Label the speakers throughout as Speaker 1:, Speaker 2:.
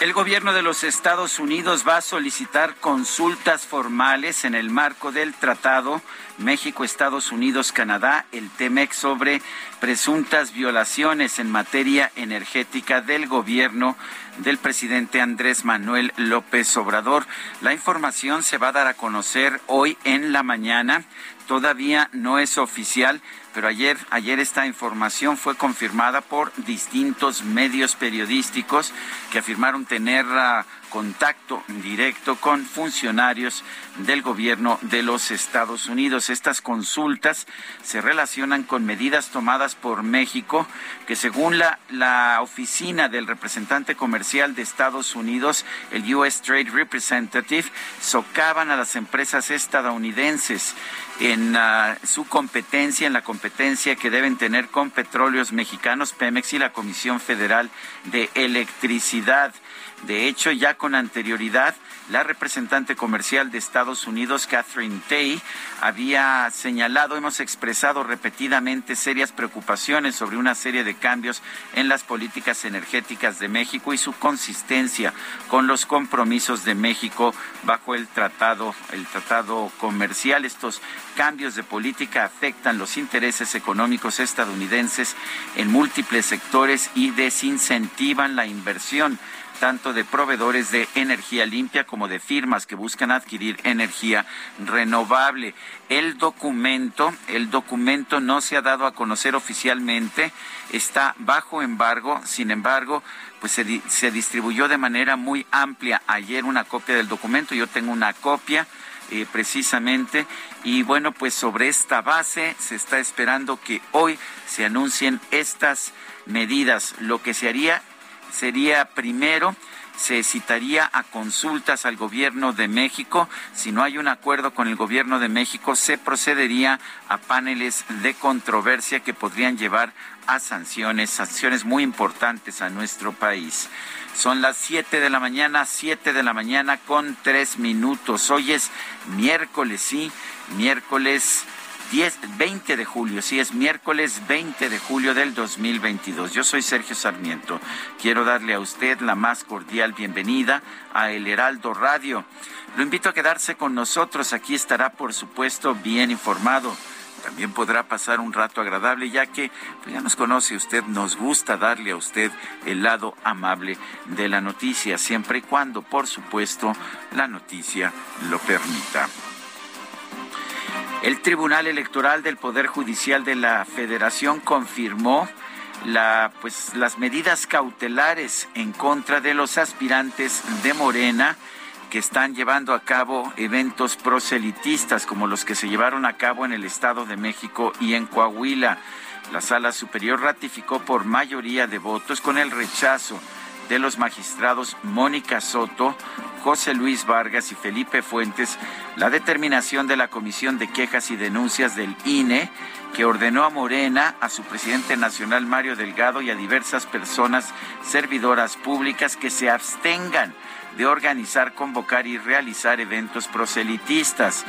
Speaker 1: El gobierno de los Estados Unidos va a solicitar consultas formales en el marco del Tratado México, Estados Unidos, Canadá, el TEMEC, sobre presuntas violaciones en materia energética del gobierno del presidente Andrés Manuel López Obrador. La información se va a dar a conocer hoy en la mañana. Todavía no es oficial, pero ayer, ayer esta información fue confirmada por distintos medios periodísticos que afirmaron tener contacto directo con funcionarios del gobierno de los Estados Unidos. Estas consultas se relacionan con medidas tomadas por México que según la, la oficina del representante comercial de Estados Unidos, el US Trade Representative, socavan a las empresas estadounidenses en uh, su competencia, en la competencia que deben tener con petróleos mexicanos, Pemex y la Comisión Federal de Electricidad. De hecho, ya con anterioridad, la representante comercial de Estados Unidos, Catherine Tay, había señalado, hemos expresado repetidamente serias preocupaciones sobre una serie de cambios en las políticas energéticas de México y su consistencia con los compromisos de México bajo el tratado, el tratado comercial. Estos cambios de política afectan los intereses económicos estadounidenses en múltiples sectores y desincentivan la inversión tanto de proveedores de energía limpia como de firmas que buscan adquirir energía renovable. El documento, el documento no se ha dado a conocer oficialmente, está bajo embargo, sin embargo, pues se, se distribuyó de manera muy amplia ayer una copia del documento, yo tengo una copia. Eh, precisamente. Y bueno, pues sobre esta base se está esperando que hoy se anuncien estas medidas. Lo que se haría sería primero se citaría a consultas al gobierno de México. Si no hay un acuerdo con el gobierno de México, se procedería a paneles de controversia que podrían llevar a sanciones, sanciones muy importantes a nuestro país. Son las 7 de la mañana, 7 de la mañana con 3 minutos. Hoy es miércoles, sí, miércoles 10, 20 de julio, sí, es miércoles 20 de julio del 2022. Yo soy Sergio Sarmiento. Quiero darle a usted la más cordial bienvenida a El Heraldo Radio. Lo invito a quedarse con nosotros. Aquí estará, por supuesto, bien informado también podrá pasar un rato agradable, ya que pues ya nos conoce usted, nos gusta darle a usted el lado amable de la noticia, siempre y cuando, por supuesto, la noticia lo permita. El Tribunal Electoral del Poder Judicial de la Federación confirmó pues, las medidas cautelares en contra de los aspirantes de Morena que están llevando a cabo eventos proselitistas como los que se llevaron a cabo en el Estado de México y en Coahuila. La Sala Superior ratificó por mayoría de votos con el rechazo de los magistrados Mónica Soto, José Luis Vargas y Felipe Fuentes la determinación de la Comisión de Quejas y Denuncias del INE que ordenó a Morena, a su presidente nacional Mario Delgado y a diversas personas servidoras públicas que se abstengan de organizar, convocar y realizar eventos proselitistas.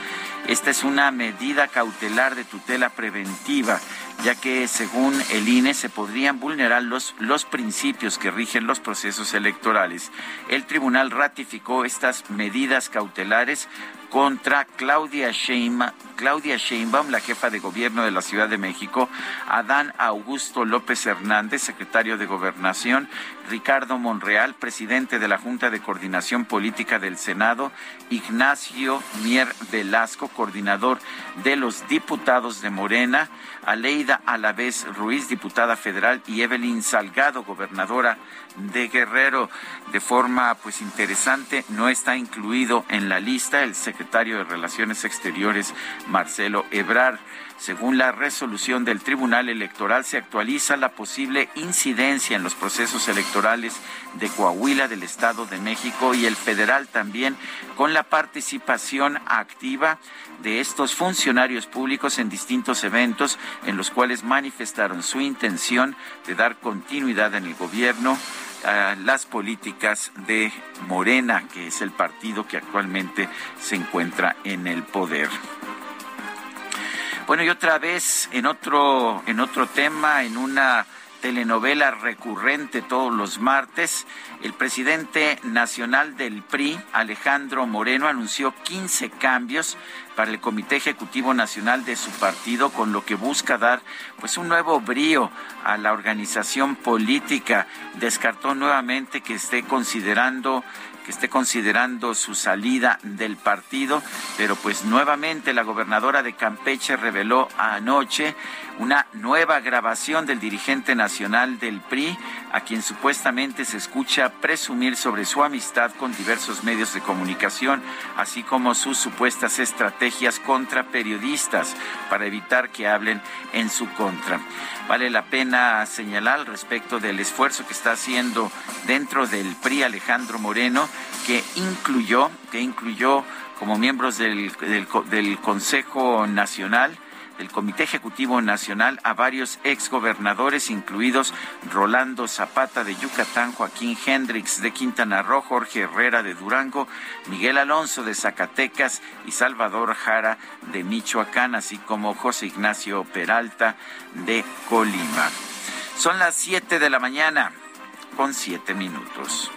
Speaker 1: Esta es una medida cautelar de tutela preventiva ya que según el INE se podrían vulnerar los, los principios que rigen los procesos electorales. El tribunal ratificó estas medidas cautelares contra Claudia Sheinbaum, Claudia Sheinbaum, la jefa de gobierno de la Ciudad de México, Adán Augusto López Hernández, secretario de Gobernación, Ricardo Monreal, presidente de la Junta de Coordinación Política del Senado, Ignacio Mier Velasco, coordinador de los diputados de Morena, Aleida Alavés Ruiz, diputada federal, y Evelyn Salgado, gobernadora de Guerrero. De forma pues interesante, no está incluido en la lista el secretario de Relaciones Exteriores, Marcelo Ebrar. Según la resolución del Tribunal Electoral, se actualiza la posible incidencia en los procesos electorales de Coahuila, del Estado de México y el federal también, con la participación activa de estos funcionarios públicos en distintos eventos en los cuales manifestaron su intención de dar continuidad en el gobierno a las políticas de Morena, que es el partido que actualmente se encuentra en el poder. Bueno, y otra vez en otro, en otro tema, en una telenovela recurrente todos los martes, el presidente nacional del PRI, Alejandro Moreno, anunció 15 cambios para el Comité Ejecutivo Nacional de su partido, con lo que busca dar pues un nuevo brío a la organización política. Descartó nuevamente que esté considerando que esté considerando su salida del partido, pero pues nuevamente la gobernadora de Campeche reveló anoche una nueva grabación del dirigente nacional del PRI, a quien supuestamente se escucha presumir sobre su amistad con diversos medios de comunicación, así como sus supuestas estrategias contra periodistas para evitar que hablen en su contra. Vale la pena señalar respecto del esfuerzo que está haciendo dentro del PRI Alejandro Moreno que incluyó, que incluyó como miembros del, del, Consejo Nacional, del Comité Ejecutivo Nacional, a varios exgobernadores, incluidos Rolando Zapata de Yucatán, Joaquín Hendrix de Quintana Roo, Jorge Herrera de Durango, Miguel Alonso de Zacatecas y Salvador Jara de Michoacán, así como José Ignacio Peralta de Colima. Son las 7 de la mañana con 7 minutos.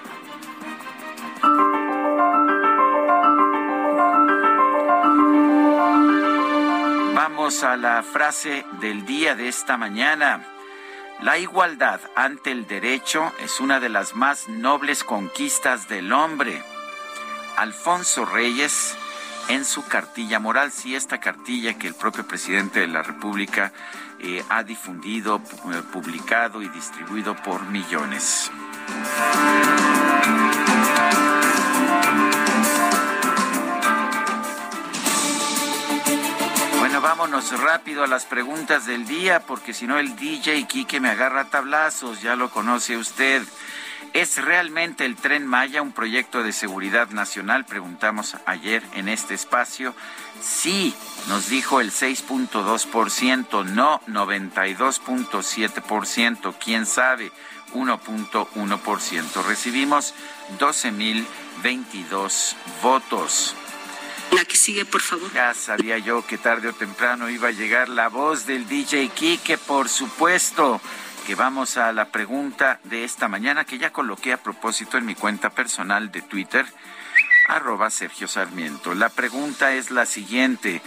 Speaker 1: A la frase del día de esta mañana. La igualdad ante el derecho es una de las más nobles conquistas del hombre. Alfonso Reyes en su cartilla moral, sí, esta cartilla que el propio presidente de la República eh, ha difundido, eh, publicado y distribuido por millones. Vámonos rápido a las preguntas del día, porque si no el DJ Kike me agarra tablazos, ya lo conoce usted. ¿Es realmente el tren Maya un proyecto de seguridad nacional? Preguntamos ayer en este espacio. Sí, nos dijo el 6.2%, no 92.7%, quién sabe. 1.1%. Recibimos 12.022 votos.
Speaker 2: La que sigue, por favor.
Speaker 1: Ya sabía yo que tarde o temprano iba a llegar la voz del DJ Kike, por supuesto. Que vamos a la pregunta de esta mañana que ya coloqué a propósito en mi cuenta personal de Twitter arroba Sergio Sarmiento. La pregunta es la siguiente.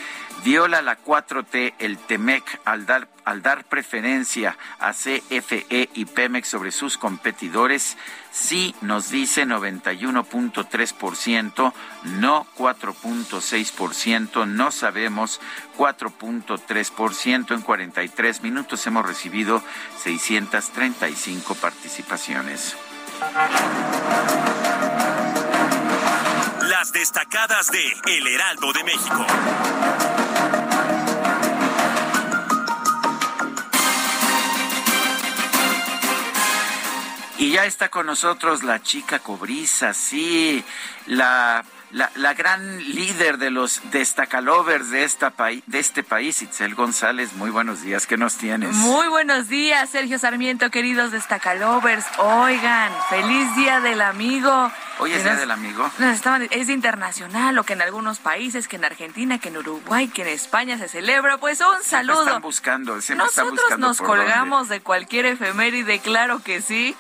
Speaker 1: ¿Viola la 4T el TEMEC al dar, al dar preferencia a CFE y Pemex sobre sus competidores? Sí, nos dice 91.3%, no 4.6%, no sabemos 4.3%. En 43 minutos hemos recibido 635 participaciones.
Speaker 3: Las destacadas de El Heraldo de México.
Speaker 1: Y ya está con nosotros la chica cobriza, sí, la la, gran líder de los destacalovers de, esta de este país, Itzel González. Muy buenos días, ¿qué nos tienes?
Speaker 4: Muy buenos días, Sergio Sarmiento, queridos destacalovers. Oigan, feliz día del amigo.
Speaker 1: Hoy es Día del Amigo.
Speaker 4: es internacional, o que en algunos países, que en Argentina, que en Uruguay, que en España se celebra. Pues un saludo.
Speaker 1: están buscando,
Speaker 4: Nosotros
Speaker 1: están buscando
Speaker 4: nos colgamos de cualquier efeméride, claro que sí.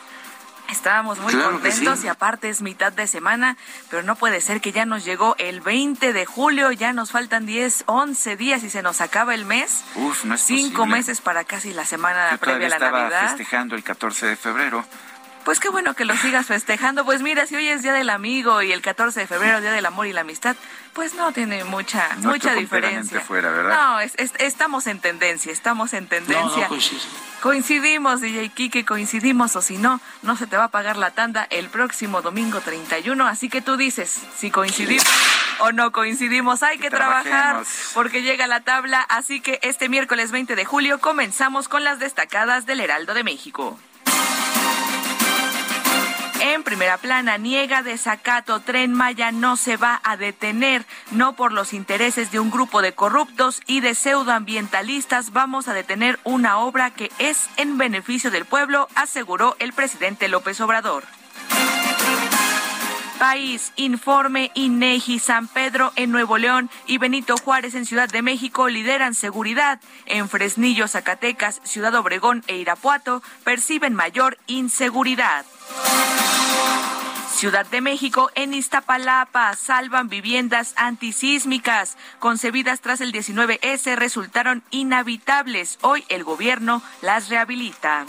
Speaker 4: Estábamos muy contentos y aparte es mitad de semana, pero no puede ser que ya nos llegó el 20 de julio, ya nos faltan 10, 11 días y se nos acaba el mes.
Speaker 1: Uf, no es
Speaker 4: Cinco meses para casi la semana previa a la
Speaker 1: estaba
Speaker 4: Navidad.
Speaker 1: festejando el 14 de febrero.
Speaker 4: Pues qué bueno que lo sigas festejando. Pues mira, si hoy es Día del Amigo y el 14 de febrero Día del Amor y la Amistad, pues no tiene mucha mucha diferencia.
Speaker 1: Fuera, ¿verdad?
Speaker 4: No, estamos en tendencia, estamos en tendencia. coincidimos, DJ Kike, coincidimos o si no, no se te va a pagar la tanda el próximo domingo 31. Así que tú dices, si coincidimos o no coincidimos, hay que trabajar porque llega la tabla. Así que este miércoles 20 de julio comenzamos con las destacadas del Heraldo de México. En primera plana, niega desacato, Tren Maya no se va a detener, no por los intereses de un grupo de corruptos y de pseudoambientalistas vamos a detener una obra que es en beneficio del pueblo, aseguró el presidente López Obrador. País, informe INEGI, San Pedro en Nuevo León y Benito Juárez en Ciudad de México lideran seguridad. En Fresnillo, Zacatecas, Ciudad Obregón e Irapuato perciben mayor inseguridad. Ciudad de México, en Iztapalapa, salvan viviendas antisísmicas concebidas tras el 19S, resultaron inhabitables. Hoy el gobierno las rehabilita.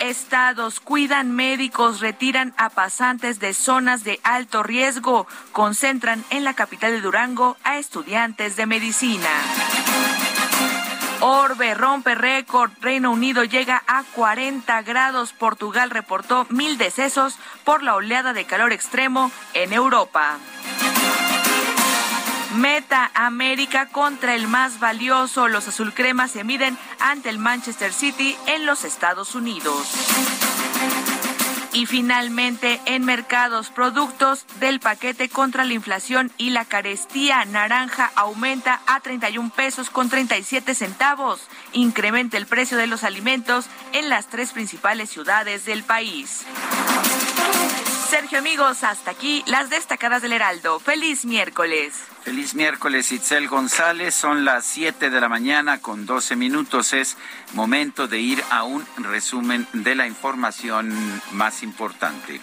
Speaker 4: Estados cuidan médicos, retiran a pasantes de zonas de alto riesgo, concentran en la capital de Durango a estudiantes de medicina. Orbe rompe récord. Reino Unido llega a 40 grados. Portugal reportó mil decesos por la oleada de calor extremo en Europa. Meta América contra el más valioso. Los azulcremas se miden ante el Manchester City en los Estados Unidos. Y finalmente, en mercados, productos del paquete contra la inflación y la carestía, naranja aumenta a 31 pesos con 37 centavos. Incrementa el precio de los alimentos en las tres principales ciudades del país. Sergio, amigos, hasta aquí las destacadas del Heraldo. Feliz miércoles.
Speaker 1: Feliz miércoles, Itzel González. Son las 7 de la mañana con 12 minutos. Es momento de ir a un resumen de la información más importante.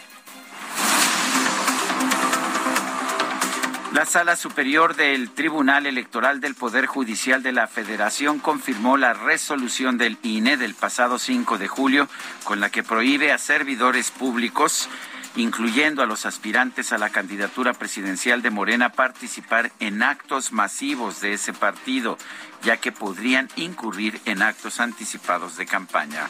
Speaker 1: La Sala Superior del Tribunal Electoral del Poder Judicial de la Federación confirmó la resolución del INE del pasado 5 de julio con la que prohíbe a servidores públicos incluyendo a los aspirantes a la candidatura presidencial de Morena, participar en actos masivos de ese partido, ya que podrían incurrir en actos anticipados de campaña.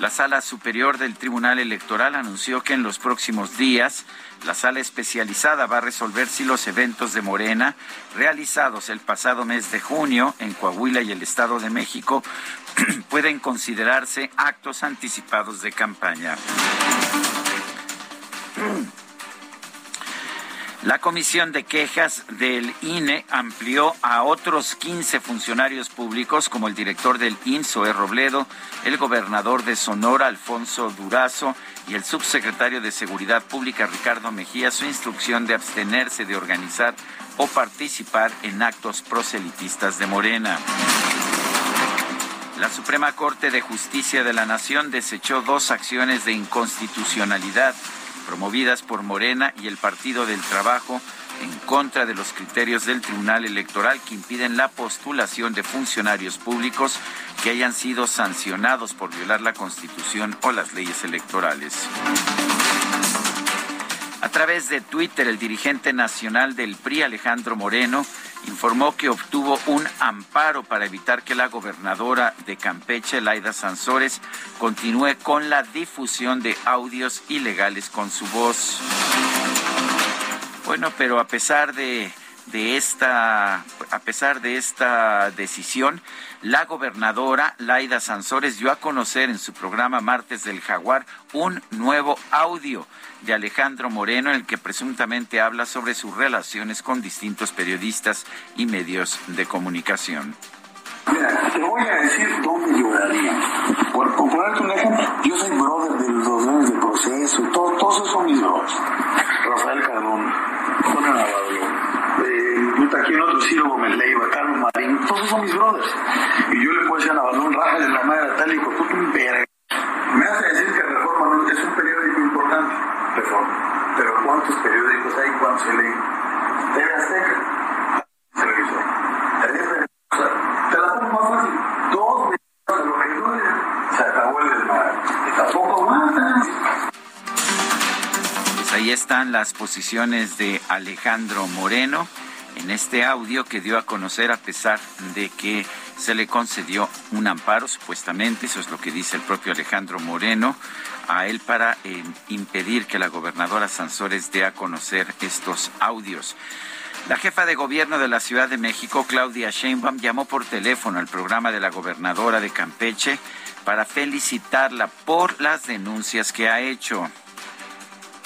Speaker 1: La Sala Superior del Tribunal Electoral anunció que en los próximos días la sala especializada va a resolver si los eventos de Morena realizados el pasado mes de junio en Coahuila y el Estado de México pueden considerarse actos anticipados de campaña. La comisión de quejas del INE amplió a otros 15 funcionarios públicos, como el director del INSOE Robledo, el gobernador de Sonora, Alfonso Durazo, y el subsecretario de Seguridad Pública, Ricardo Mejía, su instrucción de abstenerse de organizar o participar en actos proselitistas de Morena. La Suprema Corte de Justicia de la Nación desechó dos acciones de inconstitucionalidad promovidas por Morena y el Partido del Trabajo en contra de los criterios del Tribunal Electoral que impiden la postulación de funcionarios públicos que hayan sido sancionados por violar la Constitución o las leyes electorales. A través de Twitter, el dirigente nacional del PRI, Alejandro Moreno, informó que obtuvo un amparo para evitar que la gobernadora de Campeche, Laida Sansores, continúe con la difusión de audios ilegales con su voz. Bueno, pero a pesar de de esta, a pesar de esta decisión, la gobernadora Laida Sansores dio a conocer en su programa Martes del Jaguar un nuevo audio de Alejandro Moreno en el que presuntamente habla sobre sus relaciones con distintos periodistas y medios de comunicación.
Speaker 5: Mira, te voy a decir dónde lloraría. Por, por ponerte un ejemplo, yo soy brother de los años de proceso, todos, todos esos son mis brothers. Rafael Cardona, Juan Navarro, en otro Ciro Gómez Leiva, Carlos Marín, todos son mis brothers. Y yo le puedo decir a Navarro, raja de la madre tal y pues un verga. Me hace decir que Reforma no, es un periódico importante, Reforma. Pero ¿cuántos periódicos hay? ¿Cuántos se leen? TV Azteca, televisor. Te la pongo más fácil. Dos de los regidores se acabó el. Tampoco más.
Speaker 1: Pues ahí están las posiciones de Alejandro Moreno en este audio que dio a conocer a pesar de que se le concedió un amparo, supuestamente, eso es lo que dice el propio Alejandro Moreno, a él para eh, impedir que la gobernadora Sansores dé a conocer estos audios. La jefa de gobierno de la Ciudad de México, Claudia Sheinbaum, llamó por teléfono al programa de la gobernadora de Campeche para felicitarla por las denuncias que ha hecho.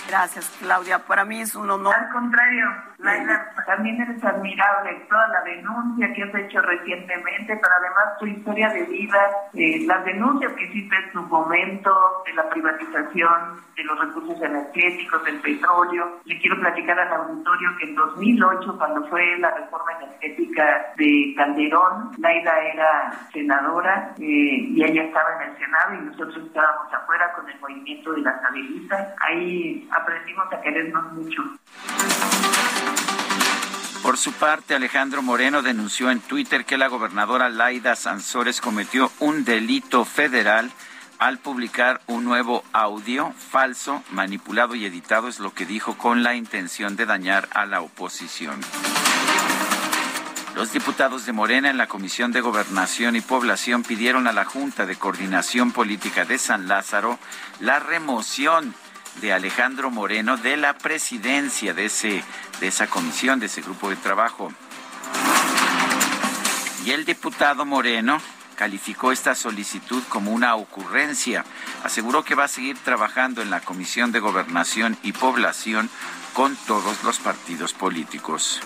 Speaker 6: Gracias, Claudia. Para mí es un honor.
Speaker 7: Al contrario, Laila, también eres admirable toda la denuncia que has hecho recientemente, pero además tu historia de vida, eh, las denuncias que hiciste en su momento de la privatización de los recursos energéticos, del petróleo. Le quiero platicar al auditorio que en 2008, cuando fue la reforma energética de Calderón, Laila era senadora eh, y ella estaba en el Senado y nosotros estábamos afuera con el movimiento de la estabilidad. Ahí aprendimos a querernos mucho.
Speaker 1: Por su parte, Alejandro Moreno denunció en Twitter que la gobernadora Laida Sansores cometió un delito federal al publicar un nuevo audio falso, manipulado y editado, es lo que dijo con la intención de dañar a la oposición. Los diputados de Morena en la Comisión de Gobernación y Población pidieron a la Junta de Coordinación Política de San Lázaro la remoción de Alejandro Moreno de la presidencia de, ese, de esa comisión, de ese grupo de trabajo. Y el diputado Moreno calificó esta solicitud como una ocurrencia. Aseguró que va a seguir trabajando en la Comisión de Gobernación y Población con todos los partidos políticos.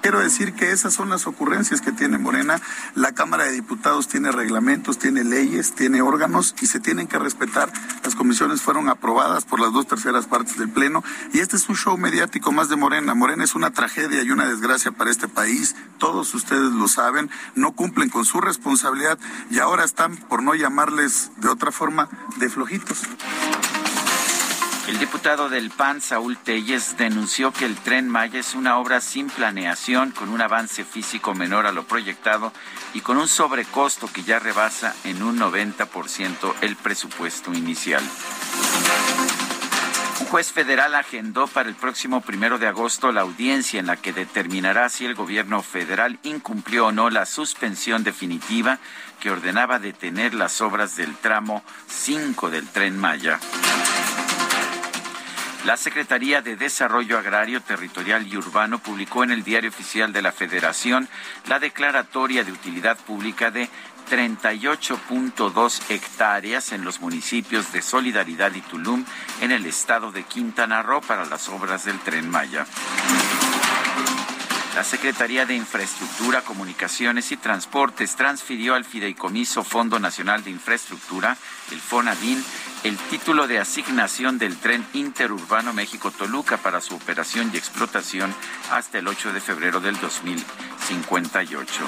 Speaker 8: Quiero decir que esas son las ocurrencias que tiene Morena. La Cámara de Diputados tiene reglamentos, tiene leyes, tiene órganos y se tienen que respetar. Las comisiones fueron aprobadas por las dos terceras partes del Pleno y este es un show mediático más de Morena. Morena es una tragedia y una desgracia para este país. Todos ustedes lo saben, no cumplen con su responsabilidad y ahora están, por no llamarles de otra forma, de flojitos.
Speaker 1: El diputado del PAN, Saúl Telles, denunció que el tren Maya es una obra sin planeación, con un avance físico menor a lo proyectado y con un sobrecosto que ya rebasa en un 90% el presupuesto inicial. Un juez federal agendó para el próximo primero de agosto la audiencia en la que determinará si el gobierno federal incumplió o no la suspensión definitiva que ordenaba detener las obras del tramo 5 del tren Maya. La Secretaría de Desarrollo Agrario, Territorial y Urbano publicó en el Diario Oficial de la Federación la declaratoria de utilidad pública de 38.2 hectáreas en los municipios de Solidaridad y Tulum en el estado de Quintana Roo para las obras del tren Maya. La Secretaría de Infraestructura, Comunicaciones y Transportes transfirió al Fideicomiso Fondo Nacional de Infraestructura, el FONADIN, el título de asignación del tren interurbano México-Toluca para su operación y explotación hasta el 8 de febrero del 2058.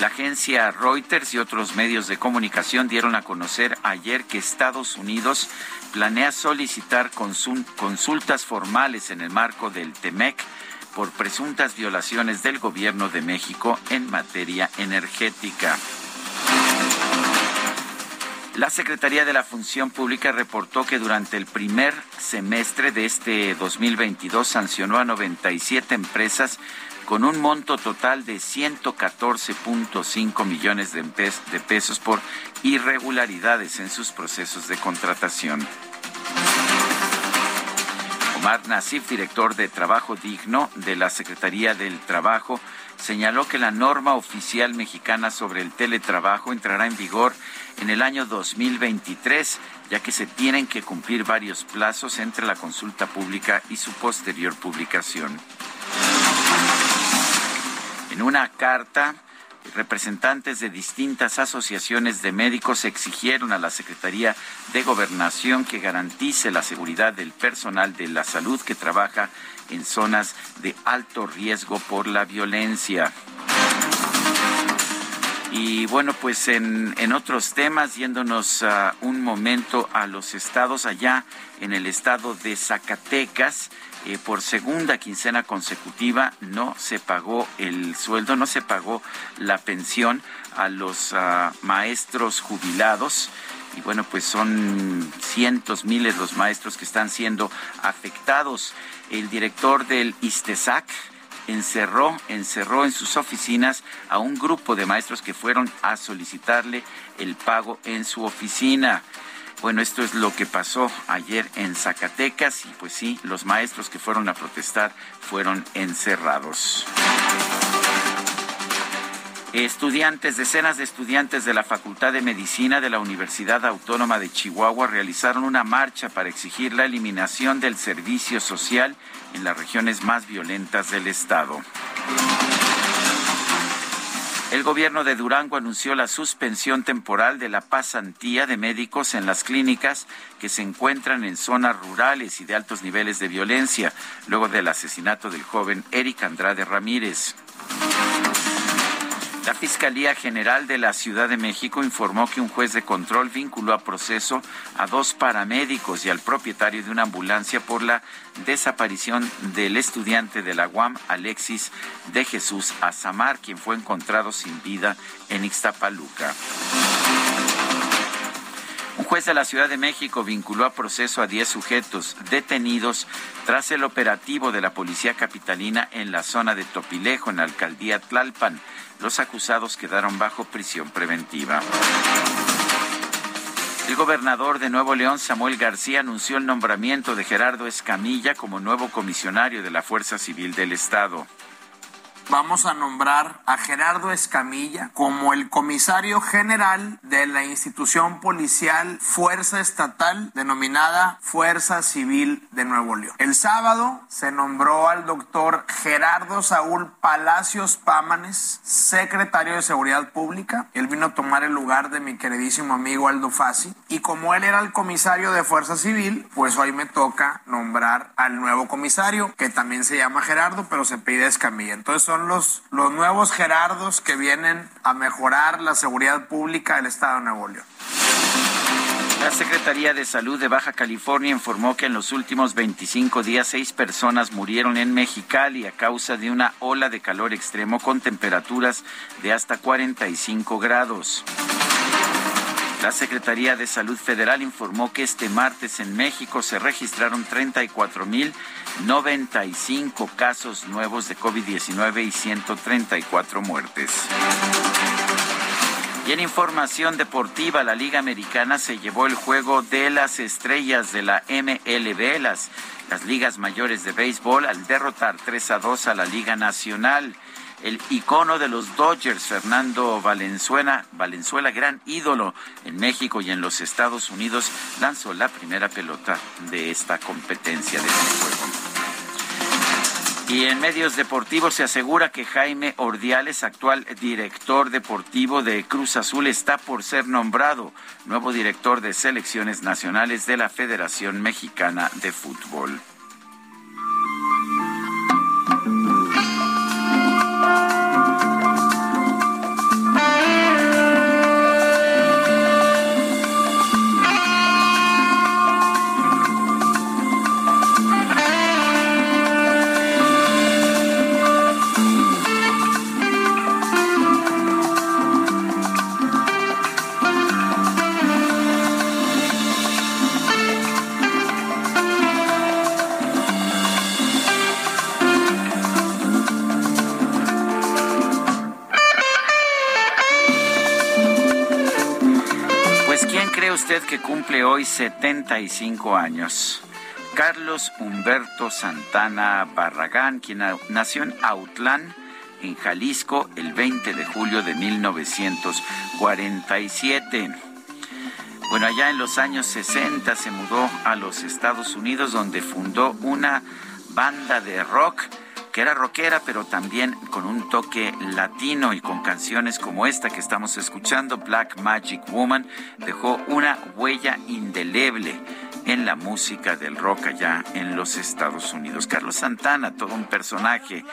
Speaker 1: La agencia Reuters y otros medios de comunicación dieron a conocer ayer que Estados Unidos planea solicitar consultas formales en el marco del TEMEC por presuntas violaciones del gobierno de México en materia energética. La Secretaría de la Función Pública reportó que durante el primer semestre de este 2022 sancionó a 97 empresas con un monto total de 114.5 millones de, pesos por irregularidades en sus procesos de contratación. Omar Nasif, director de Trabajo Digno de la Secretaría del Trabajo, señaló que la norma oficial mexicana sobre el teletrabajo entrará en vigor en el año 2023, ya que se tienen que cumplir varios plazos entre la consulta pública y su posterior publicación. En una carta, representantes de distintas asociaciones de médicos exigieron a la Secretaría de Gobernación que garantice la seguridad del personal de la salud que trabaja en zonas de alto riesgo por la violencia. Y bueno, pues en, en otros temas, yéndonos un momento a los estados allá, en el estado de Zacatecas, eh, por segunda quincena consecutiva no se pagó el sueldo, no se pagó la pensión a los uh, maestros jubilados y bueno, pues son cientos, miles los maestros que están siendo afectados. El director del ISTESAC, encerró, encerró en sus oficinas a un grupo de maestros que fueron a solicitarle el pago en su oficina. Bueno, esto es lo que pasó ayer en Zacatecas y pues sí, los maestros que fueron a protestar fueron encerrados. Estudiantes, decenas de estudiantes de la Facultad de Medicina de la Universidad Autónoma de Chihuahua realizaron una marcha para exigir la eliminación del servicio social en las regiones más violentas del estado. El gobierno de Durango anunció la suspensión temporal de la pasantía de médicos en las clínicas que se encuentran en zonas rurales y de altos niveles de violencia, luego del asesinato del joven Eric Andrade Ramírez. La Fiscalía General de la Ciudad de México informó que un juez de control vinculó a proceso a dos paramédicos y al propietario de una ambulancia por la desaparición del estudiante de la UAM, Alexis de Jesús Azamar, quien fue encontrado sin vida en Ixtapaluca. Un juez de la Ciudad de México vinculó a proceso a 10 sujetos detenidos tras el operativo de la Policía Capitalina en la zona de Topilejo, en la alcaldía Tlalpan. Los acusados quedaron bajo prisión preventiva. El gobernador de Nuevo León, Samuel García, anunció el nombramiento de Gerardo Escamilla como nuevo comisionario de la Fuerza Civil del Estado
Speaker 9: vamos a nombrar a Gerardo Escamilla como el comisario general de la institución policial Fuerza Estatal denominada Fuerza Civil de Nuevo León. El sábado se nombró al doctor Gerardo Saúl Palacios Pámanes, secretario de Seguridad Pública. Él vino a tomar el lugar de mi queridísimo amigo Aldo Fassi. Y como él era el comisario de Fuerza Civil, pues hoy me toca nombrar al nuevo comisario, que también se llama Gerardo, pero se pide Escamilla. Entonces son los, los nuevos Gerardos que vienen a mejorar la seguridad pública del Estado de Nuevo León.
Speaker 1: La Secretaría de Salud de Baja California informó que en los últimos 25 días seis personas murieron en Mexicali a causa de una ola de calor extremo con temperaturas de hasta 45 grados. La Secretaría de Salud Federal informó que este martes en México se registraron 34.095 casos nuevos de COVID-19 y 134 muertes. Y en información deportiva, la Liga Americana se llevó el juego de las estrellas de la MLB, las, las ligas mayores de béisbol, al derrotar 3 a 2 a la Liga Nacional el icono de los Dodgers, Fernando Valenzuela, Valenzuela, gran ídolo en México y en los Estados Unidos, lanzó la primera pelota de esta competencia de este juego. Y en medios deportivos se asegura que Jaime Ordiales, actual director deportivo de Cruz Azul, está por ser nombrado nuevo director de selecciones nacionales de la Federación Mexicana de Fútbol. Hoy 75 años. Carlos Humberto Santana Barragán, quien nació en Autlán, en Jalisco, el 20 de julio de 1947. Bueno, allá en los años 60 se mudó a los Estados Unidos, donde fundó una banda de rock que era rockera, pero también con un toque latino y con canciones como esta que estamos escuchando, Black Magic Woman, dejó una huella indeleble en la música del rock allá en los Estados Unidos. Carlos Santana, todo un personaje,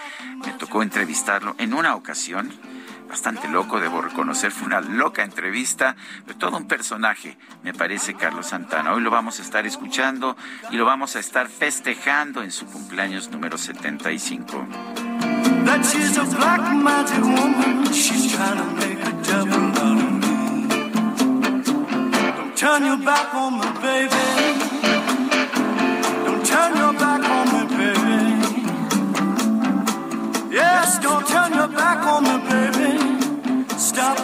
Speaker 1: me tocó entrevistarlo en una ocasión bastante loco, debo reconocer, fue una loca entrevista, pero todo un personaje, me parece Carlos Santana. Hoy lo vamos a estar escuchando y lo vamos a estar festejando en su cumpleaños número 75. turn your back on baby. Don't turn your back on baby. Yes, don't turn your back on me, baby.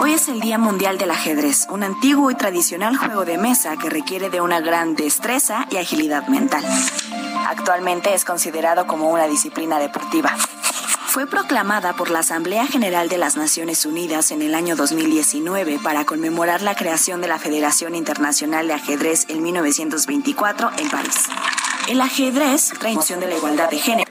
Speaker 10: Hoy es el Día Mundial del Ajedrez, un antiguo y tradicional juego de mesa que requiere de una gran destreza y agilidad mental. Actualmente es considerado como una disciplina deportiva. Fue proclamada por la Asamblea General de las Naciones Unidas en el año 2019 para conmemorar la creación de la Federación Internacional de Ajedrez en 1924 en París. El ajedrez, promoción de la igualdad de género.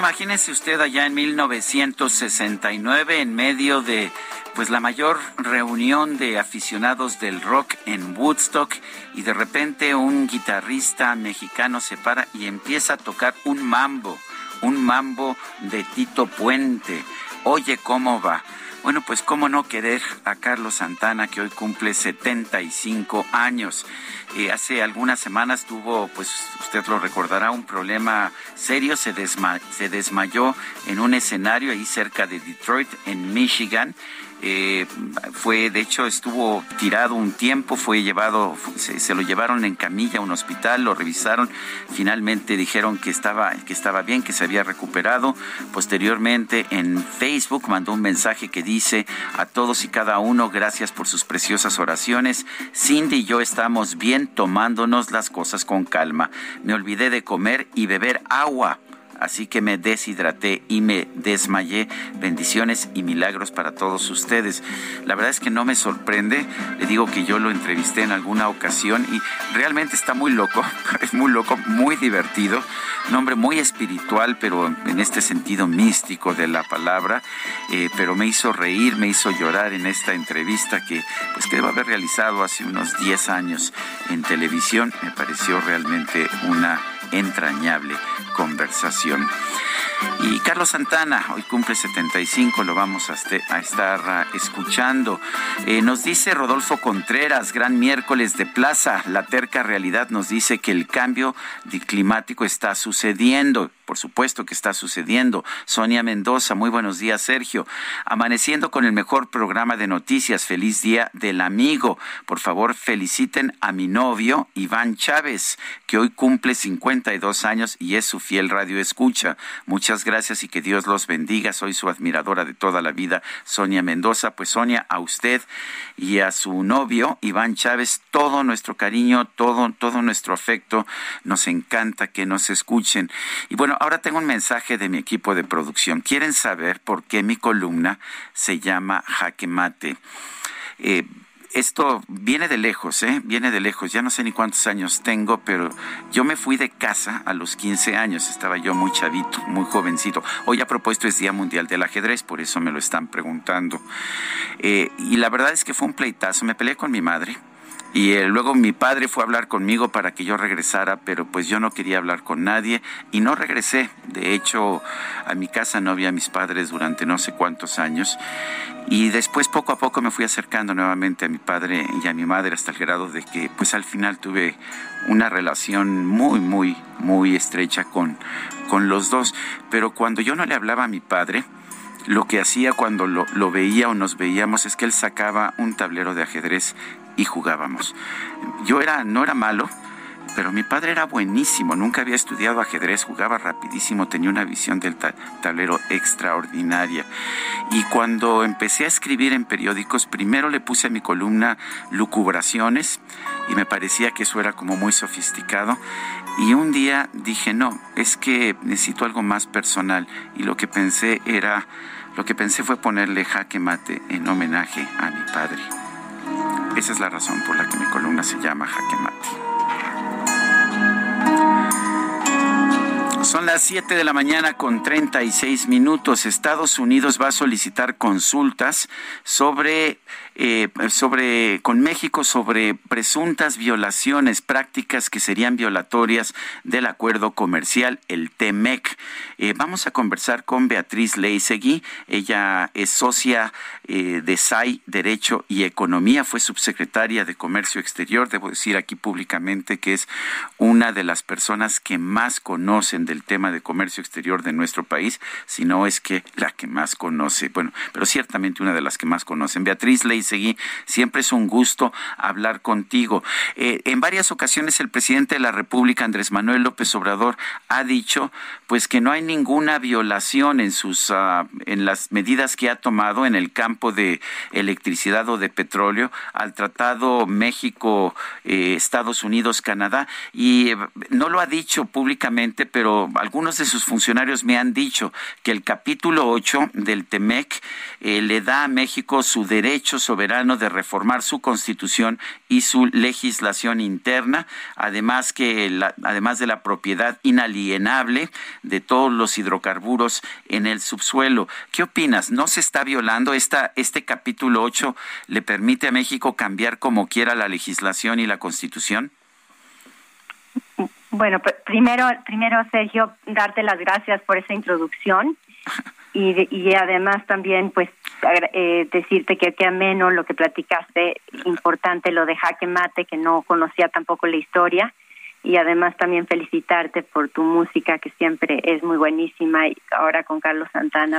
Speaker 1: Imagínese usted allá en 1969 en medio de pues la mayor reunión de aficionados del rock en Woodstock y de repente un guitarrista mexicano se para y empieza a tocar un mambo, un mambo de Tito Puente. Oye, ¿cómo va? Bueno, pues cómo no querer a Carlos Santana, que hoy cumple 75 años. Eh, hace algunas semanas tuvo, pues usted lo recordará, un problema serio, se, se desmayó en un escenario ahí cerca de Detroit, en Michigan. Eh, fue, de hecho, estuvo tirado un tiempo, fue llevado, se, lo llevaron en camilla a un hospital, lo revisaron, finalmente dijeron que estaba, que estaba bien, que se había recuperado. Posteriormente en Facebook mandó un mensaje que dice a todos y cada uno, gracias por sus preciosas oraciones. Cindy y yo estamos bien tomándonos las cosas con calma. Me olvidé de comer y beber agua así que me deshidraté y me desmayé. Bendiciones y milagros para todos ustedes. La verdad es que no me sorprende, le digo que yo lo entrevisté en alguna ocasión y realmente está muy loco, es muy loco, muy divertido, un hombre muy espiritual, pero en este sentido místico de la palabra, eh, pero me hizo reír, me hizo llorar en esta entrevista que pues que debo haber realizado hace unos 10 años en televisión, me pareció realmente una entrañable conversación. Y Carlos Santana, hoy cumple 75, lo vamos a, este, estar ah, escuchando. Eh, nos dice Rodolfo Contreras, gran miércoles de plaza, la terca realidad nos dice que el cambio climático está sucediendo. Por supuesto que está sucediendo. Sonia Mendoza, muy buenos días, Sergio. Amaneciendo con el mejor programa de noticias. Feliz día del amigo. Por favor, feliciten a mi novio, Iván Chávez, que hoy cumple 52 años y es su fiel radio escucha. Muchas gracias y que Dios los bendiga. Soy su admiradora de toda la vida, Sonia Mendoza. Pues Sonia, a usted y a su novio, Iván Chávez, todo nuestro cariño, todo, todo nuestro afecto. Nos encanta que nos escuchen. Y bueno, ahora tengo un mensaje de mi equipo de producción. ¿Quieren saber por qué mi columna se llama Jaque Mate? Eh, esto viene de lejos, ¿eh? Viene de lejos. Ya no sé ni cuántos años tengo, pero yo me fui de casa a los 15 años. Estaba yo muy chavito, muy jovencito. Hoy a propósito es Día Mundial del Ajedrez, por eso me lo están preguntando. Eh, y la verdad es que fue un pleitazo. Me peleé con mi madre y eh, luego mi padre fue a hablar conmigo para que yo regresara, pero pues yo no quería hablar con nadie y no regresé. De hecho, a mi casa no había mis padres durante no sé cuántos años. Y después poco a poco me fui acercando nuevamente a mi padre y a mi madre hasta el grado de que pues al final tuve una relación muy, muy, muy estrecha con, con los dos. Pero cuando yo no le hablaba a mi padre, lo que hacía cuando lo, lo, veía o nos veíamos es que él sacaba un tablero de ajedrez y jugábamos. Yo era, no era malo, pero mi padre era buenísimo, nunca había estudiado ajedrez, jugaba rapidísimo, tenía una visión del tablero extraordinaria. Y cuando empecé a escribir en periódicos, primero le puse a mi columna lucubraciones y me parecía que eso era como muy sofisticado. Y un día dije, no, es que necesito algo más personal. Y lo que pensé era, lo que pensé fue ponerle jaque mate en homenaje a mi padre. Esa es la razón por la que mi columna se llama Jaque Mate. Son las 7 de la mañana con 36 minutos. Estados Unidos va a solicitar consultas sobre eh, con México sobre presuntas violaciones, prácticas que serían violatorias del acuerdo comercial, el TEMEC. Eh, vamos a conversar con Beatriz Leisegui. Ella es socia eh, de SAI Derecho y Economía, fue subsecretaria de Comercio Exterior. Debo decir aquí públicamente que es una de las personas que más conocen del tema de comercio exterior de nuestro país, si no es que la que más conoce. Bueno, pero ciertamente una de las que más conocen. Beatriz Leisegui Siempre es un gusto hablar contigo. Eh, en varias ocasiones el presidente de la República, Andrés Manuel López Obrador, ha dicho pues que no hay ninguna violación en sus ah, en las medidas que ha tomado en el campo de electricidad o de petróleo al tratado México eh, Estados Unidos Canadá y eh, no lo ha dicho públicamente pero algunos de sus funcionarios me han dicho que el capítulo 8 del TEMEC le da a México su derecho soberano de reformar su constitución y su legislación interna, además que además de la propiedad inalienable de todos los hidrocarburos en el subsuelo. ¿Qué opinas? ¿No se está violando esta este capítulo 8 le permite a México cambiar como quiera la legislación y la constitución?
Speaker 11: Bueno, primero, primero Sergio, darte las gracias por esa introducción y, y además también pues eh, decirte que qué ameno lo que platicaste, importante lo de Jaque Mate, que no conocía tampoco la historia, y además también felicitarte por tu música que siempre es muy buenísima y ahora con Carlos Santana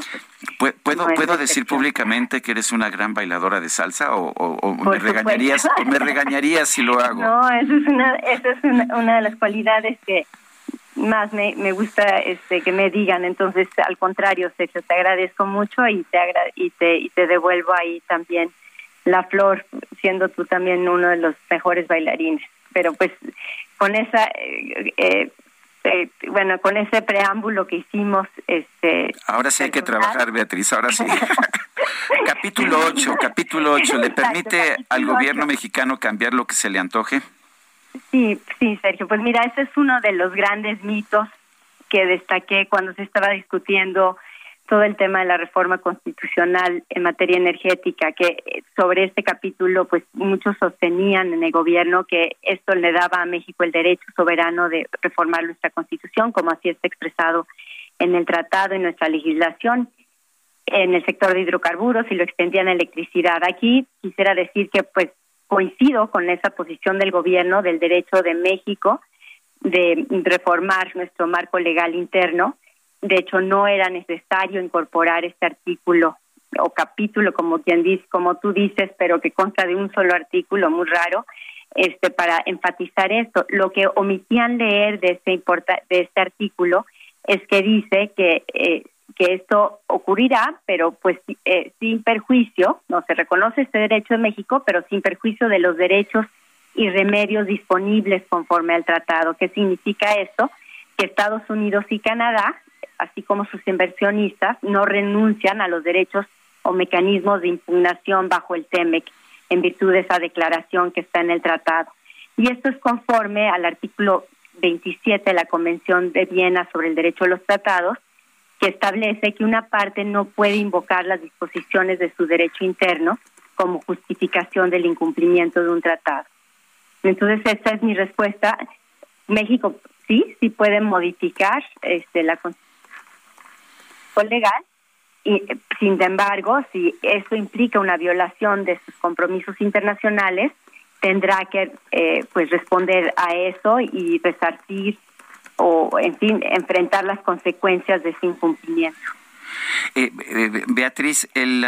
Speaker 1: pues puedo puedo decir públicamente que eres una gran bailadora de salsa o, me regañarías me regañarías si lo hago
Speaker 11: no esa es una esa es una de las cualidades que más me, me gusta este que me digan. Entonces al contrario Sergio te agradezco mucho y te y te y te devuelvo ahí también la flor siendo tú también uno de los mejores bailarines. Pero pues con esa eh, eh, eh, bueno con ese preámbulo que hicimos este
Speaker 1: ahora sí hay que trabajar Beatriz ahora sí. Capítulo 8 capítulo 8 le permite al gobierno mexicano cambiar lo que se le antoje
Speaker 11: Sí, sí, Sergio. Pues mira, ese es uno de los grandes mitos que destaqué cuando se estaba discutiendo todo el tema de la reforma constitucional en materia energética, que eh, sobre este capítulo, pues muchos sostenían en el gobierno que esto le daba a México el derecho soberano de reformar nuestra constitución, como así está expresado en el tratado y nuestra legislación en el sector de hidrocarburos y lo extendían a electricidad. Aquí quisiera decir que pues coincido con esa posición del gobierno del derecho de México de reformar nuestro marco legal interno. De hecho, no era necesario incorporar este artículo o capítulo, como quien dice, como tú dices, pero que consta de un solo artículo muy raro, este para enfatizar esto. Lo que omitían leer de este de este artículo es que dice que eh, que esto ocurrirá, pero pues eh, sin perjuicio, no se reconoce este derecho en México, pero sin perjuicio de los derechos y remedios disponibles conforme al tratado. ¿Qué significa esto? Que Estados Unidos y Canadá, así como sus inversionistas, no renuncian a los derechos o mecanismos de impugnación bajo el TEMEC en virtud de esa declaración que está en el tratado. Y esto es conforme al artículo 27 de la Convención de Viena sobre el Derecho a los Tratados, que establece que una parte no puede invocar las disposiciones de su derecho interno como justificación del incumplimiento de un tratado. Entonces, esta es mi respuesta. México sí, sí puede modificar este, la constitución legal, y sin embargo, si eso implica una violación de sus compromisos internacionales, tendrá que eh, pues responder a eso y resarcir o, en fin, enfrentar las consecuencias de ese incumplimiento.
Speaker 1: Eh, eh, Beatriz, el,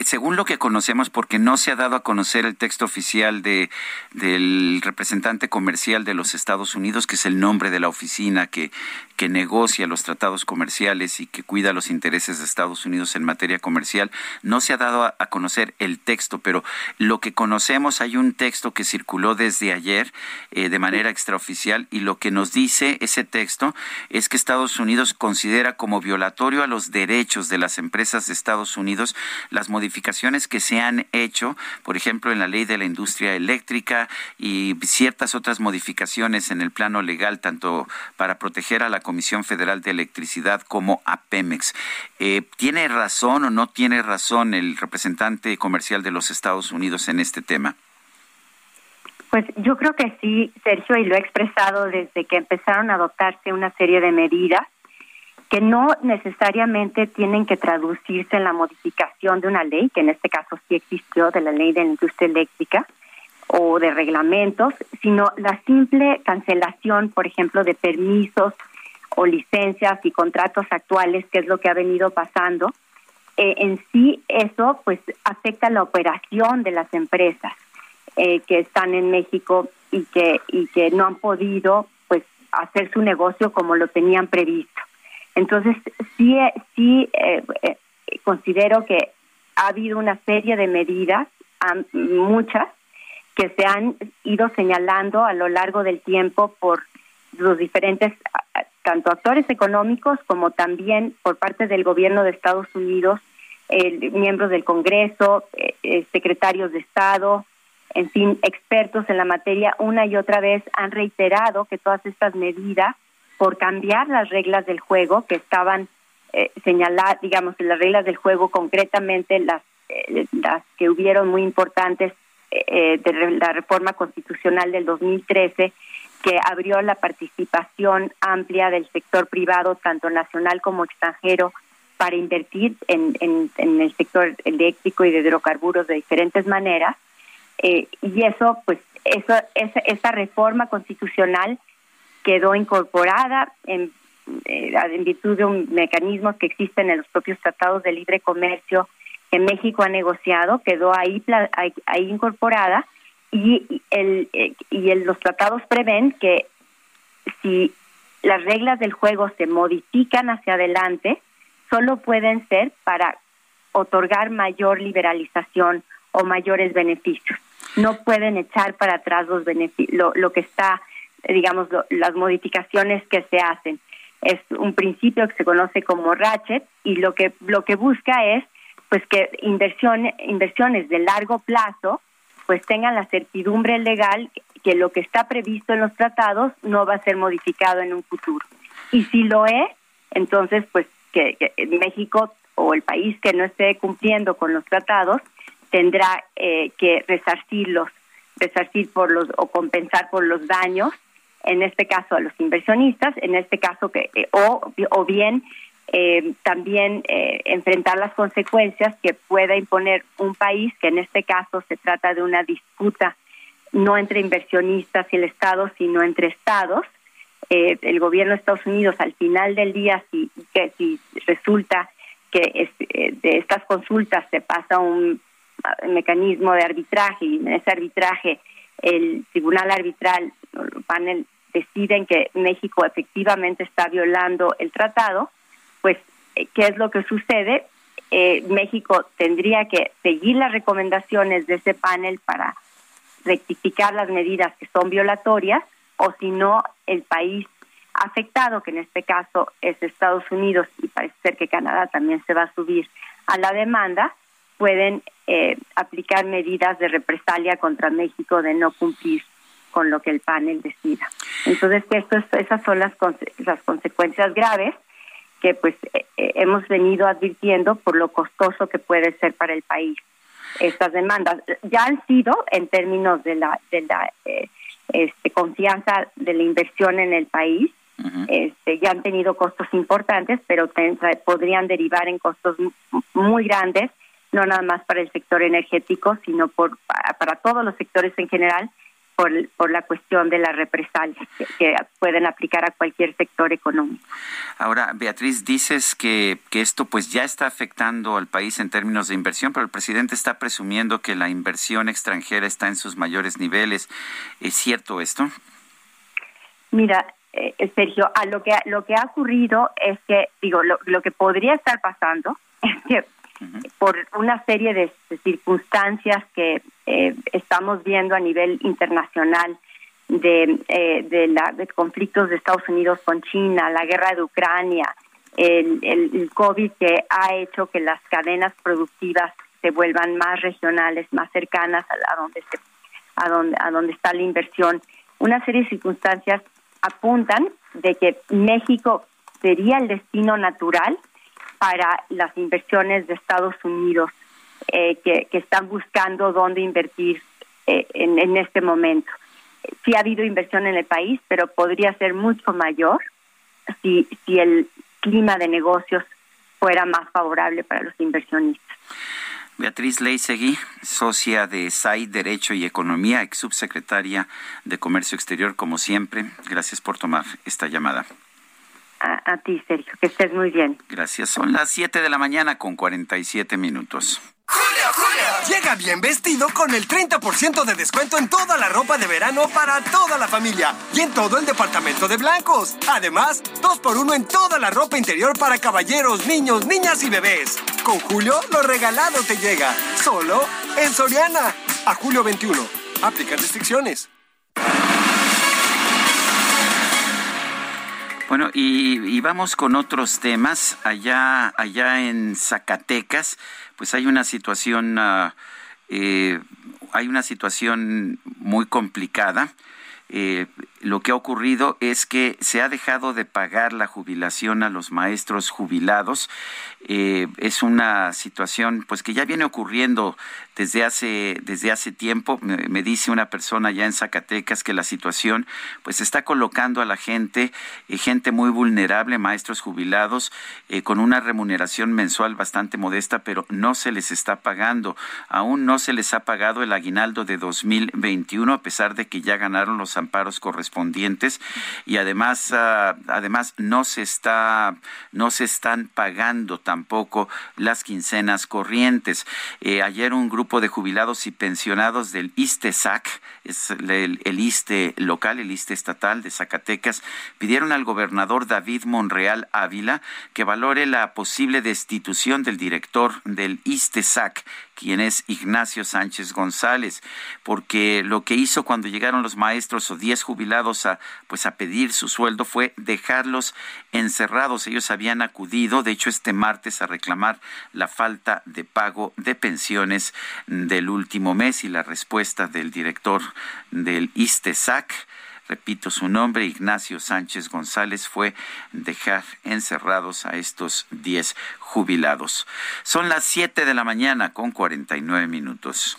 Speaker 1: según lo que conocemos, porque no se ha dado a conocer el texto oficial de, del representante comercial de los Estados Unidos, que es el nombre de la oficina que, que negocia los tratados comerciales y que cuida los intereses de Estados Unidos en materia comercial, no se ha dado a, conocer el texto, pero lo que conocemos, hay un texto que circuló desde ayer eh, de manera extraoficial y lo que nos dice ese texto es que Estados Unidos considera como violatorio a los derechos de las empresas de Estados Unidos las modificaciones que se han hecho, por ejemplo, en la ley de la industria eléctrica y ciertas otras modificaciones en el plano legal, tanto para proteger a la Comisión Federal de Electricidad como a Pemex. Eh, ¿Tiene razón o no tiene razón el representante comercial de los Estados Unidos en este tema?
Speaker 11: Pues yo creo que sí, Sergio, y lo he expresado desde que empezaron a adoptarse una serie de medidas que no necesariamente tienen que traducirse en la modificación de una ley, que en este caso sí existió, de la ley de la industria eléctrica o de reglamentos, sino la simple cancelación, por ejemplo, de permisos o licencias y contratos actuales, que es lo que ha venido pasando. Eh, en sí, eso pues afecta la operación de las empresas eh, que están en México y que y que no han podido pues hacer su negocio como lo tenían previsto. Entonces, sí, sí eh, eh, considero que ha habido una serie de medidas, muchas, que se han ido señalando a lo largo del tiempo por los diferentes, tanto actores económicos como también por parte del gobierno de Estados Unidos, miembros del Congreso, eh, secretarios de Estado, en fin, expertos en la materia, una y otra vez han reiterado que todas estas medidas por cambiar las reglas del juego que estaban eh, señaladas, digamos, las reglas del juego, concretamente las, eh, las que hubieron muy importantes eh, de la reforma constitucional del 2013, que abrió la participación amplia del sector privado, tanto nacional como extranjero, para invertir en, en, el sector eléctrico y de hidrocarburos de diferentes maneras. y eso, pues, eso, esa, esa reforma constitucional quedó incorporada en, eh, en virtud de un mecanismo que existen en los propios tratados de libre comercio que México ha negociado, quedó ahí, ahí, incorporada y, el, eh, y el, los tratados prevén que si las reglas del juego se modifican hacia adelante, solo pueden ser para otorgar mayor liberalización o mayores beneficios. No pueden echar para atrás los lo, lo que está digamos, las modificaciones que se hacen. Es un principio que se conoce como ratchet y lo que, lo que busca es pues que inversiones, inversiones de largo plazo pues tengan la certidumbre legal que lo que está previsto en los tratados no va a ser modificado en un futuro. Y si lo es, entonces pues que, México o el país que no esté cumpliendo con los tratados tendrá eh, que resarcirlos, resarcir por los o compensar por los daños en este caso a los inversionistas, en este caso que eh, o, bien eh, también eh, enfrentar las consecuencias que pueda imponer un país, que en este caso se trata de una disputa no entre inversionistas y el Estado, sino entre Estados. el gobierno de Estados Unidos, al final del día, si, que, si resulta que de estas consultas se pasa un mecanismo de arbitraje y en ese arbitraje el tribunal arbitral, panel deciden que México efectivamente está violando el tratado, pues, eh, ¿qué es lo que sucede? Eh, México tendría que seguir las recomendaciones de ese panel para rectificar las medidas que son violatorias, o si no, el país afectado, que en este caso es Estados Unidos y parece ser que Canadá también se va a subir a la demanda, pueden eh, aplicar medidas de represalia contra México de no cumplir con lo que el panel decida. Entonces, esto esas son las, las consecuencias graves que pues eh, eh, hemos venido advirtiendo por lo costoso que puede ser para el país estas demandas. Ya han sido en términos de la de la este, confianza de la inversión en el país, este, ya han tenido costos importantes, pero podrían derivar en costos muy grandes, no nada más para el sector energético, sino por para todos los sectores en general, por, por la cuestión de las represalias que, pueden aplicar a cualquier sector económico.
Speaker 1: Ahora, Beatriz, dices que, que esto pues ya está afectando al país en términos de inversión, pero el presidente está presumiendo que la inversión extranjera está en sus mayores niveles. ¿Es cierto esto?
Speaker 11: Mira, eh, Sergio, a lo que lo que ha ocurrido es que digo lo, lo que podría estar pasando es que por una serie de, circunstancias que eh, estamos viendo a nivel internacional de, eh, de, la, de conflictos de Estados Unidos con China, la guerra de Ucrania, el, COVID que ha hecho que las cadenas productivas se vuelvan más regionales, más cercanas a, a donde se, a donde a donde está la inversión. Una serie de circunstancias apuntan de que México sería el destino natural para las inversiones de Estados Unidos eh, que, están buscando dónde invertir eh, en, este momento. Sí ha habido inversión en el país, pero podría ser mucho mayor si, si el clima de negocios fuera más favorable para los inversionistas.
Speaker 1: Beatriz Leisegui, socia de SAI Derecho y Economía, ex subsecretaria de Comercio Exterior, como siempre. Gracias por tomar esta llamada.
Speaker 11: A, ti, Sergio, que estés muy bien.
Speaker 1: Gracias. Son las 7 de la mañana con 47 minutos.
Speaker 12: ¡Julio, Julio! Llega bien vestido con el 30% de descuento en toda la ropa de verano para toda la familia y en todo el departamento de blancos. Además, 2 por 1 en toda la ropa interior para caballeros, niños, niñas y bebés. Con Julio, lo regalado te llega. Solo en Soriana. A julio 21. Aplica restricciones.
Speaker 1: Bueno, y, vamos con otros temas. Allá, allá en Zacatecas, pues hay una situación, eh, hay una situación muy complicada. Eh, lo que ha ocurrido es que se ha dejado de pagar la jubilación a los maestros jubilados. Eh, es una situación pues que ya viene ocurriendo desde hace desde hace tiempo. Me, dice una persona ya en Zacatecas que la situación pues está colocando a la gente, eh, gente muy vulnerable, maestros jubilados, eh, con una remuneración mensual bastante modesta, pero no se les está pagando. Aún no se les ha pagado el aguinaldo de 2021 a pesar de que ya ganaron los amparos correspondientes y además ah, además no se está no se están pagando tampoco las quincenas corrientes. Eh, ayer un grupo de jubilados y pensionados del ISTESAC, es el, el ISTE local, el ISTE estatal de Zacatecas, pidieron al gobernador David Monreal Ávila que valore la posible destitución del director del ISTESAC quien es Ignacio Sánchez González, porque lo que hizo cuando llegaron los maestros o 10 jubilados a pues a pedir su sueldo fue dejarlos encerrados. Ellos habían acudido, de hecho este martes a reclamar la falta de pago de pensiones del último mes y la respuesta del director del ISTESAC repito su nombre, Ignacio Sánchez González, fue dejar encerrados a estos 10 jubilados. Son las 7 de la mañana con 49 minutos.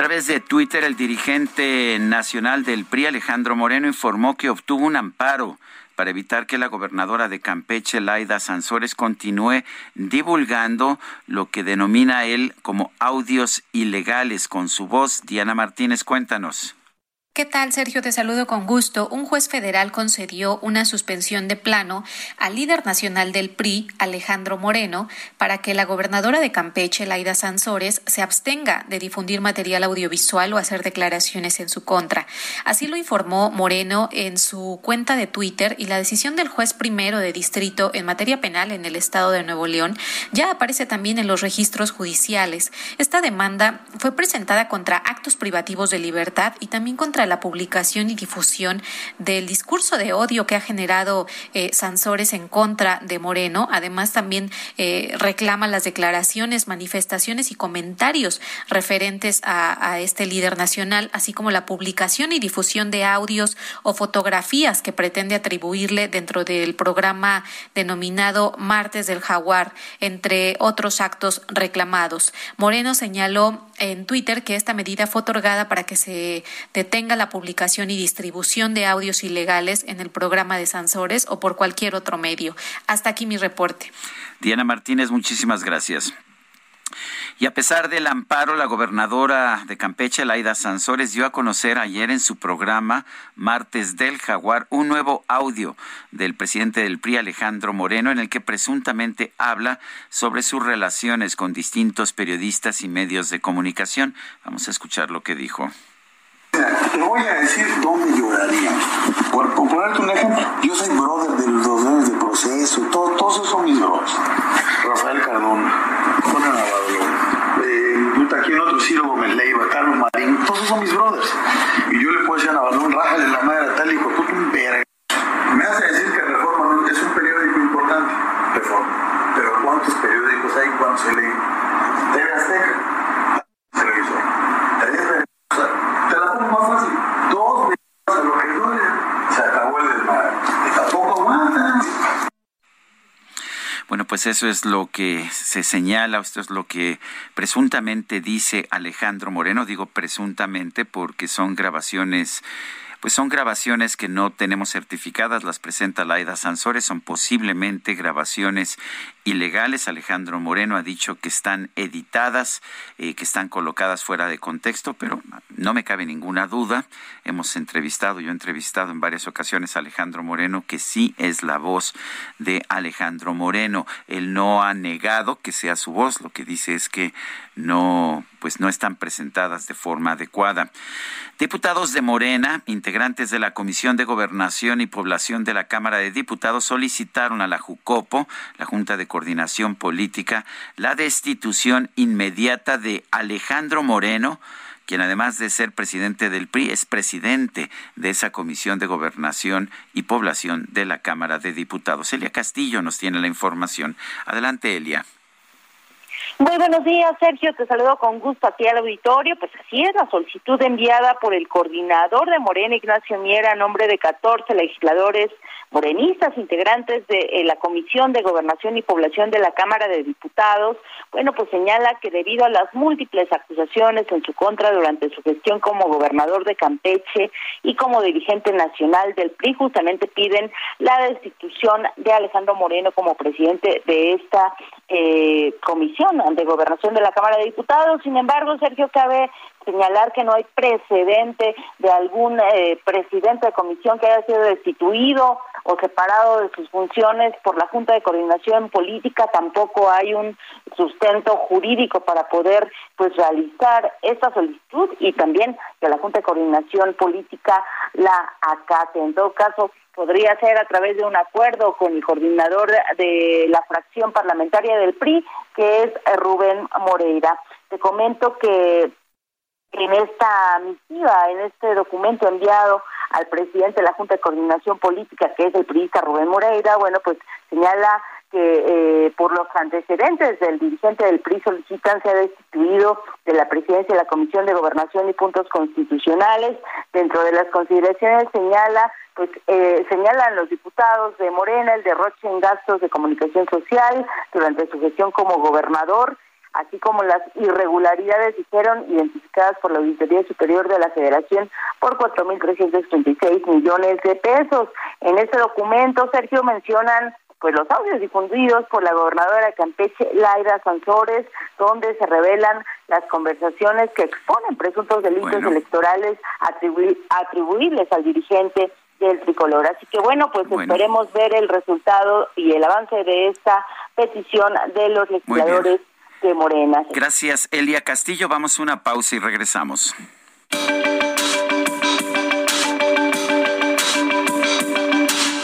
Speaker 1: Través de Twitter, el dirigente nacional del PRI, Alejandro Moreno, informó que obtuvo un amparo para evitar que la gobernadora de Campeche, Laida Sansores, continúe divulgando lo que denomina él como audios ilegales con su voz. Diana Martínez, cuéntanos.
Speaker 13: ¿Qué tal, Sergio? Te saludo con gusto. Un juez federal concedió una suspensión de plano al líder nacional del PRI, Alejandro Moreno, para que la gobernadora de Campeche, Laida Sansores, se abstenga de difundir material audiovisual o hacer declaraciones en su contra. Así lo informó Moreno en su cuenta de Twitter y la decisión del juez primero de distrito en materia penal en el estado de Nuevo León ya aparece también en los registros judiciales. Esta demanda fue presentada contra actos privativos de libertad y también contra la publicación y difusión del discurso de odio que ha generado eh, Sansores en contra de Moreno. Además, también eh, reclama las declaraciones, manifestaciones y comentarios referentes a, a este líder nacional, así como la publicación y difusión de audios o fotografías que pretende atribuirle dentro del programa denominado Martes del Jaguar, entre otros actos reclamados. Moreno señaló en Twitter que esta medida fue otorgada para que se detenga la publicación y distribución de audios ilegales en el programa de Sansores o por cualquier otro medio. Hasta aquí mi reporte.
Speaker 1: Diana Martínez, muchísimas gracias. Y a pesar del amparo, la gobernadora de Campeche, Laida Sansores, dio a conocer ayer en su programa Martes del Jaguar un nuevo audio del presidente del PRI, Alejandro Moreno, en el que presuntamente habla sobre sus relaciones con distintos periodistas y medios de comunicación. Vamos a escuchar lo que dijo.
Speaker 5: Te voy a decir dónde lloraría. Por, ponerte un ejemplo, yo soy brother de los dos de proceso, todo, todos esos son mis brothers. Rafael Cardona, Juan Navarro, Ciro Gómez Leiva, Carlos Marín, todos son mis brothers. Y yo le puedo decir a Navarro, rájale la madre a tal hijo, tú un verga. Me hace decir que Reforma es un periódico importante, Reforma. Pero ¿cuántos periódicos hay? ¿Cuántos se leen? TV Azteca, televisor. Te la pongo más fácil. Dos millones a lo que duele. Se acabó el desmadre. Tampoco aguantan.
Speaker 1: Bueno, pues eso es lo que se señala, esto es lo que presuntamente dice Alejandro Moreno. Digo presuntamente porque son grabaciones pues son grabaciones que no tenemos certificadas, las presenta Laida Sansores, son posiblemente grabaciones ilegales. Alejandro Moreno ha dicho que están editadas, eh, que están colocadas fuera de contexto, pero no me cabe ninguna duda. Hemos entrevistado, yo he entrevistado en varias ocasiones a Alejandro Moreno, que sí es la voz de Alejandro Moreno. Él no ha negado que sea su voz, lo que dice es que no, pues no están presentadas de forma adecuada. Diputados de Morena, integrantes de la Comisión de Gobernación y Población de la Cámara de Diputados, solicitaron a la JUCOPO, la Junta de Coordinación Política, la destitución inmediata de Alejandro Moreno, quien además de ser presidente del PRI, es presidente de esa Comisión de Gobernación y Población de la Cámara de Diputados. Elia Castillo nos tiene la información. Adelante, Elia.
Speaker 14: Muy buenos días, Sergio. Te saludo con gusto aquí al auditorio. Pues así es, la solicitud enviada por el coordinador de Morena, Ignacio Miera, a nombre de 14 legisladores morenistas, integrantes de eh, la Comisión de Gobernación y Población de la Cámara de Diputados, bueno, pues señala que debido a las múltiples acusaciones en su contra durante su gestión como gobernador de Campeche y como dirigente nacional del PRI, justamente piden la destitución de Alejandro Moreno como presidente de esta eh, comisión de gobernación de la Cámara de Diputados. Sin embargo, Sergio, cabe señalar que no hay precedente de algún eh, presidente de comisión que haya sido destituido o separado de sus funciones por la Junta de Coordinación Política, tampoco hay un sustento jurídico para poder pues realizar esta solicitud y también que la Junta de Coordinación Política la acate. En todo caso, podría ser a través de un acuerdo con el coordinador de la fracción parlamentaria del PRI, que es Rubén Moreira. Te comento que en esta misiva, en este documento enviado al presidente de la Junta de Coordinación Política, que es el periodista Rubén Moreira, bueno, pues señala que eh, por los antecedentes del dirigente del PRI solicitan ser destituido de la presidencia de la Comisión de Gobernación y Puntos Constitucionales. Dentro de las consideraciones señala, pues eh, señalan los diputados de Morena el derroche en gastos de comunicación social durante su gestión como gobernador así como las irregularidades fueron identificadas por la Auditoría Superior de la Federación por 4.336 millones de pesos. En este documento, Sergio, mencionan pues los audios difundidos por la gobernadora de Campeche, Laida Sansores, donde se revelan las conversaciones que exponen presuntos delitos electorales atribuibles al dirigente del tricolor. Así que bueno, pues esperemos ver el resultado y el avance de esta petición de los legisladores de Morena.
Speaker 1: Gracias, Elia Castillo. Vamos a una pausa y regresamos.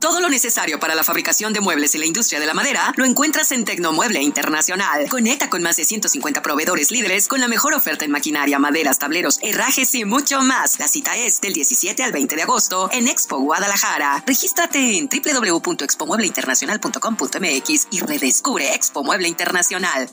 Speaker 15: Todo lo necesario para la fabricación de muebles y la industria de la madera lo encuentras en Tecnomueble Internacional. Conecta con más de 150 proveedores líderes con la mejor oferta en maquinaria, maderas, tableros, herrajes y mucho más. La cita es del 17 al 20 de agosto en Expo Guadalajara. Regístrate en www.expomuebleinternacional.com.mx y redescubre Expo Mueble Internacional.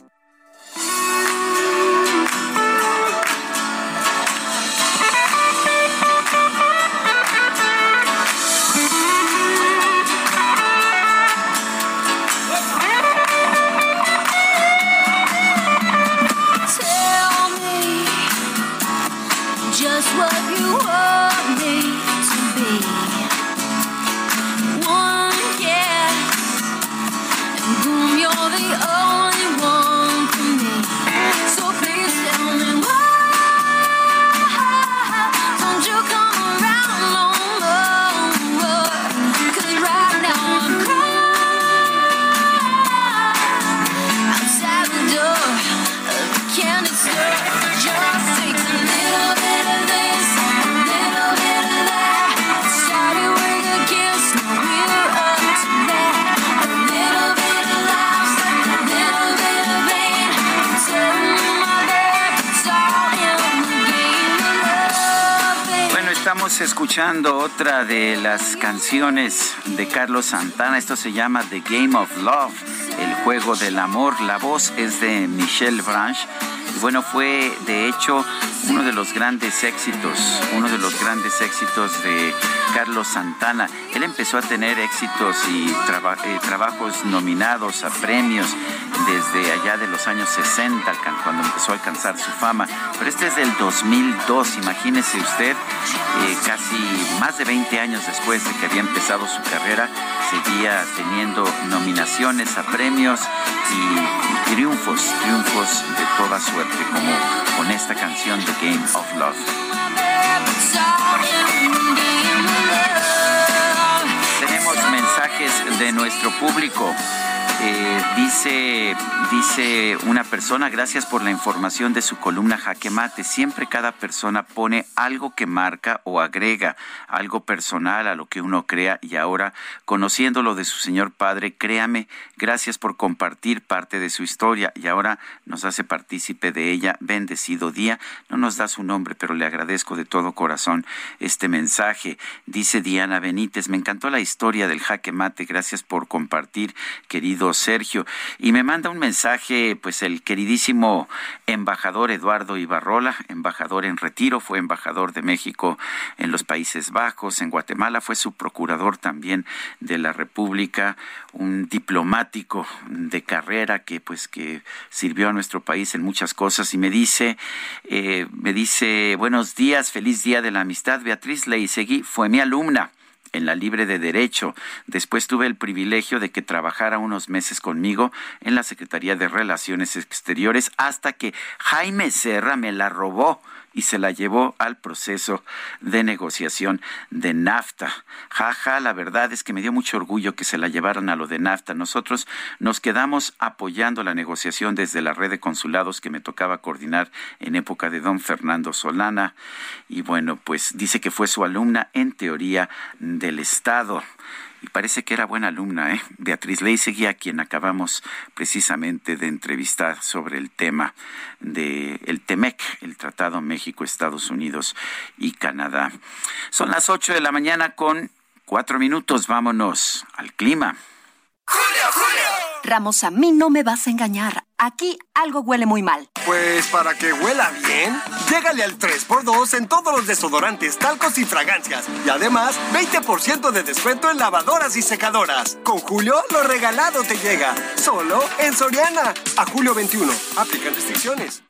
Speaker 1: Escuchando otra de las canciones de Carlos Santana. Esto se llama The Game of Love, el juego del amor. La voz es de Michelle Branch. Bueno, fue de hecho uno de los grandes éxitos, uno de los grandes éxitos de Carlos Santana. Él empezó a tener éxitos y eh, trabajos nominados a premios desde allá de los años 60, cuando empezó a alcanzar su fama. Pero este es del 2002, imagínese usted, eh, casi más de 20 años después de que había empezado su carrera, seguía teniendo nominaciones a premios y triunfos, triunfos de toda suerte, como con esta canción The Game of Love. Tenemos mensajes de nuestro público. Eh, dice, dice una persona, gracias por la información de su columna Jaque Mate. Siempre cada persona pone algo que marca o agrega algo personal a lo que uno crea y ahora, conociéndolo de su señor padre, créame, gracias por compartir parte de su historia y ahora nos hace partícipe de ella. Bendecido día. No nos da su nombre, pero le agradezco de todo corazón este mensaje. Dice Diana Benítez, me encantó la historia del Jaque Mate. Gracias por compartir, querido Sergio. Y me manda un mensaje, pues el queridísimo embajador Eduardo Ibarrola, embajador en retiro, fue embajador de México en los Países Bajos, en Guatemala, fue su procurador también de la República, un diplomático de carrera que pues que sirvió a nuestro país en muchas cosas y me dice, eh, me dice, buenos días, feliz día de la amistad, Beatriz seguí fue mi alumna en la Libre de Derecho. Después tuve el privilegio de que trabajara unos meses conmigo en la Secretaría de Relaciones Exteriores hasta que Jaime Serra me la robó y se la llevó al proceso de negociación de NAFTA. Jaja, la verdad es que me dio mucho orgullo que se la llevaran a lo de NAFTA. Nosotros nos quedamos apoyando la negociación desde la red de consulados que me tocaba coordinar en época de don Fernando Solana. Y bueno, pues dice que fue su alumna en teoría del Estado y parece que era buena alumna, ¿eh? Beatriz Ley seguía quien acabamos precisamente de entrevistar sobre el tema del el TEMEC, el Tratado México, Estados Unidos y Canadá. Son las 8 de la mañana con cuatro minutos. Vámonos al clima.
Speaker 16: ¡Julio, Julio! Ramos, a mí no me vas a engañar. Aquí algo huele muy mal.
Speaker 12: Pues para que huela bien, llégale al 3x2 en todos los desodorantes, talcos y fragancias. Y además, 20% de descuento en lavadoras y secadoras. Con Julio, lo regalado te llega. Solo en Soriana. A julio 21. Aplican restricciones.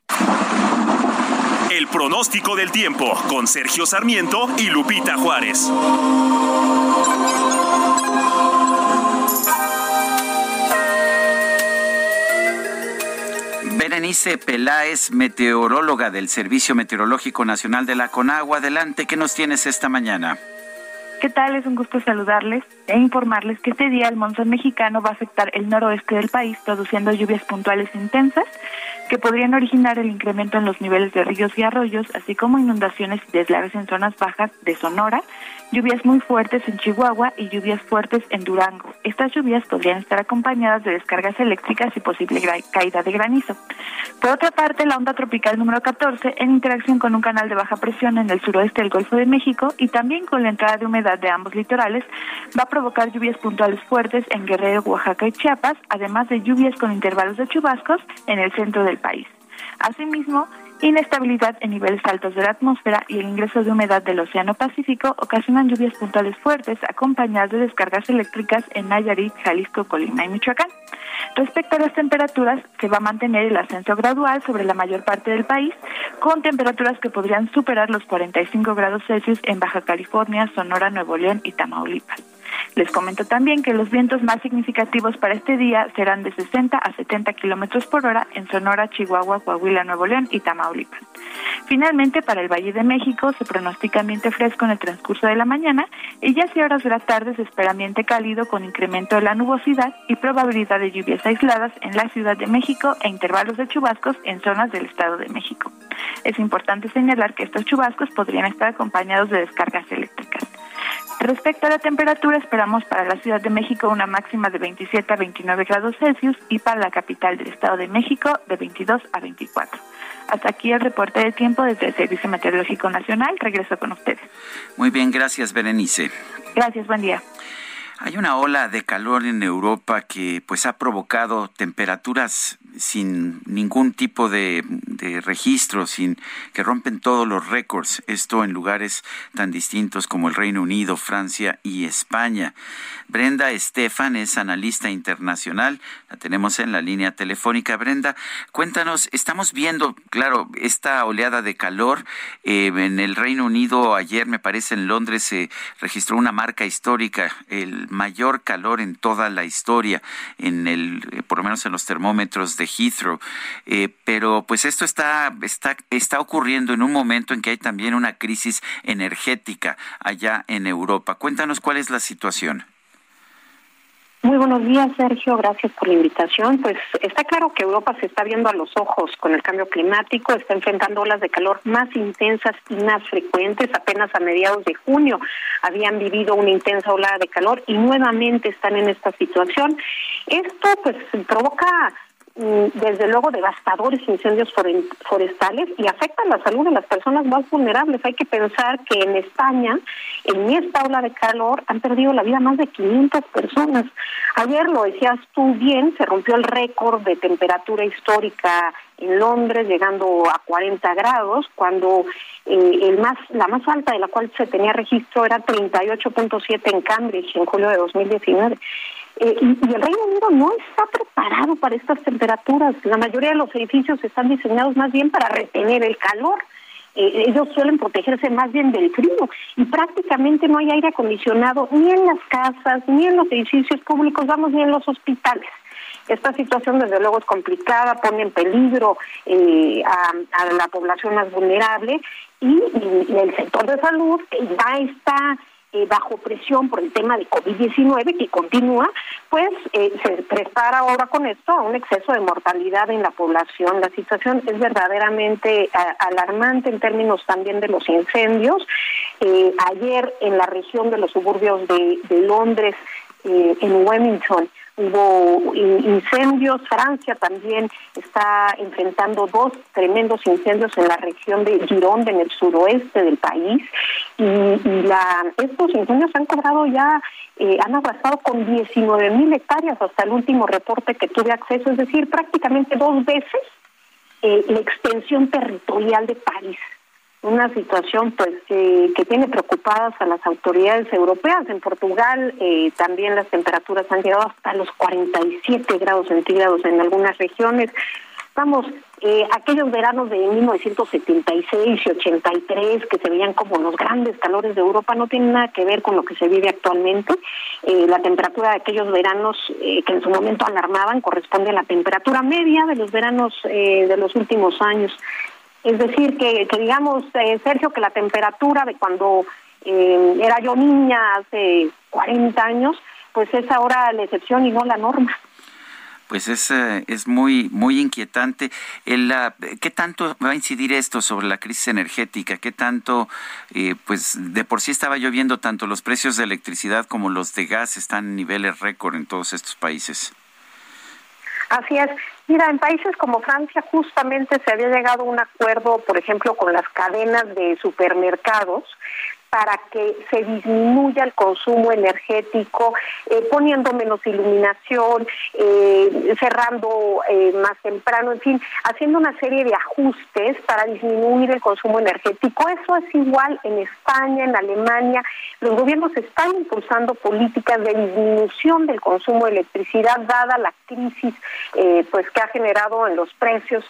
Speaker 3: El pronóstico del tiempo con Sergio Sarmiento y Lupita Juárez.
Speaker 1: Berenice Peláez, meteoróloga del Servicio Meteorológico Nacional de la Conagua. Adelante, ¿qué nos tienes esta mañana?
Speaker 17: ¿Qué tal? Es un gusto saludarles e informarles que este día el monzón mexicano va a afectar el noroeste del país, produciendo lluvias puntuales intensas que podrían originar el incremento en los niveles de ríos y arroyos, así como inundaciones y deslaves en zonas bajas de Sonora, lluvias muy fuertes en Chihuahua y lluvias fuertes en Durango. Estas lluvias podrían estar acompañadas de descargas eléctricas y posible caída de granizo. Por otra parte, la onda tropical número 14, en interacción con un canal de baja presión en el suroeste del Golfo de México y también con la entrada de humedad de ambos litorales, va a provocar lluvias puntuales fuertes en Guerrero, Oaxaca y Chiapas, además de lluvias con intervalos de chubascos en el centro del país. Asimismo, Inestabilidad en niveles altos de la atmósfera y el ingreso de humedad del Océano Pacífico ocasionan lluvias puntuales fuertes acompañadas de descargas eléctricas en Nayarit, Jalisco, Colima y Michoacán. Respecto a las temperaturas, se va a mantener el ascenso gradual sobre la mayor parte del país, con temperaturas que podrían superar los 45 grados Celsius en Baja California, Sonora, Nuevo León y Tamaulipas. Les comento también que los vientos más significativos para este día serán de 60 a 70 kilómetros por hora en Sonora, Chihuahua, Coahuila, Nuevo León y Tamaulipas. Finalmente, para el Valle de México se pronostica ambiente fresco en el transcurso de la mañana y ya hacia horas de la tarde se espera ambiente cálido con incremento de la nubosidad y probabilidad de lluvias aisladas en la Ciudad de México e intervalos de chubascos en zonas del Estado de México. Es importante señalar que estos chubascos podrían estar acompañados de descargas eléctricas. Respecto a la temperatura, esperamos para la Ciudad de México una máxima de 27 a 29 grados Celsius y para la capital del Estado de México de 22 a 24. Hasta aquí el reporte de tiempo desde el Servicio Meteorológico Nacional. Regreso con ustedes.
Speaker 1: Muy bien, gracias Berenice.
Speaker 17: Gracias, buen día.
Speaker 1: Hay una ola de calor en Europa que pues ha provocado temperaturas sin ningún tipo de, registro, sin que rompen todos los récords. Esto en lugares tan distintos como el Reino Unido, Francia y España. Brenda Estefan es analista internacional. La tenemos en la línea telefónica. Brenda, cuéntanos, estamos viendo, claro, esta oleada de calor eh, en el Reino Unido. Ayer, me parece, en Londres se registró una marca histórica, el mayor calor en toda la historia, en el, eh, por lo menos en los termómetros de Heathrow. Eh, pero pues esto está, está, está ocurriendo en un momento en que hay también una crisis energética allá en Europa. Cuéntanos cuál es la situación.
Speaker 18: Muy buenos días, Sergio. Gracias por la invitación. Pues está claro que Europa se está viendo a los ojos con el cambio climático, está enfrentando olas de calor más intensas y más frecuentes. Apenas a mediados de junio habían vivido una intensa ola de calor y nuevamente están en esta situación. Esto pues provoca desde luego devastadores incendios forestales y afectan la salud de las personas más vulnerables. Hay que pensar que en España, en esta ola de calor, han perdido la vida más de 500 personas. Ayer, lo decías tú bien, se rompió el récord de temperatura histórica en Londres, llegando a 40 grados, cuando eh, el más, la más alta de la cual se tenía registro era 38.7 en Cambridge en julio de 2019. Eh, y, el Reino Unido no está preparado para estas temperaturas. La mayoría de los edificios están diseñados más bien para retener el calor. Eh, ellos suelen protegerse más bien del frío y prácticamente no hay aire acondicionado ni en las casas ni en los edificios públicos, vamos ni en los hospitales. esta situación desde luego es complicada, pone en peligro eh, a, la población más vulnerable y, el sector de salud ya está eh, bajo presión por el tema de COVID-19 que continúa, pues eh, se prepara ahora con esto a un exceso de mortalidad en la población. La situación es verdaderamente alarmante en términos también de los incendios. ayer en la región de los suburbios de, Londres, en Wellington, hubo incendios, Francia también está enfrentando dos tremendos incendios en la región de Gironde, en el suroeste del país, y, la, estos incendios han cobrado ya, eh, han arrasado con 19 mil hectáreas hasta el último reporte que tuve acceso, es decir, prácticamente dos veces eh, la extensión territorial de París una situación pues que tiene preocupadas a las autoridades europeas. En Portugal eh, también las temperaturas han llegado hasta los 47 grados centígrados en algunas regiones. Vamos, eh, aquellos veranos de 1976 y 83 que se veían como los grandes calores de Europa no tienen nada que ver con lo que se vive actualmente. Eh, la temperatura de aquellos veranos que en su momento alarmaban corresponde a la temperatura media de los veranos de los últimos años. Es decir, que, digamos, eh, Sergio, que la temperatura de cuando eh, era yo niña hace 40 años, pues es ahora la excepción y no la norma.
Speaker 1: Pues es, eh, es muy, muy inquietante. El, ¿Qué tanto va a incidir esto sobre la crisis energética? ¿Qué tanto, pues de por sí estaba lloviendo tanto los precios de electricidad como los de gas están en niveles récord en todos estos países?
Speaker 18: Así es. Mira, en países como Francia justamente se había llegado a un acuerdo, por ejemplo, con las cadenas de supermercados para que se disminuya el consumo energético, eh, poniendo menos iluminación, eh, cerrando eh, más temprano, en fin, haciendo una serie de ajustes para disminuir el consumo energético. Eso es igual en España, en Alemania. Los gobiernos están impulsando políticas de disminución del consumo de electricidad dada la crisis pues que ha generado en los precios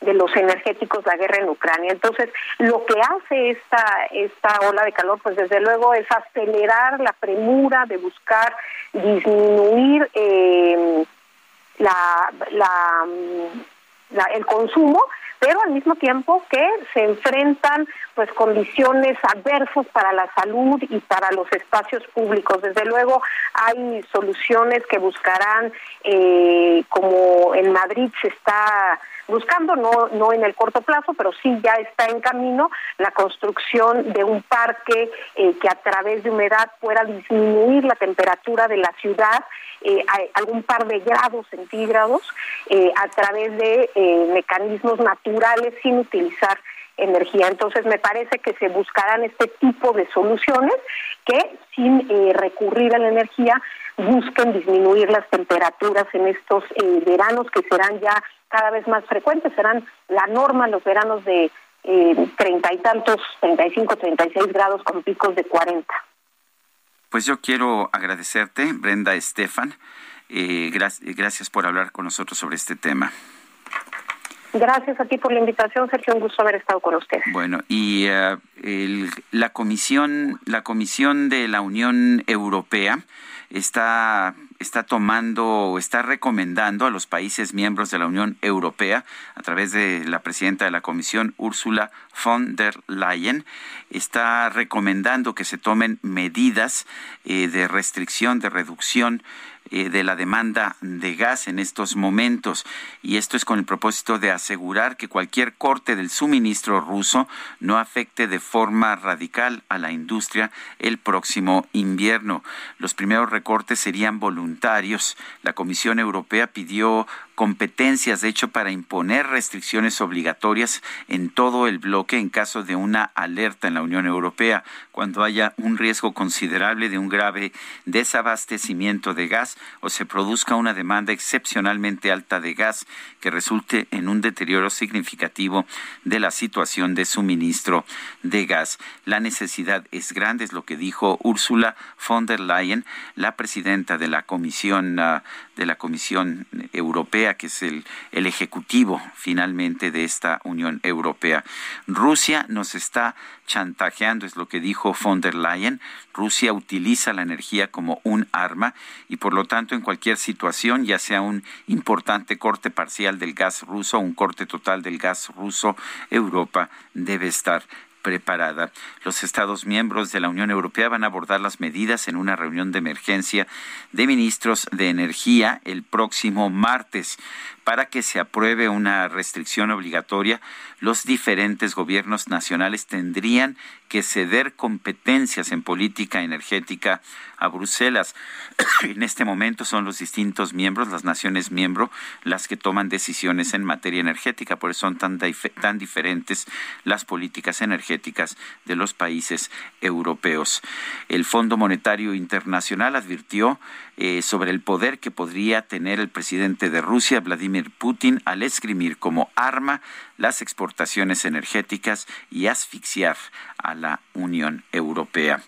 Speaker 18: de los energéticos la guerra en Ucrania. Entonces, lo que hace esta esta ola de calor, pues desde luego es acelerar la premura de buscar disminuir eh, la, la, el consumo, pero al mismo tiempo que se enfrentan pues condiciones adversas para la salud y para los espacios públicos. Desde luego hay soluciones que buscarán, eh, como en Madrid se está buscando, no, no en el corto plazo, pero sí ya está en camino la construcción de un parque eh, que a través de humedad pueda disminuir la temperatura de la ciudad eh, algún par de grados centígrados eh, a través de eh, mecanismos naturales sin utilizar energía. Entonces me parece que se buscarán este tipo de soluciones que sin recurrir a la energía busquen disminuir las temperaturas en estos veranos que serán ya cada vez más frecuentes, serán la norma en los veranos de treinta y tantos, treinta y treinta y seis grados con picos de cuarenta.
Speaker 1: Pues yo quiero agradecerte, Brenda Estefan. Eh, gracias por hablar con nosotros sobre este tema.
Speaker 18: Gracias a ti por la invitación, Sergio. Un gusto haber estado con usted.
Speaker 1: Bueno, y eh, la comisión, la comisión de la Unión Europea está está tomando, está recomendando a los países miembros de la Unión Europea, a través de la presidenta de la Comisión, Ursula von der Leyen, está recomendando que se tomen medidas eh, de restricción, de reducción eh, de la demanda de gas en estos momentos. Y esto es con el propósito de asegurar que cualquier corte del suministro ruso no afecte de forma radical a la industria el próximo invierno. Los primeros recortes serían voluntarios. La Comisión Europea pidió competencias, de hecho, para imponer restricciones obligatorias en todo el bloque en caso de una alerta en la Unión Europea, cuando haya un riesgo considerable de un grave desabastecimiento de gas o se produzca una demanda excepcionalmente alta de gas que resulte en un deterioro significativo de la situación de suministro de gas. La necesidad es grande, es lo que dijo Ursula von der Leyen, la presidenta de la Comisión ah, de la Comisión Europea, que es el, el ejecutivo finalmente de esta Unión Europea. Rusia nos está chantajeando, es lo que dijo von der Leyen. Rusia utiliza la energía como un arma y por lo tanto en cualquier situación, ya sea un importante corte parcial del gas ruso o un corte total del gas ruso, Europa debe estar preparada. Los Estados miembros de la Unión Europea van a abordar las medidas en una reunión de emergencia de ministros de energía el próximo martes para que se apruebe una restricción obligatoria, los diferentes gobiernos nacionales tendrían que ceder competencias en política energética a Bruselas. en este momento son los distintos miembros, las naciones miembro, las que toman decisiones en materia energética, por eso son tan, tan diferentes las políticas energéticas de los países europeos. El Fondo Monetario Internacional advirtió eh, sobre el poder que podría tener el presidente de Rusia, Vladimir Putin, al esgrimir como arma las exportaciones energéticas y asfixiar a la Unión Europea.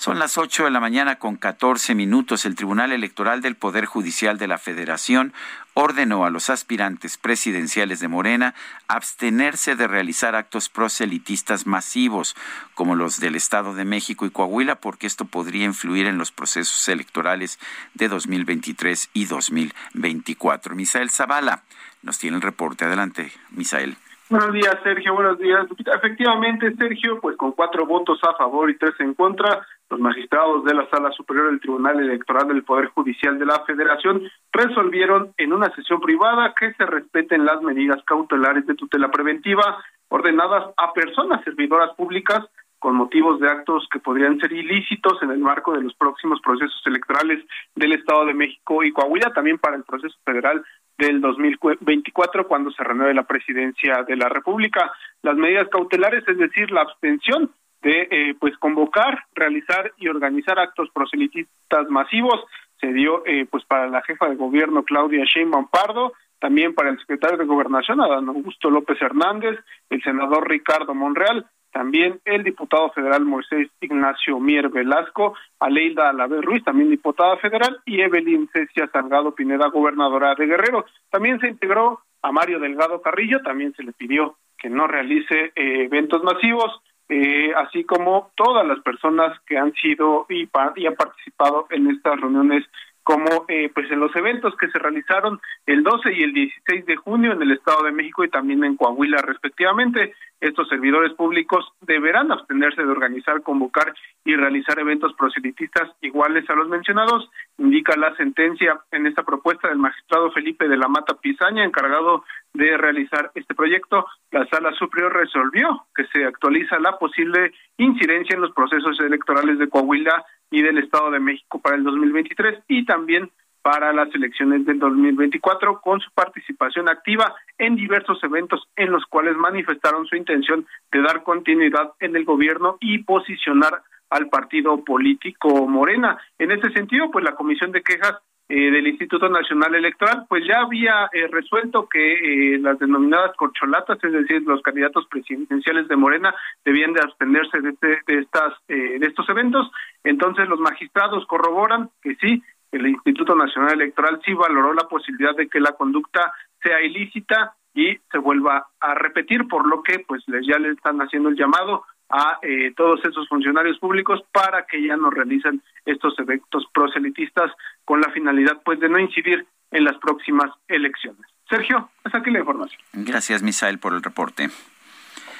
Speaker 1: Son las 8 de la mañana con 14 minutos. El Tribunal Electoral del Poder Judicial de la Federación ordenó a los aspirantes presidenciales de Morena abstenerse de realizar actos proselitistas masivos como los del Estado de México y Coahuila porque esto podría influir en los procesos electorales de 2023 y 2024. Misael Zavala nos tiene el reporte. Adelante, Misael.
Speaker 19: Buenos días, Sergio. Buenos días. Efectivamente, Sergio, pues con cuatro votos a favor y tres en contra, los magistrados de la Sala Superior del Tribunal Electoral del Poder Judicial de la Federación resolvieron en una sesión privada que se respeten las medidas cautelares de tutela preventiva ordenadas a personas servidoras públicas con motivos de actos que podrían ser ilícitos en el marco de los próximos procesos electorales del Estado de México y Coahuila, también para el proceso federal del 2024 cuando se renueve la presidencia de la República. Las medidas cautelares, es decir, la abstención de eh, pues convocar, realizar y organizar actos proselitistas masivos se dio eh, pues para la jefa de gobierno Claudia Sheinbaum Pardo, también para el secretario de Gobernación Adán Augusto López Hernández, el senador Ricardo Monreal, también el diputado federal Moisés Ignacio Mier Velasco, Aleida Alavé Ruiz, también diputada federal, y Evelyn Cecia Salgado Pineda, gobernadora de Guerrero. También se integró a Mario Delgado Carrillo, también se le pidió que no realice eh, eventos masivos eh, así como todas las personas que han sido y, y han participado en estas reuniones como eh, pues en los eventos que se realizaron el 12 y el 16 de junio en el Estado de México y también en Coahuila respectivamente. Estos servidores públicos deberán abstenerse de organizar, convocar y realizar eventos proselitistas iguales a los mencionados, indica la sentencia en esta propuesta del magistrado Felipe de la Mata Pizaña, encargado de realizar este proyecto. La Sala Superior resolvió que se actualiza la posible incidencia en los procesos electorales de Coahuila y del Estado de México para el 2023 y también para las elecciones del 2024 con su participación activa en diversos eventos en los cuales manifestaron su intención de dar continuidad en el gobierno y posicionar al partido político Morena. En este sentido, pues la Comisión de Quejas eh, del Instituto Nacional Electoral, pues ya había eh, resuelto que eh, las denominadas corcholatas, es decir, los candidatos presidenciales de Morena, debían de abstenerse de, de, de estas de estos eventos. Entonces los magistrados corroboran que sí, el Instituto Nacional Electoral sí valoró la posibilidad de que la conducta sea ilícita y se vuelva a repetir, por lo que pues ya le están haciendo el llamado a eh, todos esos funcionarios públicos para que ya no realicen estos eventos proselitistas con la finalidad pues de no incidir en las próximas elecciones. Sergio, hasta aquí la información.
Speaker 1: Gracias, Misael, por el reporte.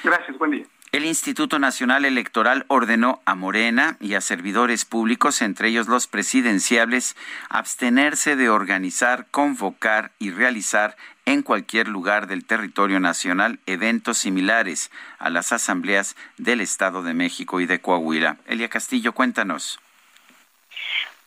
Speaker 19: Gracias, buen día.
Speaker 1: El Instituto Nacional Electoral ordenó a Morena y a servidores públicos, entre ellos los presidenciables, abstenerse de organizar, convocar y realizar en cualquier lugar del territorio nacional eventos similares a las asambleas del Estado de México y de Coahuila. Elia Castillo, cuéntanos.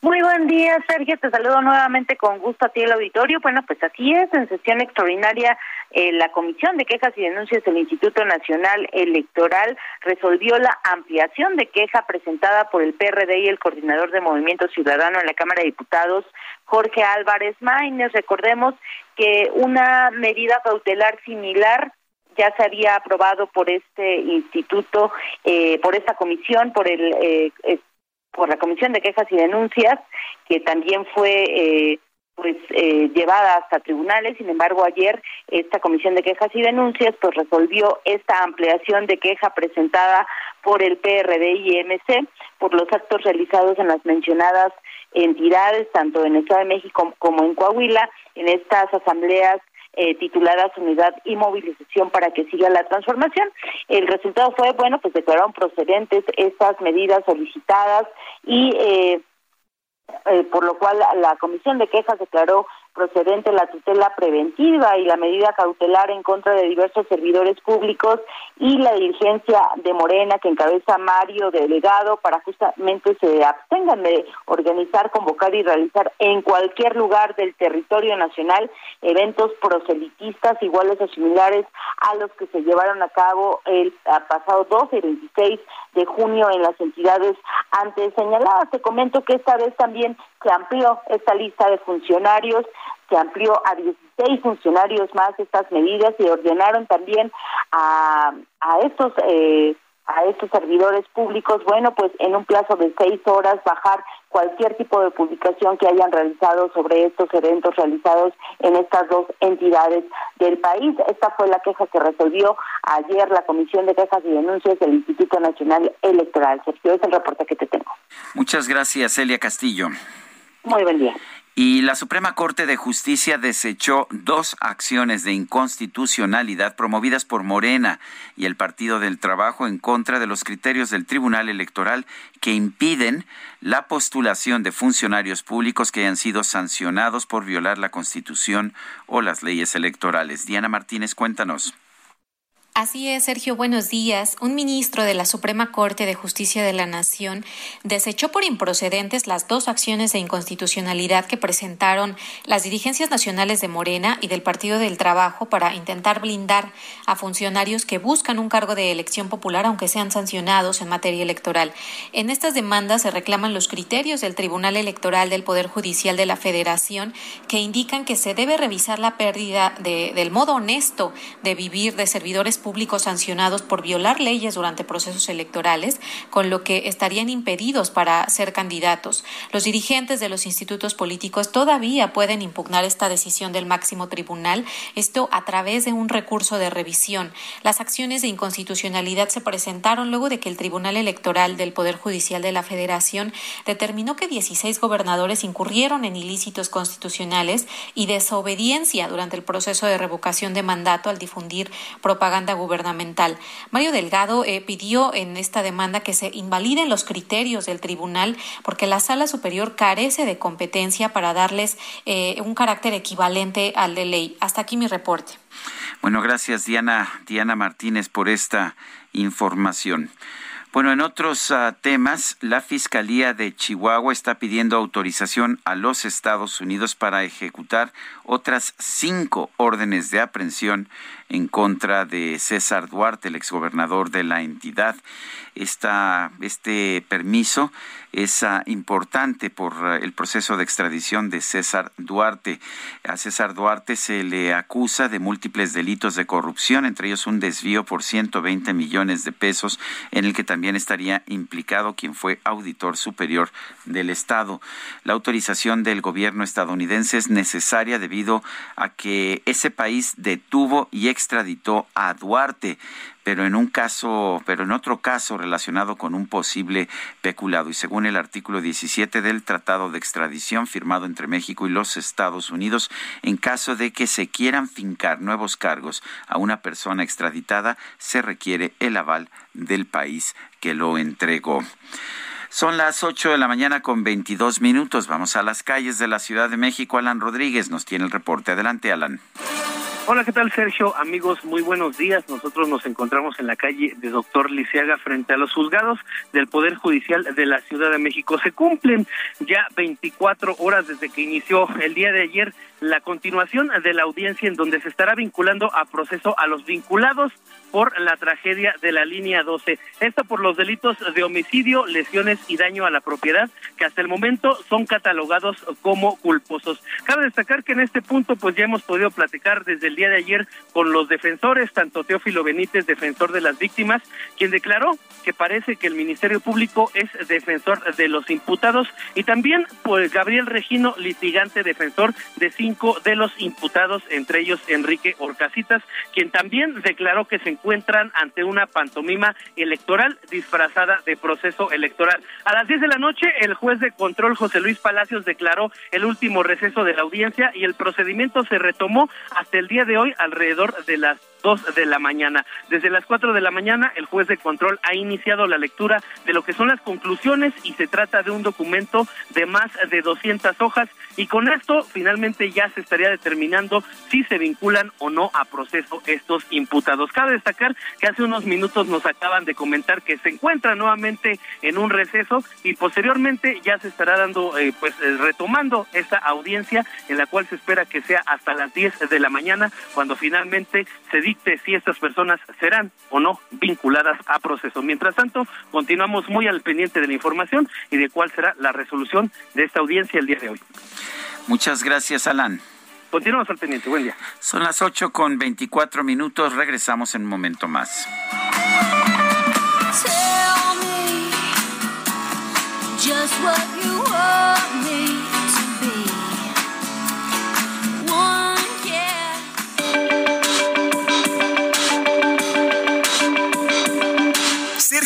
Speaker 14: Muy buen día, Sergio. Te saludo nuevamente con gusto a ti el auditorio. Bueno, pues así es, en sesión extraordinaria, eh, la Comisión de Quejas y Denuncias del Instituto Nacional Electoral resolvió la ampliación de queja presentada por el PRD y el coordinador de Movimiento Ciudadano en la Cámara de Diputados, Jorge Álvarez Maínez. Recordemos que una medida cautelar similar ya se había aprobado por este instituto, eh, por esta comisión, por el eh, por la Comisión de Quejas y Denuncias, que también fue eh, pues eh, llevada hasta tribunales. Sin embargo, ayer esta Comisión de Quejas y Denuncias pues resolvió esta ampliación de queja presentada por el PRD y MC por los actos realizados en las mencionadas entidades, tanto en el Estado de México como en Coahuila, en estas asambleas eh, tituladas Unidad y Movilización para que siga la transformación. El resultado fue, bueno, pues declararon procedentes estas medidas solicitadas y eh, eh, por lo cual la Comisión de Quejas declaró procedente la tutela preventiva y la medida cautelar en contra de diversos servidores públicos y la dirigencia de Morena que encabeza Mario Delegado para justamente se abstengan de organizar, convocar y realizar en cualquier lugar del territorio nacional eventos proselitistas iguales o similares a los que se llevaron a cabo el pasado 12 y 26 de junio en las entidades antes señaladas. Te comento que esta vez también se amplió esta lista de funcionarios se amplió a 16 funcionarios más estas medidas y ordenaron también a, a estos eh, a estos servidores públicos, bueno, pues en un plazo de seis horas bajar cualquier tipo de publicación que hayan realizado sobre estos eventos realizados en estas dos entidades del país. Esta fue la queja que resolvió ayer la Comisión de Quejas y Denuncias del Instituto Nacional Electoral. Sergio, es el reporte que te tengo.
Speaker 1: Muchas gracias, Celia Castillo.
Speaker 14: Muy buen día.
Speaker 1: Y la Suprema Corte de Justicia desechó dos acciones de inconstitucionalidad promovidas por Morena y el Partido del Trabajo en contra de los criterios del Tribunal Electoral que impiden la postulación de funcionarios públicos que hayan sido sancionados por violar la Constitución o las leyes electorales. Diana Martínez, cuéntanos.
Speaker 13: Así es, Sergio, buenos días. Un ministro de la Suprema Corte de Justicia de la Nación desechó por improcedentes las dos acciones de inconstitucionalidad que presentaron las dirigencias nacionales de Morena y del Partido del Trabajo para intentar blindar a funcionarios que buscan un cargo de elección popular aunque sean sancionados en materia electoral. En estas demandas se reclaman los criterios del Tribunal Electoral del Poder Judicial de la Federación que indican que se debe revisar la pérdida de, del modo honesto de vivir de servidores públicos sancionados por violar leyes durante procesos electorales, con lo que estarían impedidos para ser candidatos. Los dirigentes de los institutos políticos todavía pueden impugnar esta decisión del máximo tribunal, esto a través de un recurso de revisión. Las acciones de inconstitucionalidad se presentaron luego de que el Tribunal Electoral del Poder Judicial de la Federación determinó que 16 gobernadores incurrieron en ilícitos constitucionales y desobediencia durante el proceso de revocación de mandato al difundir propaganda gubernamental. Mario Delgado eh, pidió en esta demanda que se invaliden los criterios del tribunal porque la sala superior carece de competencia para darles eh, un carácter equivalente al de ley. Hasta aquí mi reporte.
Speaker 1: Bueno, gracias Diana, Diana Martínez por esta información. Bueno, en otros ah, temas, la Fiscalía de Chihuahua está pidiendo autorización a los Estados Unidos para ejecutar otras cinco órdenes de aprehensión en contra de César Duarte, el exgobernador de la entidad. Esta, este permiso es ah, importante por ah, el proceso de extradición de César Duarte. A César Duarte se le acusa de múltiples delitos de corrupción, entre ellos un desvío por 120 millones de pesos, en el que también estaría implicado quien fue auditor superior del Estado. La autorización del gobierno estadounidense es necesaria debido a que ese país detuvo y extraditó a Duarte pero en un caso, pero en otro caso relacionado con un posible peculado. Y según el artículo 17 del Tratado de Extradición firmado entre México y los Estados Unidos, en caso de que se quieran fincar nuevos cargos a una persona extraditada, se requiere el aval del país que lo entregó. Son las 8 de la mañana con 22 minutos. Vamos a las calles de la Ciudad de México. Alan Rodríguez nos tiene el reporte. Adelante, Alan.
Speaker 20: Hola, ¿qué tal Sergio? Amigos, muy buenos días. Nosotros nos encontramos en la calle de Doctor Liceaga frente a los juzgados del Poder Judicial de la Ciudad de México. Se cumplen ya 24 horas desde que inició el día de ayer la continuación de la audiencia en donde se estará vinculando a proceso a los vinculados por la tragedia de la línea 12. Esto por los delitos de homicidio, lesiones y daño a la propiedad, que hasta el momento son catalogados como culposos. Cabe destacar que en este punto, pues ya hemos podido platicar desde el día de ayer con los defensores, tanto Teófilo Benítez, defensor de las víctimas, quien declaró que parece que el Ministerio Público es defensor de los imputados, y también pues Gabriel Regino, litigante defensor de cinco de los imputados, entre ellos Enrique Orcasitas, quien también declaró que se encuentran ante una pantomima electoral disfrazada de proceso electoral. A las 10 de la noche, el juez de control José Luis Palacios declaró el último receso de la audiencia y el procedimiento se retomó hasta el día de hoy alrededor de las dos de la mañana. Desde las cuatro de la mañana, el juez de control ha iniciado la lectura de lo que son las conclusiones y se trata de un documento de más de 200 hojas y con esto finalmente ya se estaría determinando si se vinculan o no a proceso estos imputados. Cabe destacar que hace unos minutos nos acaban de comentar que se encuentra nuevamente en un receso y posteriormente ya se estará dando, eh, pues eh, retomando esta audiencia en la cual se espera que sea hasta las 10 de la mañana cuando finalmente se dicte si estas personas serán o no vinculadas a proceso. Mientras tanto, continuamos muy al pendiente de la información y de cuál será la resolución de esta audiencia el día de hoy.
Speaker 1: Muchas gracias, Alan.
Speaker 20: Continuamos al pendiente. Buen día.
Speaker 1: Son las 8 con 24 minutos. Regresamos en un momento más.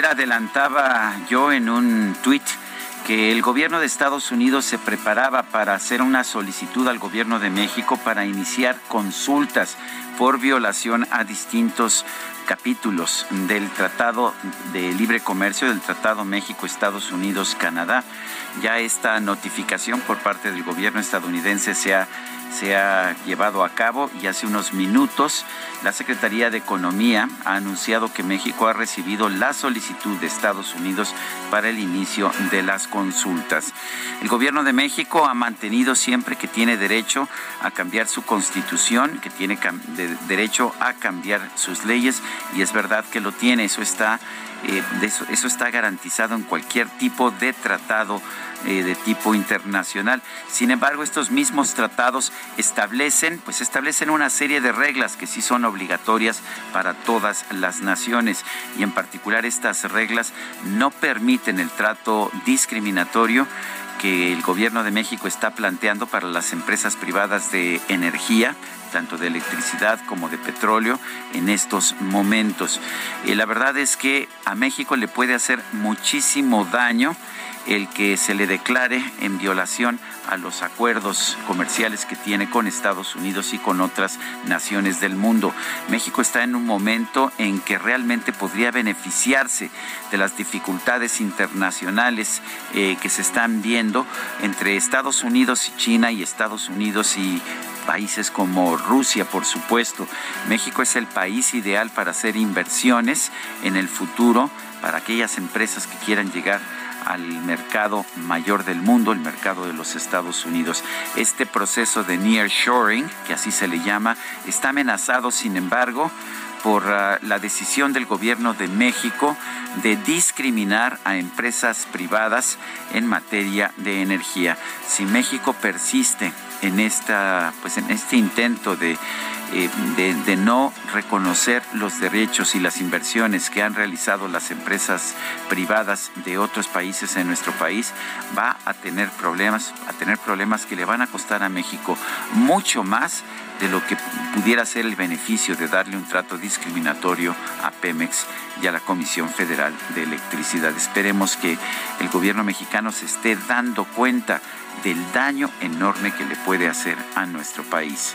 Speaker 1: Ayer adelantaba yo en un tuit que el gobierno de Estados Unidos se preparaba para hacer una solicitud al gobierno de México para iniciar consultas por violación a distintos capítulos del Tratado de Libre Comercio, del Tratado México-Estados Unidos-Canadá. Ya esta notificación por parte del gobierno estadounidense se ha se ha llevado a cabo y hace unos minutos la Secretaría de Economía ha anunciado que México ha recibido la solicitud de Estados Unidos para el inicio de las consultas. El gobierno de México ha mantenido siempre que tiene derecho a cambiar su constitución, que tiene derecho a cambiar sus leyes y es verdad que lo tiene, eso está, eh, eso, está garantizado en cualquier tipo de tratado eh, de tipo internacional. Sin embargo, estos mismos tratados establecen, pues establecen una serie de reglas que sí son obligatorias para todas las naciones y en particular estas reglas no permiten el trato discriminatorio que el gobierno de México está planteando para las empresas privadas de energía, tanto de electricidad como de petróleo, en estos momentos. Y la verdad es que a México le puede hacer muchísimo daño el que se le declare en violación a los acuerdos comerciales que tiene con Estados Unidos y con otras naciones del mundo. México está en un momento en que realmente podría beneficiarse de las dificultades internacionales eh, que se están viendo entre Estados Unidos y China y Estados Unidos y países como Rusia, por supuesto. México es el país ideal para hacer inversiones en el futuro para aquellas empresas que quieran llegar al mercado mayor del mundo, el mercado de los Estados Unidos. Este proceso de nearshoring, que así se le llama, está amenazado, sin embargo, por uh, la decisión del gobierno de México de discriminar a empresas privadas en materia de energía. Si México persiste en esta pues en este intento de de, de, no reconocer los derechos y las inversiones que han realizado las empresas privadas de otros países en nuestro país, va a tener problemas, a tener problemas que le van a costar a México mucho más de lo que pudiera ser el beneficio de darle un trato discriminatorio a Pemex y a la Comisión Federal de Electricidad. Esperemos que el gobierno mexicano se esté dando cuenta del daño enorme que le puede hacer a nuestro país.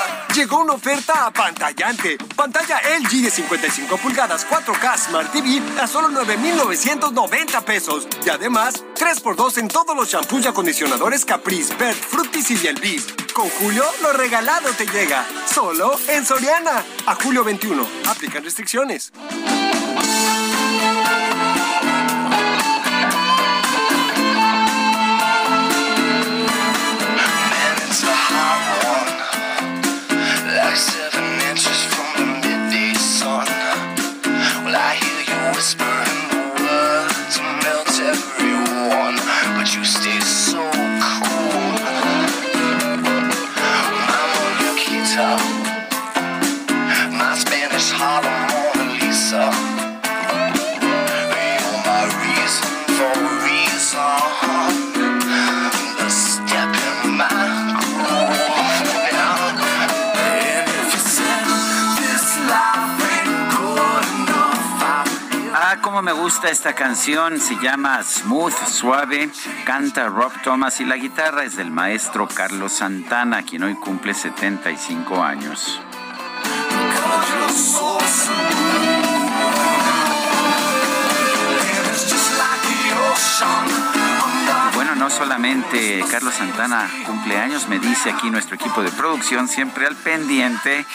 Speaker 12: Llegó una oferta apantallante. Pantalla LG de 55 pulgadas 4K Smart TV a solo 9,990 pesos. Y además, 3x2 en todos los shampoos y acondicionadores Caprice, Bert, Fructis y Bielvis. Con Julio, lo regalado te llega. Solo en Soriana. A julio 21. Aplican restricciones.
Speaker 1: Ah, cómo me gusta esta canción. Se llama Smooth, Suave. Canta Rob Thomas y la guitarra es del maestro Carlos Santana, quien hoy cumple 75 años. Bueno, no solamente Carlos Santana cumple años, me dice aquí nuestro equipo de producción, siempre al pendiente,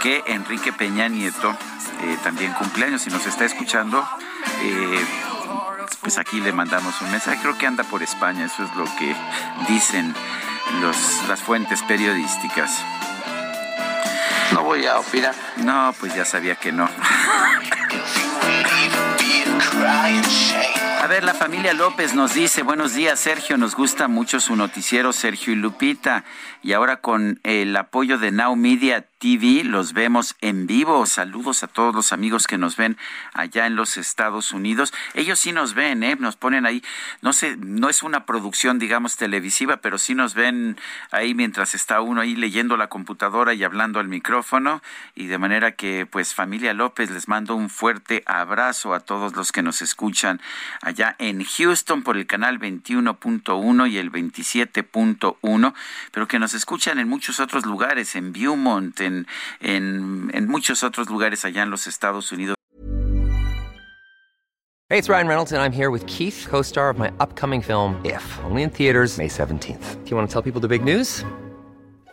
Speaker 1: que Enrique Peña Nieto eh, también cumpleaños y nos está escuchando. Eh, pues aquí le mandamos un mensaje, creo que anda por España, eso es lo que dicen los, las fuentes periodísticas.
Speaker 21: No voy a opinar.
Speaker 1: No, pues ya sabía que no. A ver, la familia López nos dice, buenos días Sergio, nos gusta mucho su noticiero Sergio y Lupita. Y ahora con el apoyo de Now Media TV los vemos en vivo. Saludos a todos los amigos que nos ven allá en los Estados Unidos. Ellos sí nos ven, ¿eh? nos ponen ahí, no sé, no es una producción, digamos, televisiva, pero sí nos ven ahí mientras está uno ahí leyendo la computadora y hablando al micrófono. Y de manera que, pues, familia López, les mando un fuerte abrazo a todos los que nos escuchan allá en Houston por el canal 21.1 y el 27.1, pero que nos escuchan en muchos otros lugares, en Beaumont, en, en, en muchos otros lugares allá en los Estados Unidos.
Speaker 22: Hey, it's Ryan Reynolds, and I'm here with Keith, co star of my upcoming film, If, only in theaters, May 17th. Do you want to tell people the big news?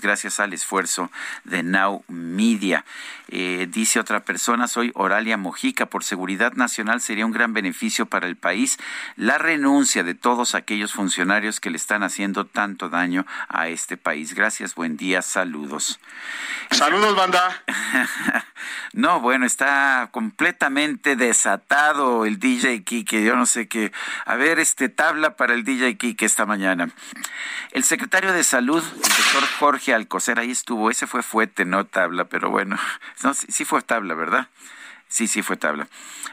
Speaker 1: Gracias al esfuerzo de Now Media. Eh, dice otra persona, soy Oralia Mojica, por seguridad nacional sería un gran beneficio para el país la renuncia de todos aquellos funcionarios que le están haciendo tanto daño a este país. Gracias, buen día, saludos.
Speaker 19: Saludos, banda.
Speaker 1: No, bueno, está completamente desatado el DJ Kike. Yo no sé qué. A ver, este tabla para el DJ Kike esta mañana. El secretario de Salud, el doctor Jorge Alcocer, ahí estuvo. Ese fue fuerte, no tabla, pero bueno. No, sí fue tabla, ¿verdad? Sí, sí fue tabla.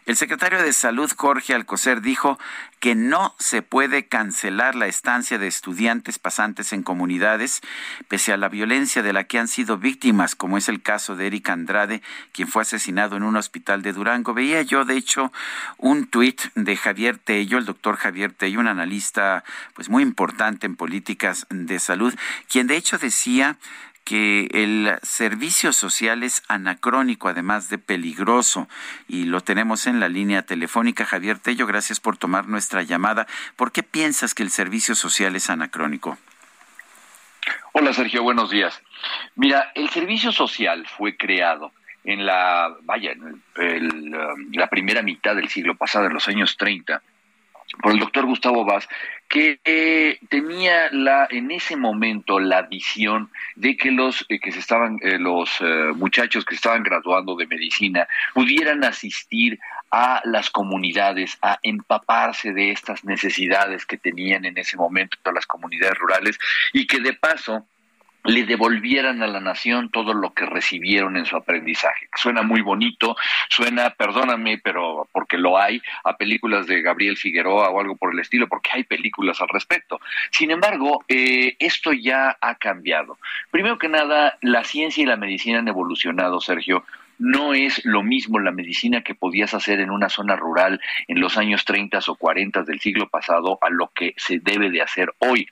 Speaker 1: El secretario de Salud, Jorge Alcocer, dijo que no se puede cancelar la estancia de estudiantes pasantes en comunidades, pese a la violencia de la que han sido víctimas, como es el caso de Eric Andrade, quien fue asesinado en un hospital de Durango. Veía yo, de hecho, un tuit de Javier Tello, el doctor Javier Tello, un analista pues muy importante en políticas de salud, quien de hecho decía que el servicio social es anacrónico, además de peligroso, y lo tenemos en la línea telefónica. Javier Tello, gracias por tomar nuestra llamada. ¿Por qué piensas que el servicio social es anacrónico?
Speaker 23: Hola Sergio, buenos días. Mira, el servicio social fue creado en la, vaya, en la primera mitad del siglo pasado, en los años 30, por el doctor Gustavo Vaz, que eh, tenía la en ese momento la visión de que los eh, que se estaban eh, los muchachos que estaban graduando de medicina pudieran asistir a las comunidades a empaparse de estas necesidades que tenían en ese momento las comunidades rurales y que de paso le devolvieran a la nación todo lo que recibieron en su aprendizaje. Suena muy bonito, suena, perdóname, pero porque lo hay, a películas de Gabriel Figueroa o algo por el estilo, porque hay películas al respecto. Sin embargo, eh, esto ya ha cambiado. Primero que nada, la ciencia y la medicina han evolucionado, Sergio, no es lo mismo la medicina que podías hacer en una zona rural en los años 30 o 40 del siglo pasado a lo que se debe de hacer hoy.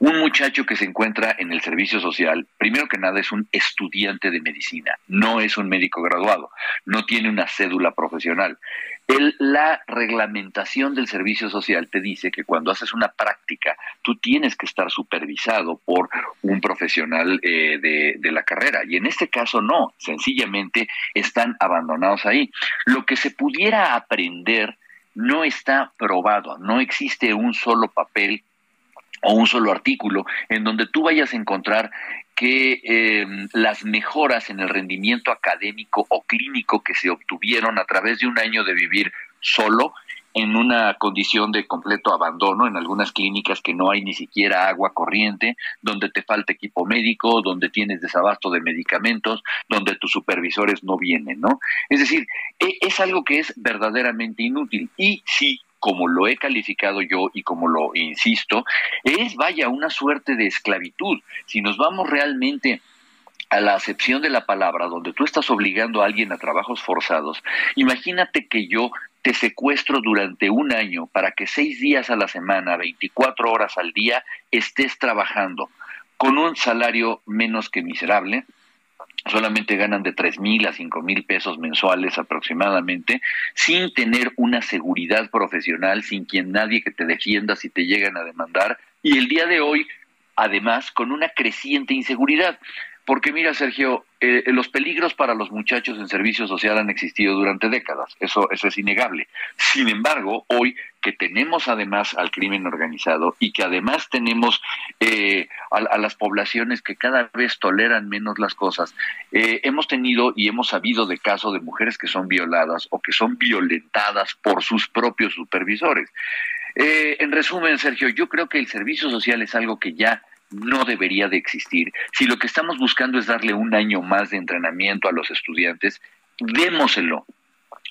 Speaker 23: Un muchacho que se encuentra en el servicio social, primero que nada es un estudiante de medicina, no es un médico graduado, no tiene una cédula profesional. la reglamentación del servicio social te dice que cuando haces una práctica, tú tienes que estar supervisado por un profesional eh, de, de la carrera. Y en este caso no, sencillamente están abandonados ahí. Lo que se pudiera aprender no está probado, no existe un solo papel o un solo artículo en donde tú vayas a encontrar que eh, las mejoras en el rendimiento académico o clínico que se obtuvieron a través de un año de vivir solo en una condición de completo abandono, en algunas clínicas que no hay ni siquiera agua corriente, donde te falta equipo médico, donde tienes desabasto de medicamentos, donde tus supervisores no vienen, ¿no? Es decir, e, es algo que es verdaderamente inútil. Y si como lo he calificado yo y como lo insisto, es, vaya, una suerte de esclavitud. Si nos vamos realmente a la acepción de la palabra, donde tú estás obligando a alguien a trabajos forzados, imagínate que yo te secuestro durante un año para que seis días a la semana, 24 horas al día, estés trabajando con un salario menos que miserable, solamente ganan de tres mil a cinco mil pesos mensuales aproximadamente, sin tener una seguridad profesional, sin quien nadie que te defienda si te llegan a demandar, y el día de hoy, además, con una creciente inseguridad. Porque mira, Sergio, eh, los peligros para los muchachos en servicio social han existido durante décadas, eso, es innegable. Sin embargo, hoy que tenemos además al crimen organizado y que además tenemos eh, a, las poblaciones que cada vez toleran menos las cosas, eh, hemos tenido y hemos sabido de casos de mujeres que son violadas o que son violentadas por sus propios supervisores. en resumen, Sergio, yo creo que el servicio social es algo que ya no debería de existir. Si lo que estamos buscando es darle un año más de entrenamiento a los estudiantes, démoselo,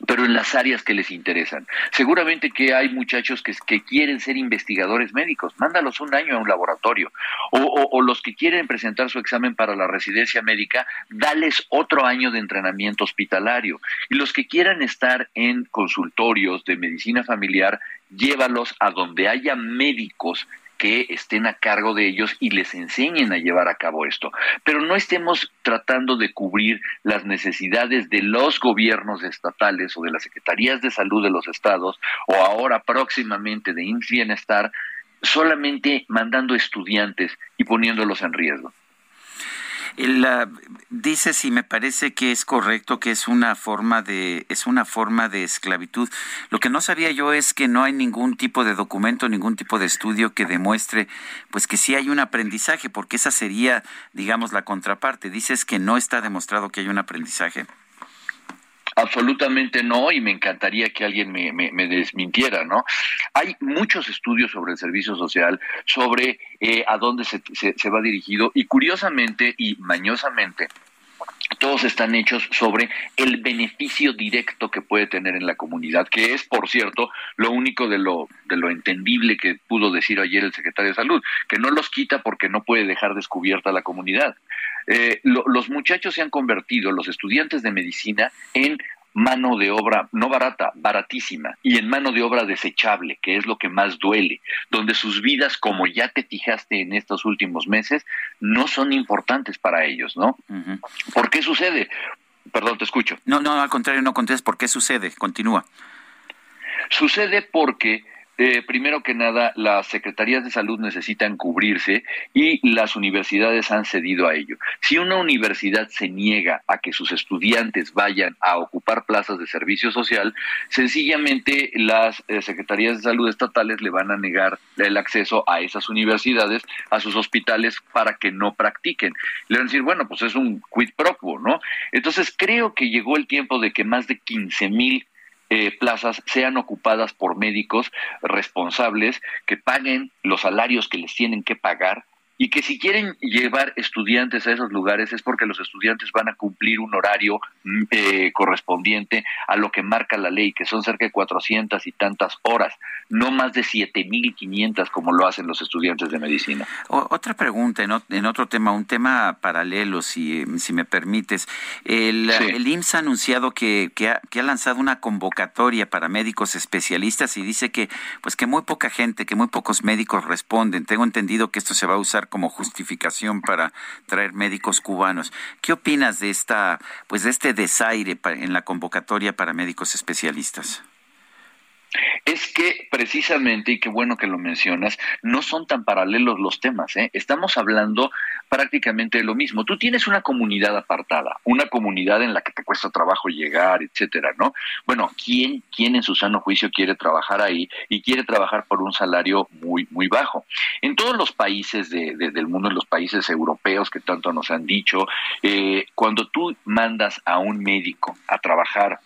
Speaker 23: pero en las áreas que les interesan. Seguramente que hay muchachos que, que quieren ser investigadores médicos, mándalos un año a un laboratorio, o, o, los que quieren presentar su examen para la residencia médica, dales otro año de entrenamiento hospitalario, y los que quieran estar en consultorios de medicina familiar, llévalos a donde haya médicos que estén a cargo de ellos y les enseñen a llevar a cabo esto. Pero no estemos tratando de cubrir las necesidades de los gobiernos estatales o de las secretarías de salud de los estados o ahora próximamente de Bienestar solamente mandando estudiantes y poniéndolos en riesgo.
Speaker 1: La, dice si me parece que es correcto que es una forma de es una forma de esclavitud. Lo que no sabía yo es que no hay ningún tipo de documento, ningún tipo de estudio que demuestre pues que sí hay un aprendizaje, porque esa sería, digamos, la contraparte. Dices que no está demostrado que hay un aprendizaje.
Speaker 23: Absolutamente no, y me encantaría que alguien me, me, desmintiera, ¿no? Hay muchos estudios sobre el servicio social, sobre eh, a dónde se, se va dirigido, y curiosamente y mañosamente, todos están hechos sobre el beneficio directo que puede tener en la comunidad, que es, por cierto, lo único de lo, de lo entendible que pudo decir ayer el secretario de Salud, que no los quita porque no puede dejar descubierta la comunidad. Eh, los muchachos se han convertido, los estudiantes de medicina, en mano de obra no barata, baratísima, y en mano de obra desechable, que es lo que más duele, donde sus vidas, como ya te fijaste en estos últimos meses, no son importantes para ellos, ¿no? ¿Por qué sucede? Perdón, te escucho.
Speaker 1: No, no, al contrario, no contestes. ¿Por qué sucede? Continúa.
Speaker 23: Sucede porque eh, primero que nada, las secretarías de salud necesitan cubrirse y las universidades han cedido a ello. Si una universidad se niega a que sus estudiantes vayan a ocupar plazas de servicio social, sencillamente las eh, secretarías de salud estatales le van a negar el acceso a esas universidades, a sus hospitales, para que no practiquen. Le van a decir, bueno, pues es un quid pro quo, ¿no? Entonces creo que llegó el tiempo de que más de 15 mil eh, plazas sean ocupadas por médicos responsables que paguen los salarios que les tienen que pagar y que si quieren llevar estudiantes a esos lugares es porque los estudiantes van a cumplir un horario mm, eh, correspondiente a lo que marca la ley, que son cerca de 400 y tantas horas, no más de 7.500 como lo hacen los estudiantes de medicina.
Speaker 1: otra pregunta en, otro tema, un tema paralelo, si, si me permites. El, el IMSS ha anunciado que, que, ha, que ha lanzado una convocatoria para médicos especialistas y dice que, pues que muy poca gente, que muy pocos médicos responden. Tengo entendido que esto se va a usar como justificación para traer médicos cubanos. ¿Qué opinas de esta, pues de este desaire en la convocatoria para médicos especialistas?
Speaker 23: Es que precisamente, y qué bueno que lo mencionas, no son tan paralelos los temas. ¿eh? Estamos hablando prácticamente de lo mismo. Tú tienes una comunidad apartada, una comunidad en la que te cuesta trabajo llegar, etcétera, ¿no? Bueno, ¿quién, quién en su sano juicio quiere trabajar ahí y quiere trabajar por un salario muy, muy bajo? En todos los países del mundo, en los países europeos que tanto nos han dicho, eh, cuando tú mandas a un médico a trabajar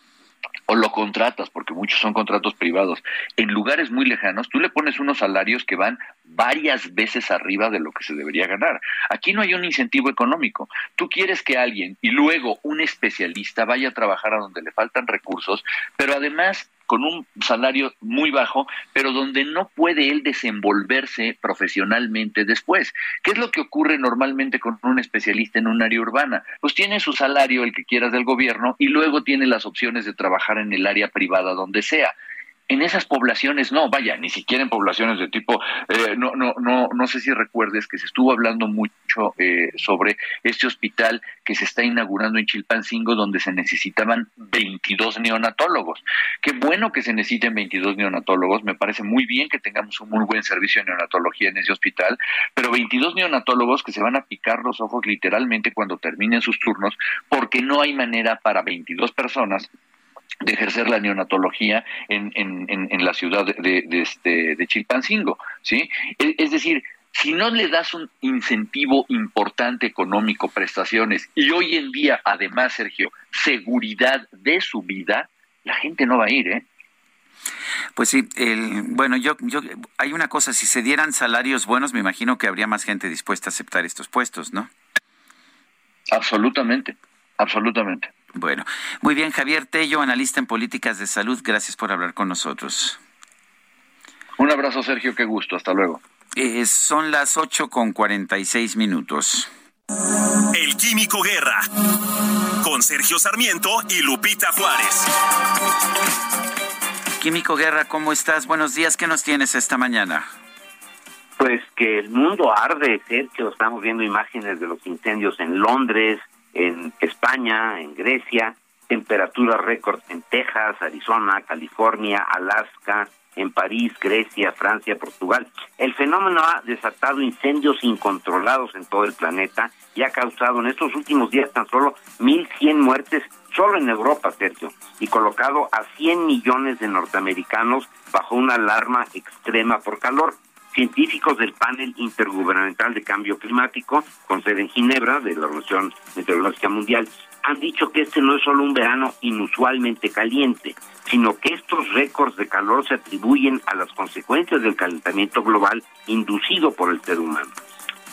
Speaker 23: o lo contratas, porque muchos son contratos privados, en lugares muy lejanos, tú le pones unos salarios que van varias veces arriba de lo que se debería ganar. Aquí no hay un incentivo económico. Tú quieres que alguien y luego un especialista vaya a trabajar a donde le faltan recursos, pero además con un salario muy bajo, pero donde no puede él desenvolverse profesionalmente después. ¿Qué es lo que ocurre normalmente con un especialista en un área urbana? Pues tiene su salario, el que quieras del gobierno, y luego tiene las opciones de trabajar en el área privada donde sea en esas poblaciones no, vaya, ni siquiera en poblaciones de tipo, eh, no, no, no, no sé si recuerdes que se estuvo hablando mucho eh, sobre este hospital que se está inaugurando en Chilpancingo, donde se necesitaban 22 neonatólogos. Qué bueno que se necesiten 22 neonatólogos, me parece muy bien que tengamos un muy buen servicio de neonatología en ese hospital, pero 22 neonatólogos que se van a picar los ojos literalmente cuando terminen sus turnos, porque no hay manera para 22 personas de ejercer la neonatología en, en, en, la ciudad de, de, este, de Chilpancingo, ¿sí? E, es decir, si no le das un incentivo importante económico, prestaciones, y hoy en día, además, Sergio, seguridad de su vida, la gente no va a ir, ¿eh?
Speaker 1: Pues sí, el, bueno, yo, yo, hay una cosa, si se dieran salarios buenos, me imagino que habría más gente dispuesta a aceptar estos puestos, ¿no?
Speaker 23: Absolutamente, absolutamente.
Speaker 1: Bueno, muy bien, Javier Tello, analista en políticas de salud, gracias por hablar con nosotros.
Speaker 23: Un abrazo, Sergio, qué gusto, hasta luego.
Speaker 1: Eh, son las ocho con cuarenta y seis minutos.
Speaker 3: El Químico Guerra, con Sergio Sarmiento y Lupita Juárez.
Speaker 1: Químico Guerra, ¿cómo estás? Buenos días, ¿qué nos tienes esta mañana?
Speaker 24: Pues que el mundo arde, Sergio. Estamos viendo imágenes de los incendios en Londres, en España, en Grecia, temperaturas récord en Texas, Arizona, California, Alaska, en París, Grecia, Francia, Portugal. El fenómeno ha desatado incendios incontrolados en todo el planeta y ha causado en estos últimos días tan solo 1.100 muertes solo en Europa, Sergio, y colocado a 100 millones de norteamericanos bajo una alarma extrema por calor científicos del panel intergubernamental de cambio climático con sede en Ginebra de la Organización Meteorológica Mundial han dicho que este no es solo un verano inusualmente caliente, sino que estos récords de calor se atribuyen a las consecuencias del calentamiento global inducido por el ser humano.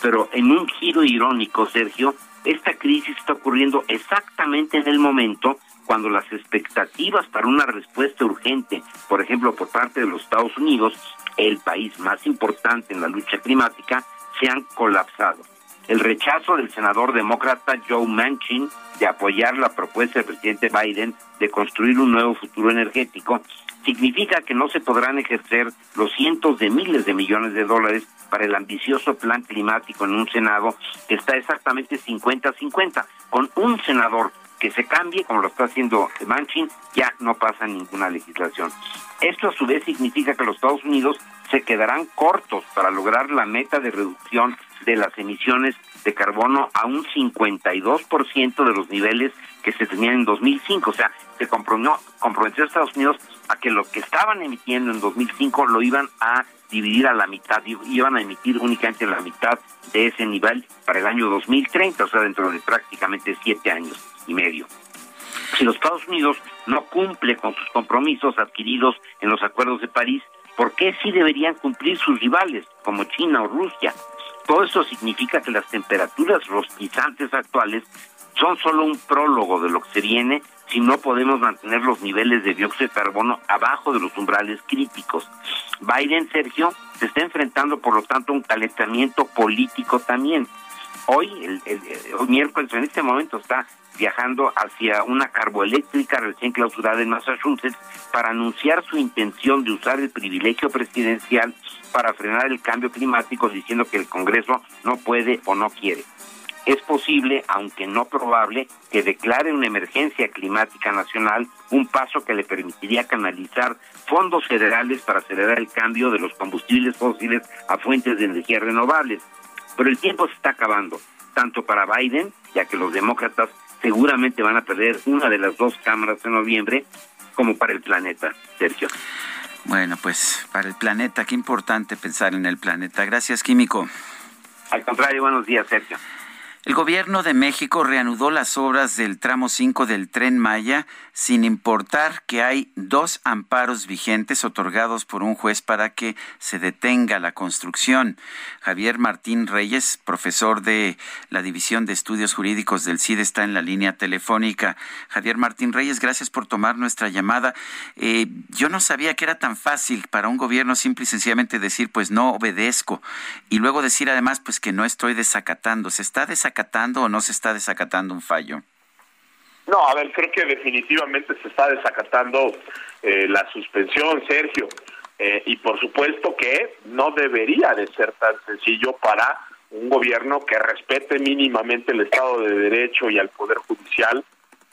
Speaker 24: Pero en un giro irónico, Sergio, esta crisis está ocurriendo exactamente en el momento cuando las expectativas para una respuesta urgente, por ejemplo, por parte de los Estados Unidos, el país más importante en la lucha climática, se han colapsado. El rechazo del senador demócrata Joe Manchin de apoyar la propuesta del presidente Biden de construir un nuevo futuro energético significa que no se podrán ejercer los cientos de miles de millones de dólares para el ambicioso plan climático en un Senado que está exactamente 50-50. Con un senador que se cambie, como lo está haciendo Manchin, ya no pasa ninguna legislación. Esto a su vez significa que los Estados Unidos se quedarán cortos para lograr la meta de reducción de las emisiones de carbono a un 52% de los niveles que se tenían en 2005. O sea, se comprometió, comprometió a Estados Unidos a que lo que estaban emitiendo en 2005 lo iban a dividir a la mitad, iban a emitir únicamente la mitad de ese nivel para el año 2030, o sea, dentro de prácticamente siete años y medio. Si los Estados Unidos no cumple con sus compromisos adquiridos en los acuerdos de París, ¿por qué sí deberían cumplir sus rivales, como China o Rusia? Todo esto significa que las temperaturas rostizantes actuales son solo un prólogo de lo que se viene si no podemos mantener los niveles de dióxido de carbono abajo de los umbrales críticos. Biden, Sergio, se está enfrentando, por lo tanto, a un calentamiento político también. Hoy, el, el, miércoles, en este momento, está viajando hacia una carboeléctrica recién clausurada en Massachusetts para anunciar su intención de usar el privilegio presidencial para frenar el cambio climático diciendo que el Congreso no puede o no quiere. Es posible, aunque no probable, que declare una emergencia climática nacional, un paso que le permitiría canalizar fondos federales para acelerar el cambio de los combustibles fósiles a fuentes de energía renovables. Pero el tiempo se está acabando, tanto para Biden, ya que los demócratas seguramente van a perder una de las dos cámaras en noviembre, como para el planeta, Sergio.
Speaker 1: Bueno, pues para el planeta, qué importante pensar en el planeta. Gracias, Químico.
Speaker 24: Al contrario, buenos días, Sergio.
Speaker 1: El gobierno de México reanudó las obras del tramo 5 del tren Maya sin importar que hay dos amparos vigentes otorgados por un juez para que se detenga la construcción. Javier Martín Reyes, profesor de la División de Estudios Jurídicos del CID, está en la línea telefónica. Javier Martín Reyes, gracias por tomar nuestra llamada. Eh, yo no sabía que era tan fácil para un gobierno simple y sencillamente decir, pues no obedezco, y luego decir además, pues que no estoy desacatando. ¿Se está desacatando o no se está desacatando un fallo?
Speaker 25: No, a ver, creo que definitivamente se está desacatando eh, la suspensión, Sergio. Eh, y por supuesto que no debería de ser tan sencillo para un gobierno que respete mínimamente el Estado de Derecho y al Poder Judicial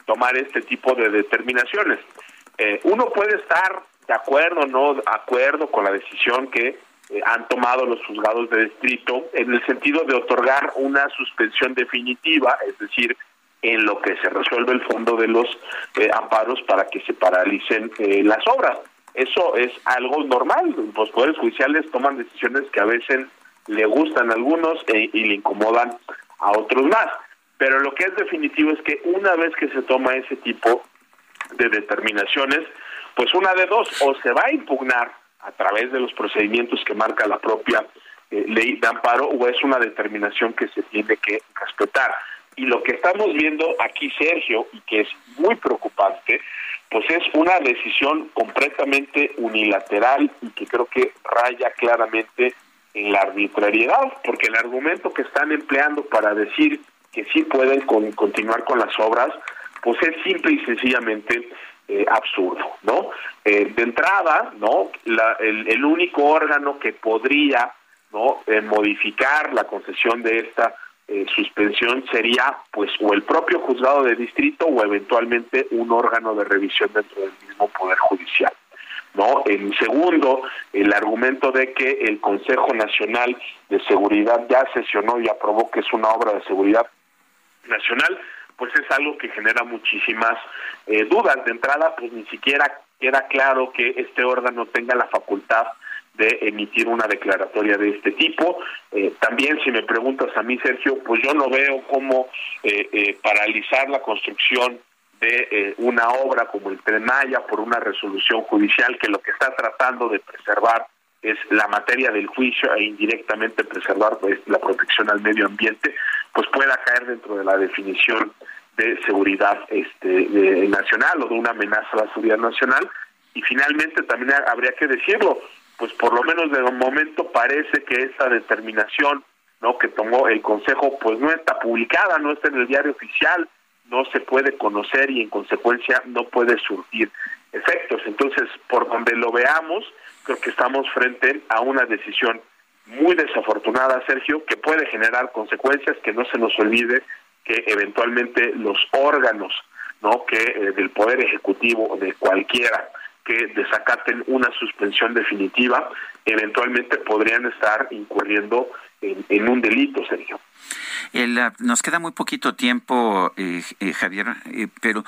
Speaker 25: tomar este tipo de determinaciones. Eh, uno puede estar de acuerdo o no de acuerdo con la decisión que eh, han tomado los juzgados de distrito en el sentido de otorgar una suspensión definitiva, es decir, en lo que se resuelve el fondo de los eh, amparos para que se paralicen eh, las obras. Eso es algo normal. Los poderes judiciales toman decisiones que a veces le gustan a algunos e, y le incomodan a otros más. Pero lo que es definitivo es que una vez que se toma ese tipo de determinaciones, pues una de dos, o se va a impugnar a través de los procedimientos que marca la propia eh, ley de amparo, o es una determinación que se tiene que respetar. Y lo que estamos viendo aquí, Sergio, y que es muy preocupante, pues es una decisión completamente unilateral y que creo que raya claramente en la arbitrariedad, porque el argumento que están empleando para decir que sí pueden continuar con las obras, pues es simple y sencillamente eh, absurdo, ¿no? Eh, de entrada, ¿no? La, el, el, único órgano que podría, ¿no? Eh, modificar la concesión de esta eh, suspensión sería pues o el propio juzgado de distrito o eventualmente un órgano de revisión dentro del mismo poder judicial no en segundo el argumento de que el Consejo Nacional de Seguridad ya sesionó y aprobó que es una obra de seguridad nacional pues es algo que genera muchísimas eh, dudas de entrada pues ni siquiera queda claro que este órgano tenga la facultad de emitir una declaratoria de este tipo. Eh, también, si me preguntas a mí, Sergio, pues yo no veo cómo eh, paralizar la construcción de una obra como el Tren Maya por una resolución judicial que lo que está tratando de preservar es la materia del juicio e indirectamente preservar pues, la protección al medio ambiente, pues pueda caer dentro de la definición de seguridad este, nacional o de una amenaza a la seguridad nacional. Y finalmente también habría que decirlo, pues por lo menos de momento parece que esta determinación no que tomó el Consejo pues no está publicada, no está en el diario oficial, no se puede conocer y en consecuencia no puede surtir efectos. Entonces, por donde lo veamos, creo que estamos frente a una decisión muy desafortunada, Sergio, que puede generar consecuencias, que no se nos olvide que eventualmente los órganos no que eh, del poder ejecutivo de cualquiera que desacaten una suspensión definitiva eventualmente podrían estar incurriendo en, un delito, Sergio.
Speaker 1: Nos queda muy poquito tiempo, eh, eh, Javier, eh, pero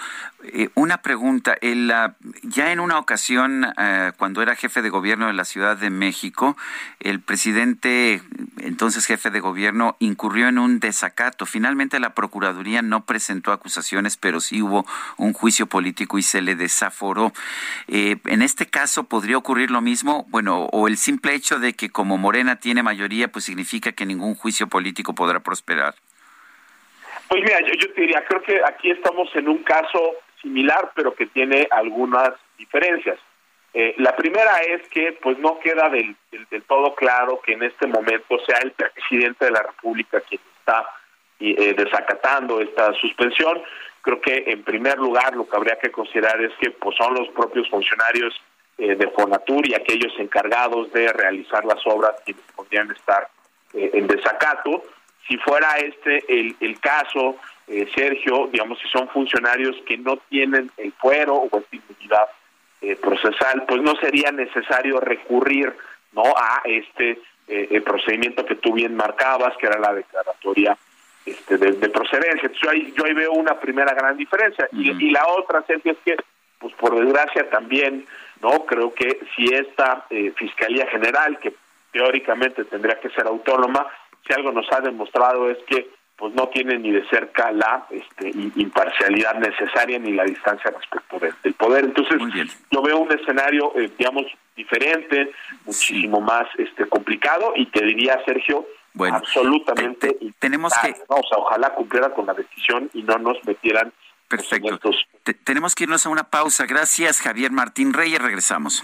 Speaker 1: una pregunta. El, ya en una ocasión, cuando era jefe de gobierno de la Ciudad de México, el presidente, entonces jefe de gobierno, incurrió en un desacato. Finalmente la Procuraduría no presentó acusaciones, pero sí hubo un juicio político y se le desaforó. en este caso, ¿podría ocurrir lo mismo? Bueno, o el simple hecho de que como Morena tiene mayoría, pues significa que ningún juicio político podrá prosperar?
Speaker 25: Pues mira, yo, te diría, creo que aquí estamos en un caso similar, pero que tiene algunas diferencias. Eh, la primera es que pues no queda del, del, todo claro que en este momento sea el presidente de la República quien está eh, desacatando esta suspensión. Creo que en primer lugar lo que habría que considerar es que pues son los propios funcionarios eh, de Fonatur y aquellos encargados de realizar las obras quienes podrían estar eh, en desacato. Si fuera este el, el caso, eh, Sergio, digamos, si son funcionarios que no tienen el fuero o esta inmunidad eh, procesal, pues no sería necesario recurrir no a este el procedimiento que tú bien marcabas, que era la declaratoria este, de, procedencia. Entonces, yo ahí, yo ahí veo una primera gran diferencia. y, y, la otra, Sergio, es que, pues por desgracia también, no creo que si esta Fiscalía General, que teóricamente tendría que ser autónoma, si algo nos ha demostrado es que pues no tiene ni de cerca la este, imparcialidad necesaria ni la distancia respecto del poder. Entonces, yo veo un escenario, eh, digamos, diferente, muchísimo más este complicado y te diría, Sergio, absolutamente
Speaker 1: tenemos que
Speaker 25: o sea, ojalá cumpliera con la decisión y no nos metieran
Speaker 1: Perfecto. tenemos que irnos a una pausa. Gracias, Javier Martín Reyes. Regresamos.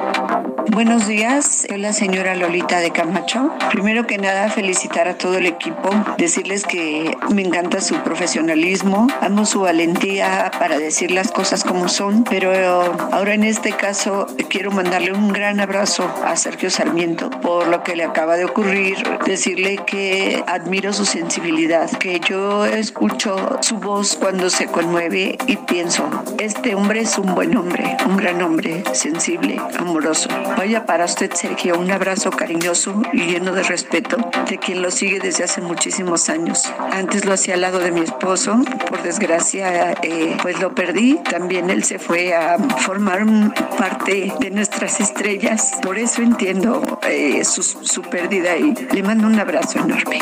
Speaker 26: Buenos días, soy la señora Lolita de Camacho. Primero que nada, felicitar a todo el equipo, decirles que me encanta su profesionalismo, amo su valentía para decir las cosas como son, pero ahora en este caso quiero mandarle un gran abrazo a Sergio Sarmiento por lo que le acaba de ocurrir, decirle que admiro su sensibilidad, que yo escucho su voz cuando se conmueve y pienso, este hombre es un buen hombre, un gran hombre, sensible, amoroso. Vaya para usted, Sergio, un abrazo cariñoso y lleno de respeto de quien lo sigue desde hace muchísimos años. Antes lo hacía al lado de mi esposo, por desgracia, eh, pues lo perdí. También él se fue a formar parte de nuestras estrellas. Por eso entiendo eh, su, su pérdida y le mando un abrazo enorme.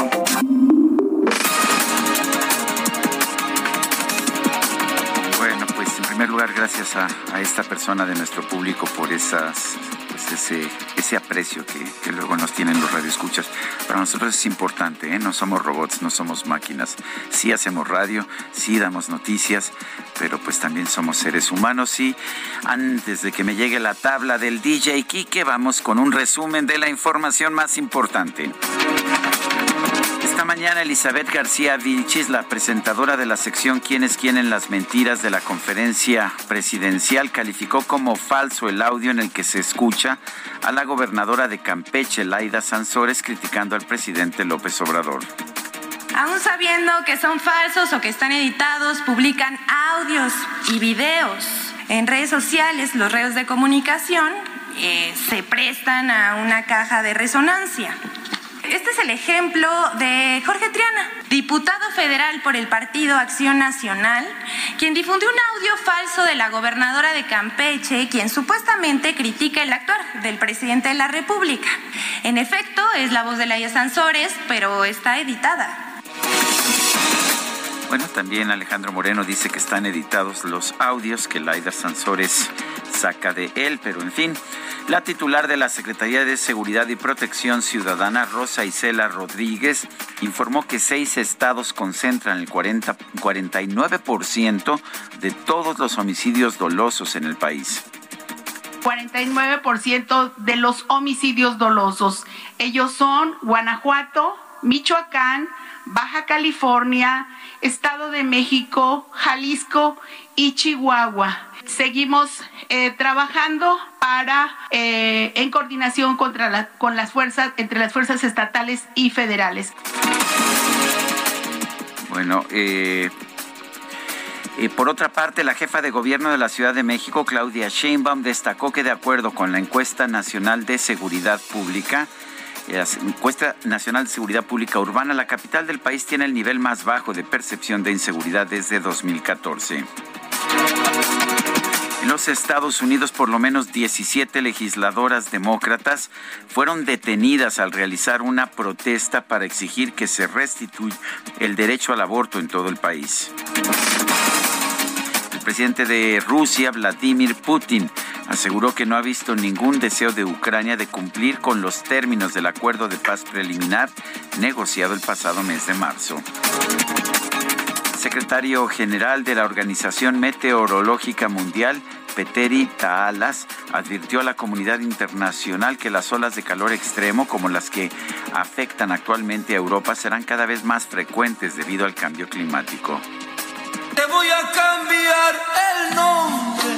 Speaker 1: Lugar, gracias a, esta persona de nuestro público por pues ese, aprecio que, que luego nos tienen los radioescuchas. Para nosotros es importante, ¿eh? no somos robots, no somos máquinas. Sí hacemos radio, sí damos noticias, pero pues también somos seres humanos. Y antes de que me llegue la tabla del DJ Kike, vamos con un resumen de la información más importante. Esta mañana Elizabeth García Vilchis, la presentadora de la sección ¿Quién es quién en las mentiras de la conferencia presidencial, calificó como falso el audio en el que se escucha a la gobernadora de Campeche, Laida Sansores, criticando al presidente López Obrador.
Speaker 27: Aún sabiendo que son falsos o que están editados, publican audios y videos en redes sociales, los redes de comunicación eh, se prestan a una caja de resonancia. Este es el ejemplo de Jorge Triana, diputado federal por el Partido Acción Nacional, quien difundió un audio falso de la gobernadora de Campeche, quien supuestamente critica el actuar del presidente de la República. En efecto, es la voz de Laia Sansores, pero está editada.
Speaker 1: Bueno, también Alejandro Moreno dice que están editados los audios que Laida Sansores saca de él, pero en fin, la titular de la Secretaría de Seguridad y Protección Ciudadana, Rosa Isela Rodríguez, informó que seis estados concentran el 40, 49% de todos los homicidios dolosos en el país.
Speaker 28: 49% de los homicidios dolosos. Ellos son Guanajuato, Michoacán, Baja California, Estado de México, Jalisco y Chihuahua. Seguimos eh, trabajando para eh, en coordinación contra con las fuerzas entre las fuerzas estatales y federales.
Speaker 1: Bueno, eh, eh, por otra parte, la jefa de gobierno de la Ciudad de México, Claudia Sheinbaum, destacó que de acuerdo con la encuesta nacional de seguridad pública, la encuesta nacional de seguridad pública urbana, la capital del país tiene el nivel más bajo de percepción de inseguridad desde 2014. En los Estados Unidos, por lo menos 17 legisladoras demócratas fueron detenidas al realizar una protesta para exigir que se restituya el derecho al aborto en todo el país. El presidente de Rusia, Vladimir Putin, aseguró que no ha visto ningún deseo de Ucrania de cumplir con los términos del acuerdo de paz preliminar negociado el pasado mes de marzo. Secretario general de la Organización Meteorológica Mundial, Peteri Taalas, advirtió a la comunidad internacional que las olas de calor extremo, como las que afectan actualmente a Europa, serán cada vez más frecuentes debido al cambio climático.
Speaker 21: Te voy a cambiar el nombre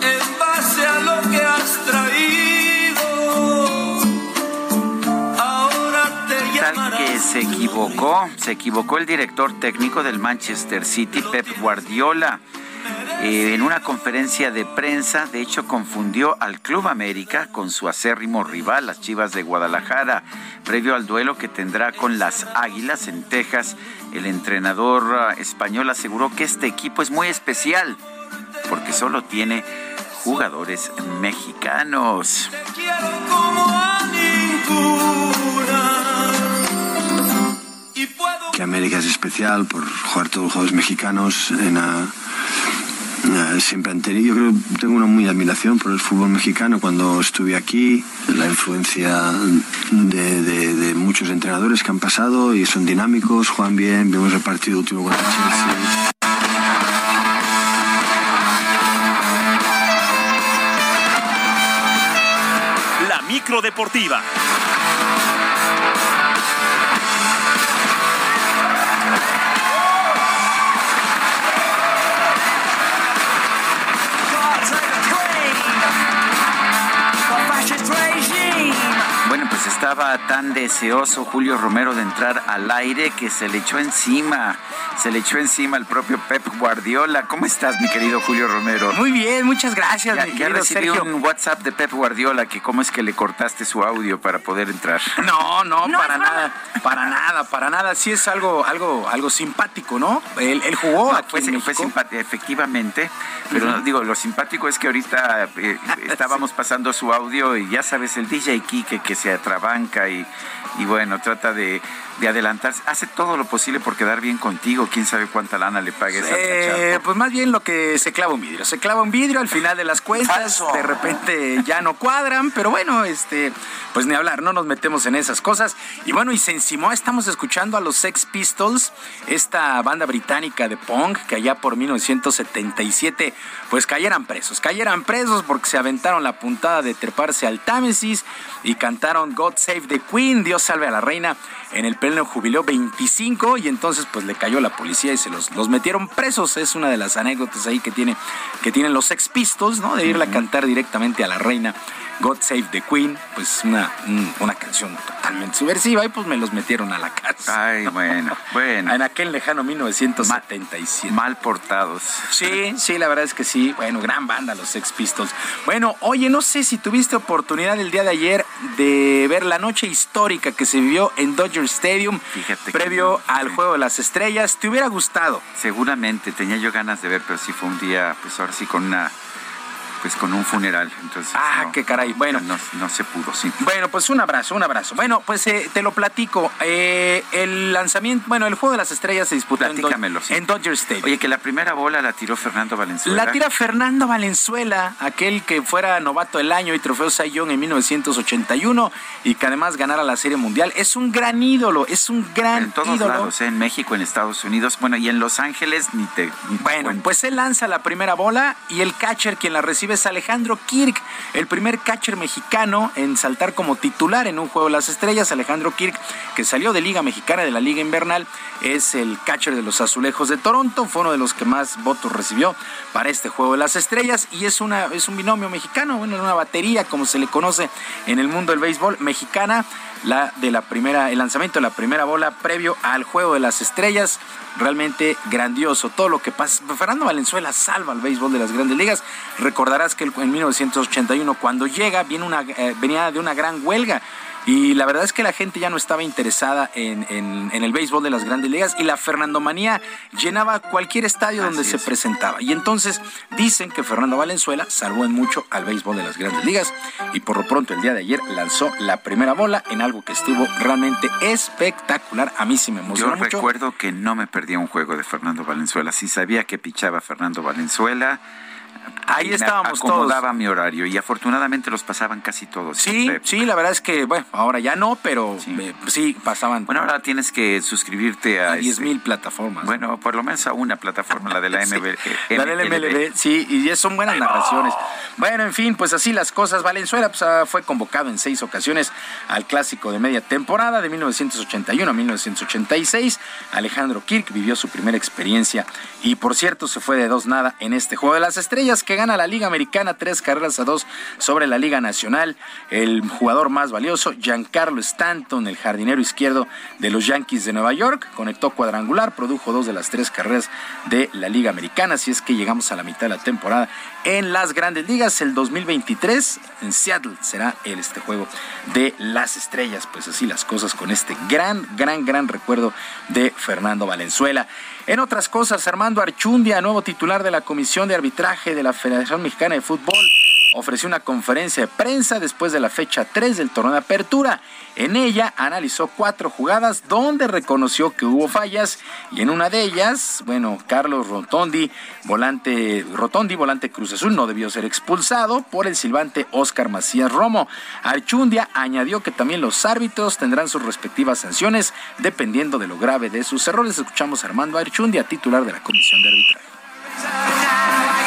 Speaker 21: en base a lo que has traído.
Speaker 1: Se equivocó, se equivocó el director técnico del Manchester City, Pep Guardiola. Eh, en una conferencia de prensa, de hecho, confundió al Club América con su acérrimo rival, las Chivas de Guadalajara, previo al duelo que tendrá con las Águilas en Texas. El entrenador ah, español aseguró que este equipo es muy especial porque solo tiene jugadores mexicanos.
Speaker 21: como a.
Speaker 29: que América es especial por jugar todos los jugadores mexicanos en la- eh, siempre han tenido, yo creo, tengo una muy admiración por el fútbol mexicano cuando estuve aquí, la influencia de, de- de muchos entrenadores que han pasado y son dinámicos, juegan bien, vimos el partido último contra Chelsea.
Speaker 3: La micro deportiva.
Speaker 1: Estaba tan deseoso Julio Romero de entrar al aire que se le echó encima, se le echó encima el propio Pep Guardiola. ¿Cómo estás, mi querido Julio Romero?
Speaker 30: Muy bien, muchas gracias,
Speaker 1: Ya,
Speaker 30: mi
Speaker 1: ya
Speaker 30: querido
Speaker 1: recibí
Speaker 30: Sergio.
Speaker 1: un WhatsApp de Pep Guardiola que cómo es que le cortaste su audio para poder entrar.
Speaker 30: No, no,
Speaker 1: No,
Speaker 30: para nada, para nada, para nada. Sí es algo, algo, algo simpático, ¿no? Él, él jugó aquí
Speaker 1: Fue,
Speaker 30: en
Speaker 1: fue simpático, efectivamente, pero digo, lo simpático es que ahorita eh, estábamos pasando su audio y ya sabes, el DJ Kike que se atrabanca banca y, y bueno, trata de, de adelantarse. Hace todo lo posible por quedar bien contigo. Quién sabe cuánta lana le pague esa
Speaker 30: Eh, pues más bien lo que se clava un vidrio. Se clava un vidrio al final de las cuentas. De repente ya no cuadran, pero bueno, este, pues ni hablar, no nos metemos en esas cosas. Y bueno, y se encimó, estamos escuchando a los Sex Pistols, esta banda británica de punk que allá por 1977 pues cayeran presos. Cayeran presos porque se aventaron la puntada de treparse al Támesis y cantaron God Save the Queen, Dios salve a la reina en el pleno jubileo 25 y entonces pues le cayó la policía y se los, los metieron presos. Es una de las anécdotas ahí que, tiene, que tienen los Sex Pistols, ¿no? De irle a cantar directamente a la reina God Save the Queen, pues una, un- una canción totalmente subversiva y pues me los metieron a la cárcel.
Speaker 1: Ay, bueno, bueno.
Speaker 30: En aquel lejano 1977.
Speaker 1: Mal portados.
Speaker 30: Sí, sí, la verdad es que sí. Bueno, gran banda los Sex Pistols. Bueno, oye, no sé si tuviste oportunidad el día de ayer de ver la noche histórica que se vivió en Dodger Stadium
Speaker 1: Fíjate
Speaker 30: previo al. Juego de las Estrellas. ¿Te hubiera gustado?
Speaker 1: Seguramente tenía yo ganas de ver, pero sí fue un día, pues ahora sí con una, pues con un funeral. Entonces,
Speaker 30: Ah,
Speaker 1: no,
Speaker 30: qué caray. Bueno,
Speaker 1: no, no se pudo, sí.
Speaker 30: Bueno, pues un abrazo, un abrazo. Bueno, pues eh, te lo platico. Eh, el lanzamiento, bueno, el Juego de las Estrellas se disputó en, Do-
Speaker 1: sí.
Speaker 30: en Dodger Stadium.
Speaker 1: Oye, que la primera bola la tiró Fernando Valenzuela.
Speaker 30: La tira Fernando Valenzuela, aquel que fuera novato del año y trofeo Young en 1981 y que además ganara la Serie Mundial. Es un gran ídolo, es un gran
Speaker 1: en todos
Speaker 30: ídolo.
Speaker 1: lados, ¿eh? en México, en Estados Unidos, bueno, y en Los Ángeles ni te. ni
Speaker 30: Bueno, pues él lanza la primera bola y el catcher quien la recibe es Alejandro Kirk, el primer catcher mexicano en saltar como titular en un juego de las estrellas. Alejandro Kirk, que salió de Liga Mexicana de la Liga Invernal, es el catcher de los Azulejos de Toronto, fue uno de los que más votos recibió para este juego de las estrellas y es una es un binomio mexicano, bueno, una batería como se le conoce en el mundo del béisbol mexicana, la de la primera el lanzamiento de la primera bola previo al juego de las estrellas realmente grandioso. Todo lo que pasa. Fernando Valenzuela salva al béisbol de las grandes ligas. Recordarás que en 1981, cuando llega, viene una, eh, venía de una gran huelga. Y la verdad es que la gente ya no estaba interesada en, en- en el béisbol de las grandes ligas y la Fernandomanía llenaba cualquier estadio donde se presentaba. Y entonces dicen que Fernando Valenzuela salvó en mucho al béisbol de las grandes ligas y por lo pronto el día de ayer lanzó la primera bola en algo que estuvo realmente espectacular. A mí sí me
Speaker 1: Yo
Speaker 30: emocionó mucho.
Speaker 1: recuerdo que no me perdía un juego de Fernando Valenzuela. Sí sabía que pichaba Fernando Valenzuela.
Speaker 30: Ahí estábamos
Speaker 1: acomodaba
Speaker 30: todos.
Speaker 1: mi horario y afortunadamente los pasaban casi todos.
Speaker 30: Sí, sí, la verdad es que, bueno, ahora ya no, pero eh, sí, pasaban.
Speaker 1: Bueno, ahora tienes que suscribirte a,
Speaker 30: A 10
Speaker 1: este-
Speaker 30: mil plataformas.
Speaker 1: Bueno, por lo menos a una plataforma, la de la
Speaker 30: Sí, la del MLB, sí, y son buenas narraciones. Bueno, en fin, pues así las cosas. Valenzuela pues, ah, fue convocado en seis ocasiones al clásico de media temporada de 1981 a 1986. Alejandro Kirk vivió su primera experiencia y, por cierto, se fue de dos nada en este juego de las estrellas que gana la Liga Americana tres carreras a dos sobre la Liga Nacional. El jugador más valioso, Giancarlo Stanton, el jardinero izquierdo de los Yankees de Nueva York, conectó cuadrangular, produjo dos de las tres carreras de la Liga Americana. Así es que llegamos a la mitad de la temporada en las grandes ligas. El 2023 en Seattle será el este juego de las estrellas. Pues así las cosas con este gran, gran, gran recuerdo de Fernando Valenzuela. En otras cosas, Armando Archundia, nuevo titular de la Comisión de Arbitraje de la Federación Mexicana de Fútbol, ofreció una conferencia de prensa después de la fecha 3 del torneo de apertura. En ella analizó cuatro jugadas donde reconoció que hubo fallas y en una de ellas, bueno, Carlos Rotondi, volante Rotondi, volante Cruz Azul, no debió ser expulsado por el silbante Oscar Macías Romo. Archundia añadió que también los árbitros tendrán sus respectivas sanciones dependiendo de lo grave de sus errores. Escuchamos a Armando Archundia, titular de la Comisión de Arbitraje.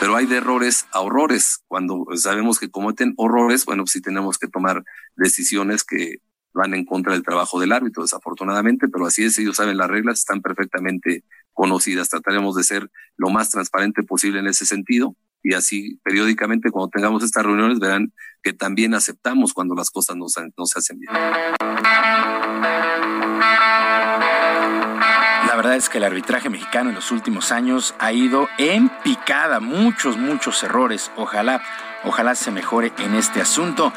Speaker 31: Pero hay de errores a horrores. Cuando sabemos que cometen horrores, bueno, pues sí tenemos que tomar decisiones que van en contra del trabajo del árbitro, desafortunadamente, pero así es, ellos saben las reglas, están perfectamente conocidas. Trataremos de ser lo más transparente posible en ese sentido y así periódicamente cuando tengamos estas reuniones verán que también aceptamos cuando las cosas no no se hacen bien.
Speaker 30: Es que el arbitraje mexicano en los últimos años ha ido en picada, muchos, muchos errores. Ojalá, ojalá se mejore en este asunto.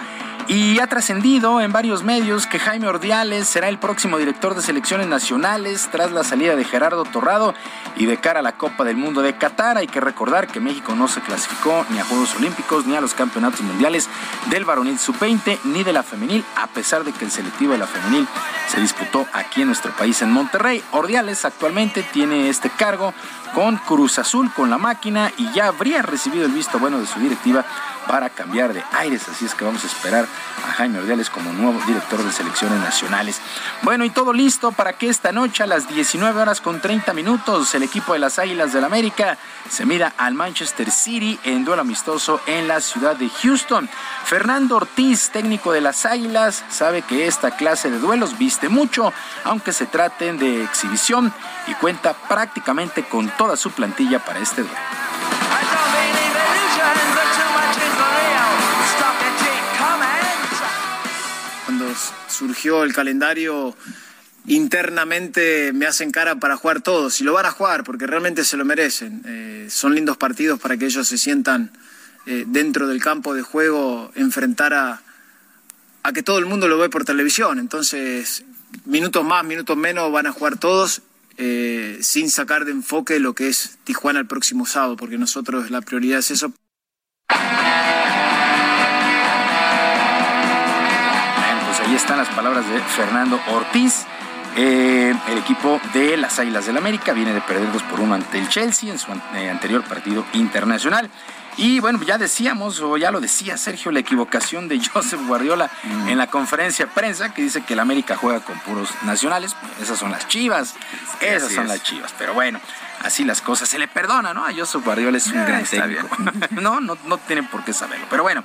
Speaker 30: Y ha trascendido en varios medios que Jaime Ordiales será el próximo director de selecciones nacionales tras la salida de Gerardo Torrado y de cara a la Copa del Mundo de Qatar. Hay que recordar que México no se clasificó ni a Juegos Olímpicos ni a los campeonatos mundiales del varonil sub-20 ni de la femenil, a pesar de que el selectivo de la femenil se disputó aquí en nuestro país en Monterrey. Ordiales actualmente tiene este cargo con Cruz Azul, con la máquina y ya habría recibido el visto bueno de su directiva para cambiar de aires. Así es que vamos a esperar a Jaime Ordiales como nuevo director de selecciones nacionales. Bueno, y todo listo para que esta noche a las 19 horas con 30 minutos el equipo de las Águilas del América se mida al Manchester City en duelo amistoso en la ciudad de Houston. Fernando Ortiz, técnico de las Águilas, sabe que esta clase de duelos viste mucho, aunque se traten de exhibición y cuenta prácticamente con toda su plantilla para este duelo.
Speaker 32: Surgió el calendario, internamente me hacen cara para jugar todos y lo van a jugar porque realmente se lo merecen. Eh, son lindos partidos para que ellos se sientan eh, dentro del campo de juego, enfrentar a, a que todo el mundo lo ve por televisión. Entonces, minutos más, minutos menos van a jugar todos eh, sin sacar de enfoque lo que es Tijuana el próximo sábado, porque nosotros la prioridad es eso.
Speaker 30: Ahí están las palabras de Fernando Ortiz. Eh, el equipo de las Águilas del América viene de perder 2 por 1 ante el Chelsea en su eh, anterior partido internacional. Y bueno, ya decíamos, o ya lo decía Sergio, la equivocación de Joseph Guardiola en la conferencia de prensa, que dice que el América juega con puros nacionales. Esas son las chivas, esas son las chivas. Pero bueno, así las cosas. Se le perdona, ¿no? A Joseph Guardiola es un Ah, gran técnico. no, no, no tienen por qué saberlo. Pero bueno,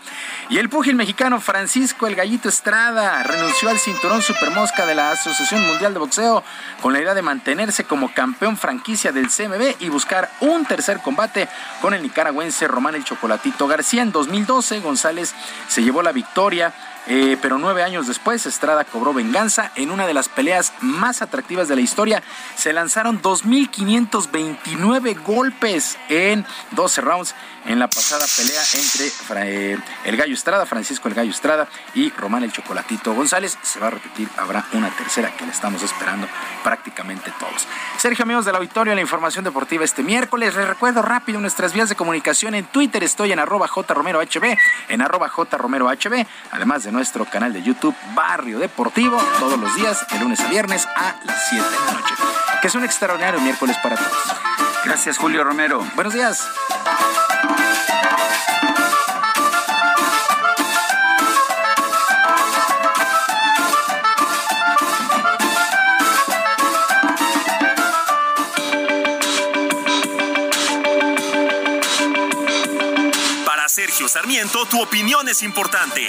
Speaker 30: y el púgil mexicano Francisco El Gallito Estrada renunció al cinturón supermosca de la Asociación Mundial de Boxeo con la idea de mantenerse como campeón franquicia del CMB y buscar un tercer combate con el nicaragüense Román El Chocolatito García. En 2012, González se llevó la victoria. Eh, pero nueve años después, Estrada cobró venganza en una de las peleas más atractivas de la historia. Se lanzaron 2.529 golpes en 12 rounds en la pasada pelea entre eh, el Gallo Estrada, Francisco el Gallo Estrada y Román el Chocolatito González. Se va a repetir, habrá una tercera que le estamos esperando prácticamente todos. Sergio, amigos del auditorio, la información deportiva este miércoles. Les recuerdo rápido nuestras vías de comunicación en Twitter. Estoy en arroba jromerohb, en arroba jromerohb, además de nuestro canal de YouTube Barrio Deportivo, todos los días, de lunes a viernes a las 7 de la noche. Que es un extraordinario miércoles para todos.
Speaker 1: Gracias, Julio Romero.
Speaker 30: Buenos días.
Speaker 3: Para Sergio Sarmiento, tu opinión es importante.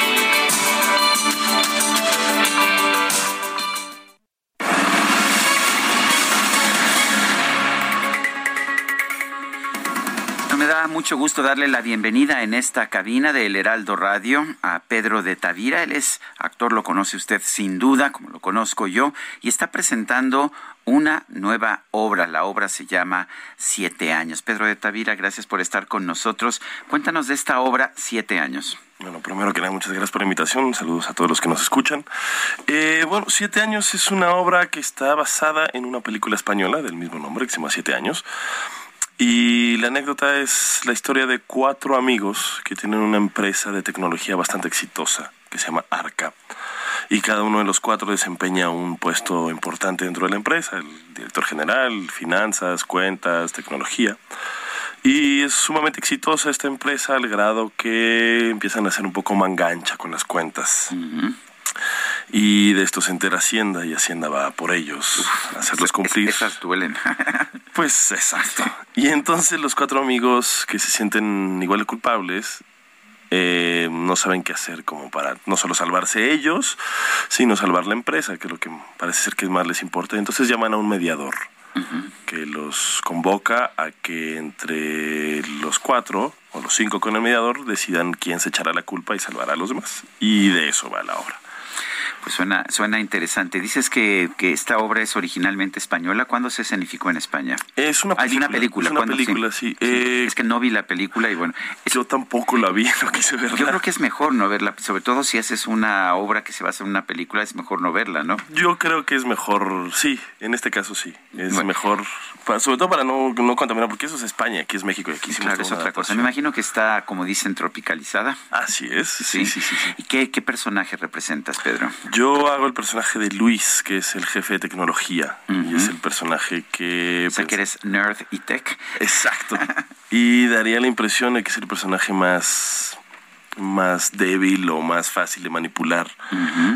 Speaker 1: Me da mucho gusto darle la bienvenida en esta cabina del Heraldo Radio a Pedro de Tavira. Él es actor, lo conoce usted sin duda, como lo conozco yo, y está presentando una nueva obra. La obra se llama Siete años. Pedro de Tavira, gracias por estar con nosotros. Cuéntanos de esta obra, Siete años.
Speaker 33: Bueno, primero que nada, muchas gracias por la invitación. Saludos a todos los que nos escuchan. Eh, bueno, Siete años es una obra que está basada en una película española del mismo nombre, que se llama Siete años. Y la anécdota es la historia de cuatro amigos que tienen una empresa de tecnología bastante exitosa, que se llama Arca. Y cada uno de los cuatro desempeña un puesto importante dentro de la empresa, el director general, finanzas, cuentas, tecnología. Y es sumamente exitosa esta empresa al grado que empiezan a ser un poco mangancha con las cuentas. Y de esto se entera Hacienda y Hacienda va por ellos a hacerlos cumplir.
Speaker 1: Esas duelen.
Speaker 33: Pues exacto. Y entonces los cuatro amigos que se sienten igual de culpables eh, no saben qué hacer como para no solo salvarse ellos, sino salvar la empresa, que es lo que parece ser que más les importa. Entonces llaman a un mediador que los convoca a que entre los cuatro o los cinco con el mediador decidan quién se echará la culpa y salvará a los demás. Y de eso va la obra.
Speaker 1: Pues suena, suena interesante. Dices que, que esta obra es originalmente española. ¿Cuándo se escenificó en España?
Speaker 33: Es una
Speaker 1: Ah,
Speaker 33: película.
Speaker 1: es una película.
Speaker 33: Es una película, sí. Eh,
Speaker 1: Es que no vi la película y bueno.
Speaker 33: Yo tampoco la vi, no quise verla.
Speaker 1: Yo creo que es mejor no verla, sobre todo si haces una obra que se basa en una película, es mejor no verla, ¿no?
Speaker 33: Yo creo que es mejor, sí, en este caso sí. Es mejor, para- sobre todo para no, no contaminar, porque eso es España, aquí es México y aquí hicimos
Speaker 1: Claro, es otra cosa. Me imagino que está, como dicen, tropicalizada.
Speaker 33: Así es, sí, sí, sí.
Speaker 1: ¿Y qué, qué personaje representas, Pedro?
Speaker 33: Yo hago el personaje de Luis, que es el jefe de tecnología. Y es el personaje que...
Speaker 1: O sea, que eres nerd y tech.
Speaker 33: Exacto. y daría la impresión de que es el personaje más más débil o más fácil de manipular.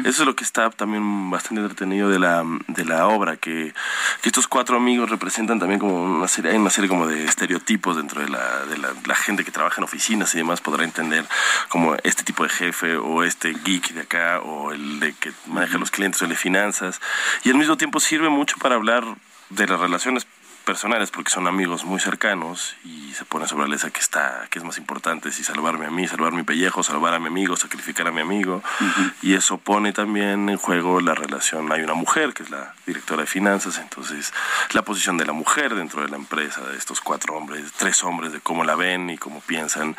Speaker 33: Eso es lo que está también bastante entretenido de la, de la obra, que, que estos cuatro amigos representan también como una serie, hay una serie como de estereotipos dentro de la, de la, la gente que trabaja en oficinas y demás podrá entender como este tipo de jefe o este geek de acá o el de que maneja los clientes o el de finanzas. Y al mismo tiempo sirve mucho para hablar de las relaciones personales porque son amigos muy cercanos y se pone sobre la mesa que está que es más importante si salvarme a mí salvar mi pellejo salvar a mi amigo sacrificar a mi amigo. Y eso pone también en juego la relación. Hay una mujer que es la directora de finanzas entonces la posición de la mujer dentro de la empresa de estos cuatro hombres tres hombres de cómo la ven y cómo piensan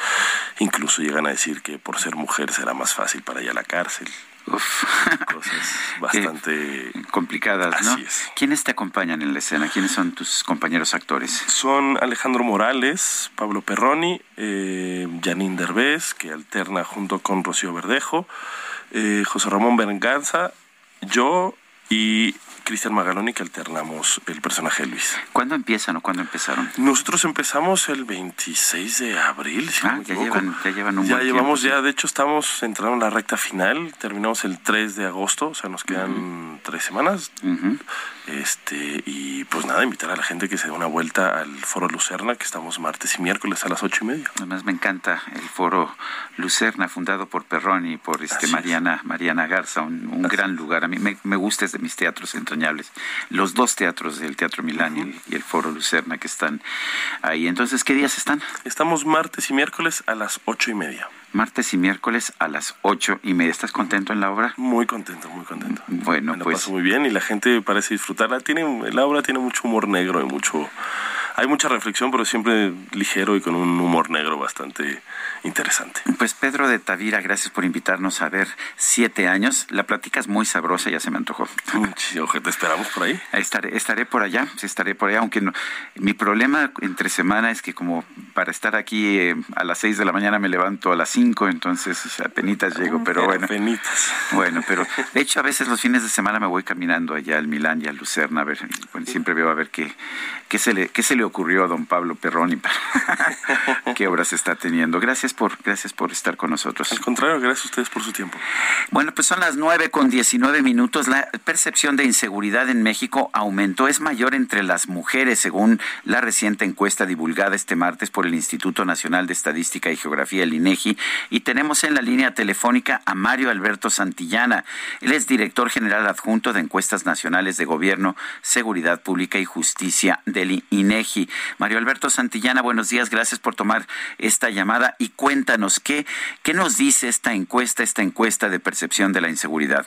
Speaker 33: incluso llegan a decir que por ser mujer será más fácil para ella la cárcel cosas bastante
Speaker 1: complicadas, ¿no?
Speaker 33: Así es.
Speaker 1: ¿Quiénes te acompañan en la escena? ¿Quiénes son tus compañeros actores?
Speaker 33: Son Alejandro Morales, Pablo Perroni, eh, Janine Derbez, que alterna junto con Rocío Verdejo, eh, José Ramón Berganza, yo y Cristian Magaloni, que alternamos el personaje de Luis.
Speaker 1: ¿Cuándo empiezan o cuándo empezaron?
Speaker 33: Nosotros empezamos el 26 de abril, si no me
Speaker 1: Ah, ya llevan, ya llevan un
Speaker 33: Ya
Speaker 1: buen
Speaker 33: llevamos,
Speaker 1: tiempo,
Speaker 33: ya de hecho estamos entrando en la recta final, terminamos el 3 de agosto, o sea, nos quedan tres semanas. Este, y pues nada, invitar a la gente que se dé una vuelta al Foro Lucerna, que estamos martes y miércoles a las ocho y media.
Speaker 1: Además me encanta el foro Lucerna, fundado por Perroni y por este Mariana, Mariana Garza, un, un gran lugar. A mí me, me gusta, es de mis teatros Los dos teatros, el Teatro Milán y, el, y el Foro Lucerna que están ahí. Entonces, ¿qué días están?
Speaker 33: Estamos martes y miércoles a las ocho y media.
Speaker 1: Martes y miércoles a las ocho y media. ¿Estás contento en la obra?
Speaker 33: Muy contento, muy contento.
Speaker 1: Bueno,
Speaker 33: Me lo
Speaker 1: pues
Speaker 33: paso muy bien y la gente parece disfrutarla. Tiene, la obra tiene mucho humor negro y mucho... Hay mucha reflexión, pero siempre ligero y con un humor negro bastante interesante.
Speaker 1: Pues Pedro de Tavira, gracias por invitarnos a ver siete años. La plática es muy sabrosa, ya se me antojó.
Speaker 33: Sí, oje, te esperamos por ahí.
Speaker 1: Estaré, estaré por allá, sí, estaré por allá, aunque no, mi problema entre semana es que como para estar aquí eh, a las seis de la mañana me levanto a las cinco, entonces apenitas llego, pero
Speaker 33: Pero
Speaker 1: bueno.
Speaker 33: apenitas.
Speaker 1: Bueno, pero de hecho a veces los fines de semana me voy caminando allá al Milán y al Lucerna a ver, bueno, siempre veo a ver qué, qué, se le, qué se le ocurrió a don Pablo Perroni, qué obras está teniendo. Gracias por, gracias por estar con nosotros.
Speaker 33: Al contrario, gracias a ustedes por su tiempo.
Speaker 1: Bueno, pues son las nueve con 19 minutos. La percepción de inseguridad en México aumentó, es mayor entre las mujeres, según la reciente encuesta divulgada este martes por el Instituto Nacional de Estadística y Geografía, el INEGI. Y tenemos en la línea telefónica a Mario Alberto Santillana. Él es director general adjunto de Encuestas Nacionales de Gobierno, Seguridad Pública y Justicia del INEGI. Mario Alberto Santillana, buenos días, gracias por tomar esta llamada y cuéntanos qué, qué nos dice esta encuesta, esta encuesta de percepción de la inseguridad.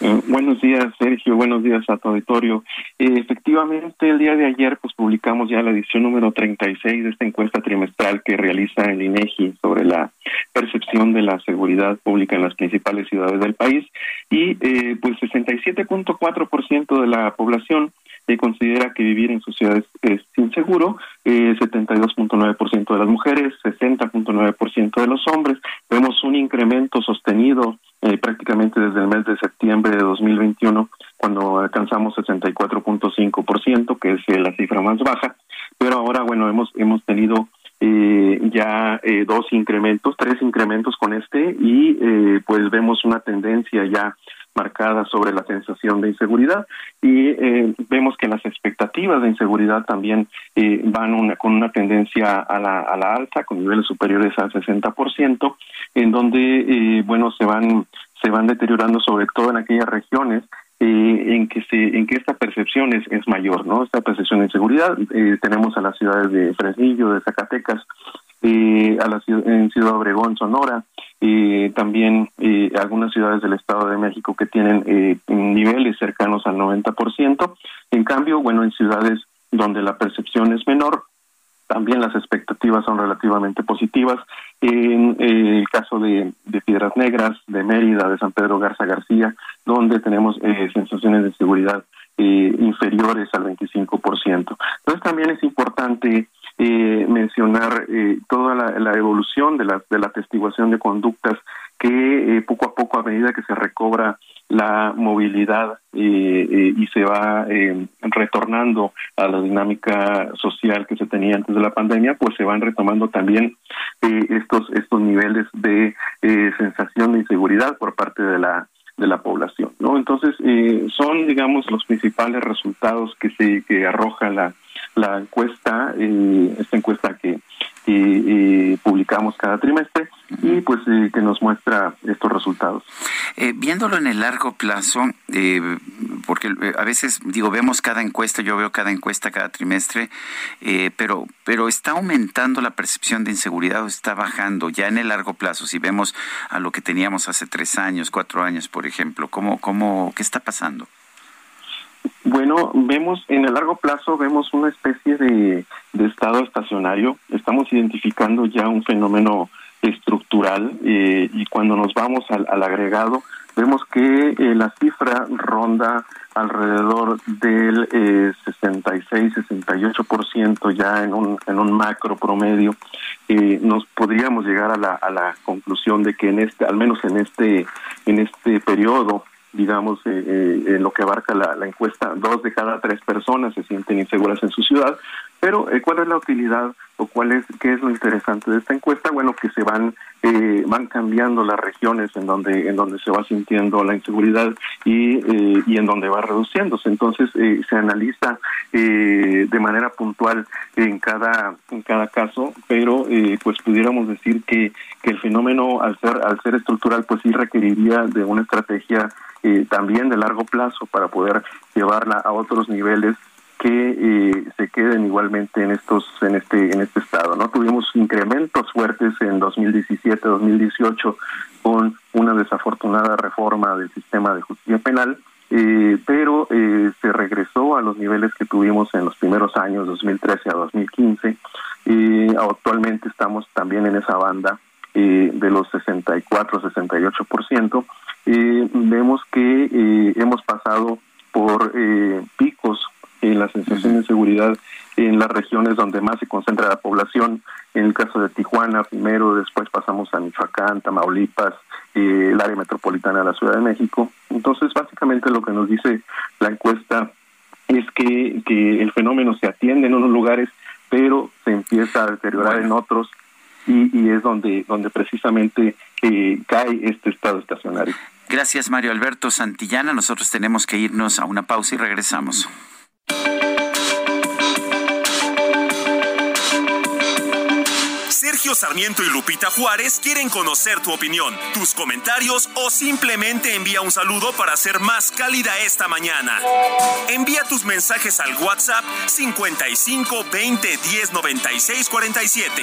Speaker 34: Eh, buenos días, Sergio. Buenos días a tu auditorio. Eh, efectivamente, el día de ayer pues publicamos ya la edición número 36 de esta encuesta trimestral que realiza el INEGI sobre la percepción de la seguridad pública en las principales ciudades del país y eh, pues 67.4% de la población eh, considera que vivir en sus ciudades es inseguro, eh, 72.9% de las mujeres, 60.9% de los hombres. Vemos un incremento sostenido eh, prácticamente desde el mes de septiembre de 2021, cuando alcanzamos 64.5%, que es eh, la cifra más baja. Pero ahora, bueno, hemos hemos tenido eh, ya eh, dos incrementos, tres incrementos con este y eh, pues vemos una tendencia ya marcada sobre la sensación de inseguridad y eh, vemos que las expectativas de inseguridad también eh, van una, con una tendencia a la, a la alza, con niveles superiores al 60%, en donde, eh, bueno, se van, se van deteriorando sobre todo en aquellas regiones eh, en que se en que esta percepción es, es mayor no esta percepción de inseguridad eh, tenemos a las ciudades de Fresnillo de Zacatecas eh, a la en Ciudad Obregón Sonora eh, también eh, algunas ciudades del Estado de México que tienen eh, niveles cercanos al 90%. En cambio, bueno, en ciudades donde la percepción es menor, también las expectativas son relativamente positivas. En el caso de, Piedras Negras, de Mérida, de San Pedro Garza García, donde tenemos sensaciones de seguridad inferiores al 25%. Entonces también es importante eh, mencionar eh, toda la, evolución de la, de la atestiguación de conductas que eh, poco a poco, a medida que se recobra la movilidad y se va retornando a la dinámica social que se tenía antes de la pandemia, pues se van retomando también estos estos niveles de sensación de inseguridad por parte de la de la población, ¿no? Entonces son, digamos, los principales resultados que se que arroja la la encuesta, eh, esta encuesta que, eh, publicamos cada trimestre y pues eh, que nos muestra estos resultados.
Speaker 1: viéndolo en el largo plazo, porque a veces digo vemos cada encuesta, yo veo cada encuesta cada trimestre, pero pero está aumentando la percepción de inseguridad o está bajando ya en el largo plazo. Si vemos a lo que teníamos hace tres años, cuatro años, por ejemplo, cómo cómo qué está pasando.
Speaker 34: Bueno, vemos en el largo plazo, vemos una especie de, estado estacionario. Estamos identificando ya un fenómeno estructural eh, y cuando nos vamos al, agregado, vemos que eh, la cifra ronda alrededor del eh, 66-68% ya en un, en un macro promedio. Eh, nos podríamos llegar a la, a la conclusión de que en este, al menos en este, en este periodo, digamos, eh, eh, en lo que abarca la, la, encuesta, dos de cada tres personas se sienten inseguras en su ciudad. Pero, eh, ¿cuál es la utilidad o cuál es qué es lo interesante de esta encuesta? Bueno, que se van eh, van cambiando las regiones en donde en donde se va sintiendo la inseguridad y eh, y en donde va reduciéndose. Entonces eh, se analiza de manera puntual en cada en cada caso, pero pues pudiéramos decir que que el fenómeno al ser al ser estructural pues sí requeriría de una estrategia eh, también de largo plazo para poder llevarla a otros niveles que eh, se queden igualmente en estos en este en este estado no tuvimos incrementos fuertes en 2017 2018 con una desafortunada reforma del sistema de justicia penal eh, pero eh, se regresó a los niveles que tuvimos en los primeros años 2013 a 2015 y actualmente estamos también en esa banda eh, de los 64 68 por ciento eh, vemos que eh, hemos pasado por eh, picos en la sensación de seguridad en las regiones donde más se concentra la población. En el caso de Tijuana, primero, después pasamos a Michoacán, Tamaulipas, eh, el área metropolitana de la Ciudad de México. Entonces, básicamente lo que nos dice la encuesta es que, que el fenómeno se atiende en unos lugares, pero se empieza a deteriorar en otros y, y, es donde, donde precisamente eh, cae este estado estacionario.
Speaker 1: Gracias, Mario Alberto Santillana. Nosotros tenemos que irnos a una pausa y regresamos.
Speaker 3: Sergio Sarmiento y Lupita Juárez quieren conocer tu opinión, tus comentarios o simplemente envía un saludo para ser más cálida esta mañana. Envía tus mensajes al WhatsApp 55 20 10 96 47.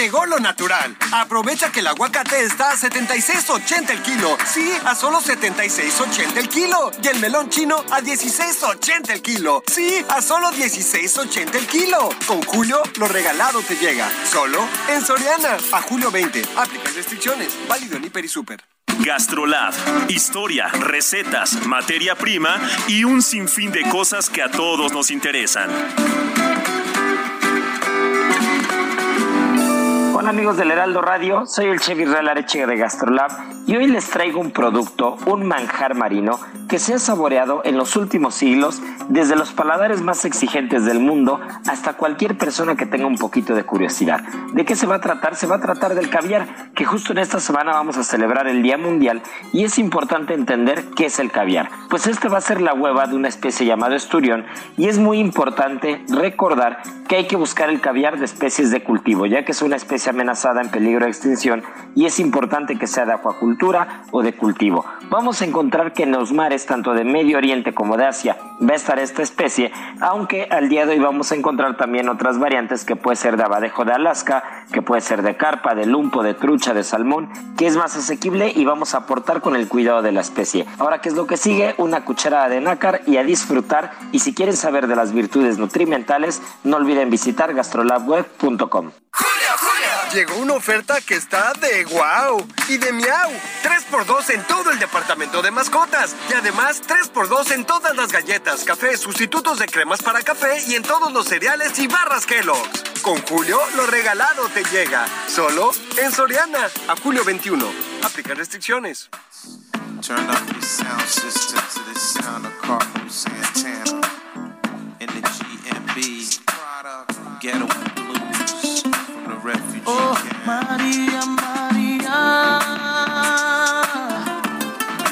Speaker 12: Llegó lo natural. Aprovecha que el aguacate está a 76.80 el kilo. Sí, a solo 76.80 el kilo. Y el melón chino a 16.80 el kilo. Sí, a solo 16.80 el kilo. Con Julio, lo regalado te llega. Solo en Soriana. A julio 20. Aplica restricciones. Válido en Hiper y Super.
Speaker 3: Gastrolab. Historia, recetas, materia prima y un sinfín de cosas que a todos nos interesan.
Speaker 35: Hola amigos del Heraldo Radio, soy el chef Israel Areche de Gastrolab y hoy les traigo un producto, un manjar marino, que se ha saboreado en los últimos siglos desde los paladares más exigentes del mundo hasta cualquier persona que tenga un poquito de curiosidad. ¿De qué se va a tratar? Se va a tratar del caviar, que justo en esta semana vamos a celebrar el Día Mundial y es importante entender qué es el caviar. Pues este va a ser la hueva de una especie llamada esturión y es muy importante recordar que hay que buscar el caviar de especies de cultivo, ya que es una especie amenazada en peligro de extinción y es importante que sea de acuacultura o de cultivo. Vamos a encontrar que en los mares, tanto de Medio Oriente como de Asia, va a estar esta especie, aunque al día de hoy vamos a encontrar también otras variantes que puede ser de abadejo de Alaska, que puede ser de carpa, de lumpo, de trucha, de salmón, que es más asequible y vamos a aportar con el cuidado de la especie. Ahora, ¿qué es lo que sigue? Una cucharada de nácar y a disfrutar. Y si quieren saber de las virtudes nutrimentales, no olviden visitar gastrolabweb.com.
Speaker 12: Llegó una oferta que está de wow y de miau. 3x2 en todo el departamento de mascotas. Y además 3x2 en todas las galletas, café, sustitutos de cremas para café y en todos los cereales y barras Kellogg's. Con Julio, lo regalado te llega. Solo en Soriana. A julio 21. Aplica restricciones.
Speaker 21: Turn up your sound system to the sound of Carlos Santana. In the GMB. The refugee
Speaker 36: Oh,
Speaker 21: camp.
Speaker 36: Maria, Maria.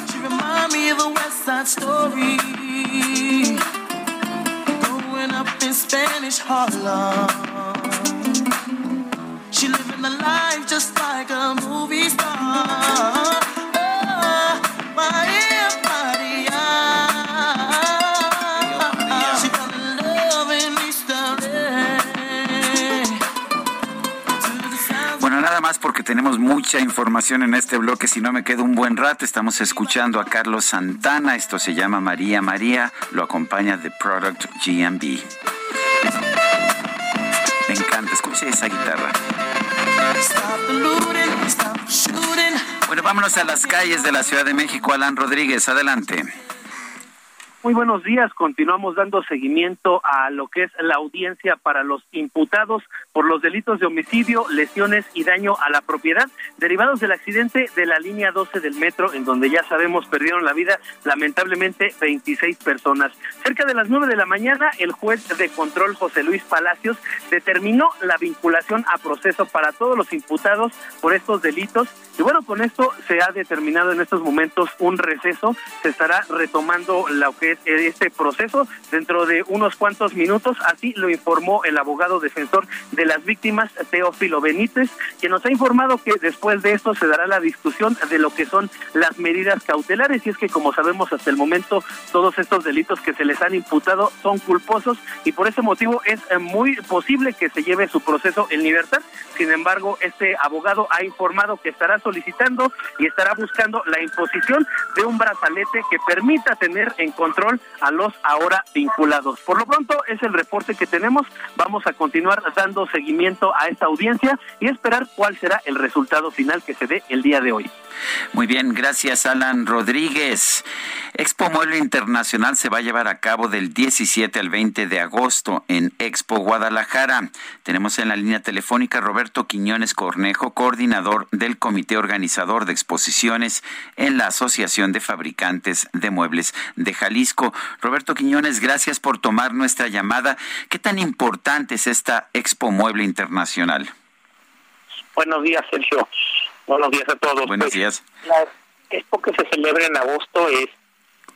Speaker 36: She remind me of a West Side Story. Growing up in Spanish Harlem. She living the life just like a movie star.
Speaker 1: Porque tenemos mucha información en este bloque, si no me quedo un buen rato, estamos escuchando a Carlos Santana, esto se llama María María, lo acompaña The Product GMB. Me encanta, escuche esa guitarra. Bueno, vámonos a las calles de la Ciudad de México. Alan Rodríguez, adelante.
Speaker 20: Muy buenos días. Continuamos dando seguimiento a lo que es la audiencia para los imputados por los delitos de homicidio, lesiones y daño a la propiedad derivados del accidente de la línea 12 del metro, en donde ya sabemos perdieron la vida lamentablemente 26 personas. Cerca de las 9 de la mañana, el juez de control José Luis Palacios determinó la vinculación a proceso para todos los imputados por estos delitos. Y bueno, con esto se ha determinado en estos momentos un receso. Se estará retomando lo que es este proceso dentro de unos cuantos minutos. Así lo informó el abogado defensor de las víctimas, Teófilo Benítez, que nos ha informado que después de esto se dará la discusión de lo que son las medidas cautelares. Y es que, como sabemos hasta el momento, todos estos delitos que se les han imputado son culposos y por ese motivo es muy posible que se lleve su proceso en libertad. Sin embargo, este abogado ha informado que estará solicitando y estará buscando la imposición de un brazalete que permita tener en control a los ahora vinculados. Por lo pronto es el reporte que tenemos. Vamos a continuar dando seguimiento a esta audiencia y esperar cuál será el resultado final que se dé el día de hoy.
Speaker 1: Muy bien, gracias Alan Rodríguez. Expo Mueble Internacional se va a llevar a cabo del 17 al 20 de agosto en Expo Guadalajara. Tenemos en la línea telefónica Roberto Quiñones Cornejo, coordinador del Comité Organizador de Exposiciones en la Asociación de Fabricantes de Muebles de Jalisco. Roberto Quiñones, gracias por tomar nuestra llamada. ¿Qué tan importante es esta Expo Mueble Internacional?
Speaker 37: Buenos días, Sergio. Buenos días a todos.
Speaker 1: Buenos
Speaker 37: Pues,
Speaker 1: días.
Speaker 37: La expo que se celebra en agosto es,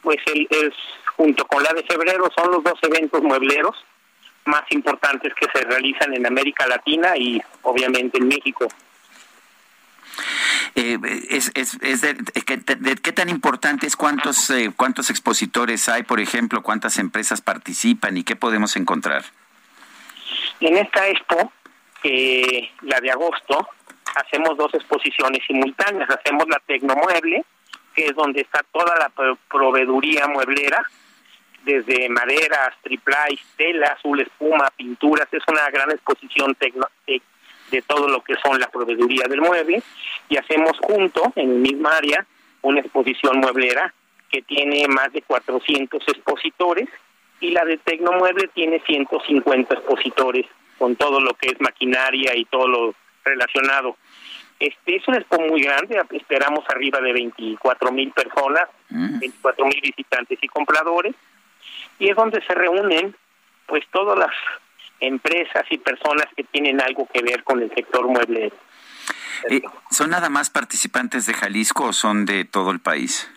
Speaker 37: pues, el, es junto con la de febrero, son los dos eventos muebleros más importantes que se realizan en América Latina y obviamente en México.
Speaker 1: Eh, es, es, es de, de- de- ¿Qué tan importante es cuántos, eh, cuántos expositores hay, por ejemplo, cuántas empresas participan y qué podemos encontrar?
Speaker 37: En esta expo, eh, la de agosto, hacemos dos exposiciones simultáneas. Hacemos la Tecnomueble, que es donde está toda la pro- proveeduría mueblera, desde maderas, triplay, tela, azul espuma, pinturas. Es una gran exposición tecno- de, todo lo que son la proveeduría del mueble. Y hacemos junto, en el mismo área, una exposición mueblera que tiene más de 400 expositores y la de Tecnomueble tiene 150 expositores con todo lo que es maquinaria y todo lo relacionado. Este es una expo muy grande, esperamos arriba de 24 mil personas, 24 mil visitantes y compradores, y es donde se reúnen pues todas las empresas y personas que tienen algo que ver con el sector mueble.
Speaker 1: Eh, ¿Son nada más participantes de Jalisco o son de todo el país?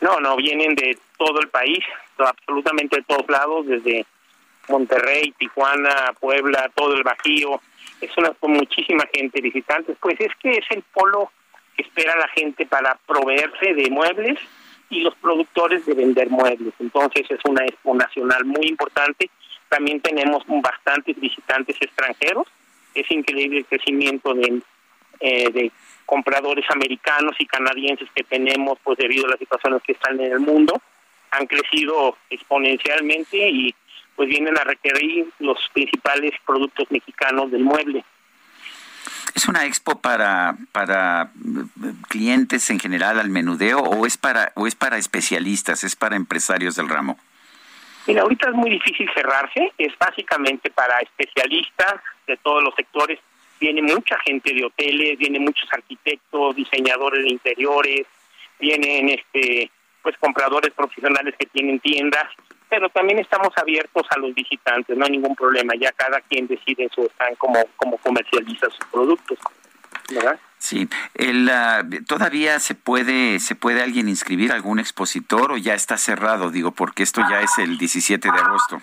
Speaker 37: No, no, vienen de todo el país, absolutamente de todos lados, desde Monterrey, Tijuana, Puebla, todo el Bajío, es una con muchísima gente visitantes, pues es que es el polo que espera la gente para proveerse de muebles y los productores de vender muebles. Entonces es una expo nacional muy importante. También tenemos bastantes visitantes extranjeros. Es increíble el crecimiento de, eh, de compradores americanos y canadienses que tenemos, pues debido a las situaciones que están en el mundo. Han crecido exponencialmente y pues vienen a requerir los principales productos mexicanos del mueble.
Speaker 1: ¿Es una expo para, para eh, clientes en general al menudeo o es para o es para especialistas, es para empresarios del ramo?
Speaker 37: Mira, ahorita es muy difícil cerrarse, es básicamente para especialistas de todos los sectores. Viene mucha gente de hoteles, vienen muchos arquitectos, diseñadores de interiores, vienen este pues compradores profesionales que tienen tiendas pero también estamos abiertos a los visitantes, no hay ningún problema, ya cada quien decide en su stand cómo, cómo comercializa sus productos, ¿verdad?
Speaker 1: Sí, el, ah, todavía se puede se puede alguien inscribir algún expositor o ya está cerrado, digo, porque esto ya es el 17 de agosto.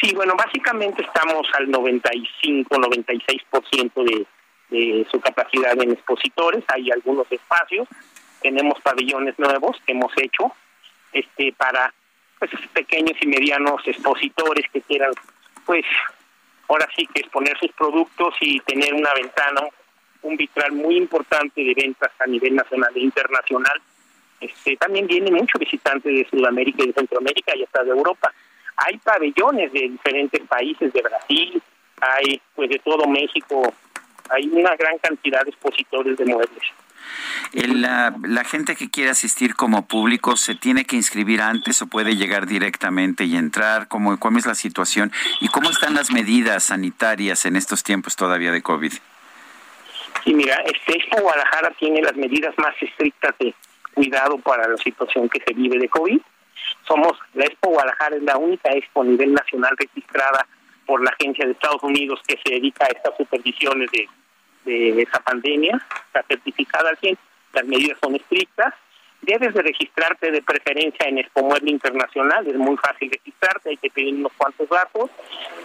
Speaker 37: Sí, bueno, básicamente estamos al 95, 96% de, de su capacidad en expositores, hay algunos espacios, tenemos pabellones nuevos que hemos hecho este para pues pequeños y medianos expositores que quieran pues ahora sí que exponer sus productos y tener una ventana un vitral muy importante de ventas a nivel nacional e internacional. Este también viene mucho visitante de Sudamérica y de Centroamérica y hasta de Europa. Hay pabellones de diferentes países de Brasil hay pues de todo México. Hay una gran cantidad de expositores de muebles
Speaker 1: la, la, gente que quiere asistir como público se tiene que inscribir antes o puede llegar directamente y entrar. ¿Cómo, es la situación y cómo están las medidas sanitarias en estos tiempos todavía de COVID?
Speaker 37: Sí, mira, este Expo Guadalajara tiene las medidas más estrictas de cuidado para la situación que se vive de COVID. Somos, la Expo Guadalajara es la única expo a nivel nacional registrada por la Agencia de Estados Unidos que se dedica a estas supervisiones de de esa pandemia, está certificada al 100, las medidas son estrictas, debes de registrarte de preferencia en Expo Mueble Internacional, es muy fácil registrarte, hay que pedir unos cuantos datos,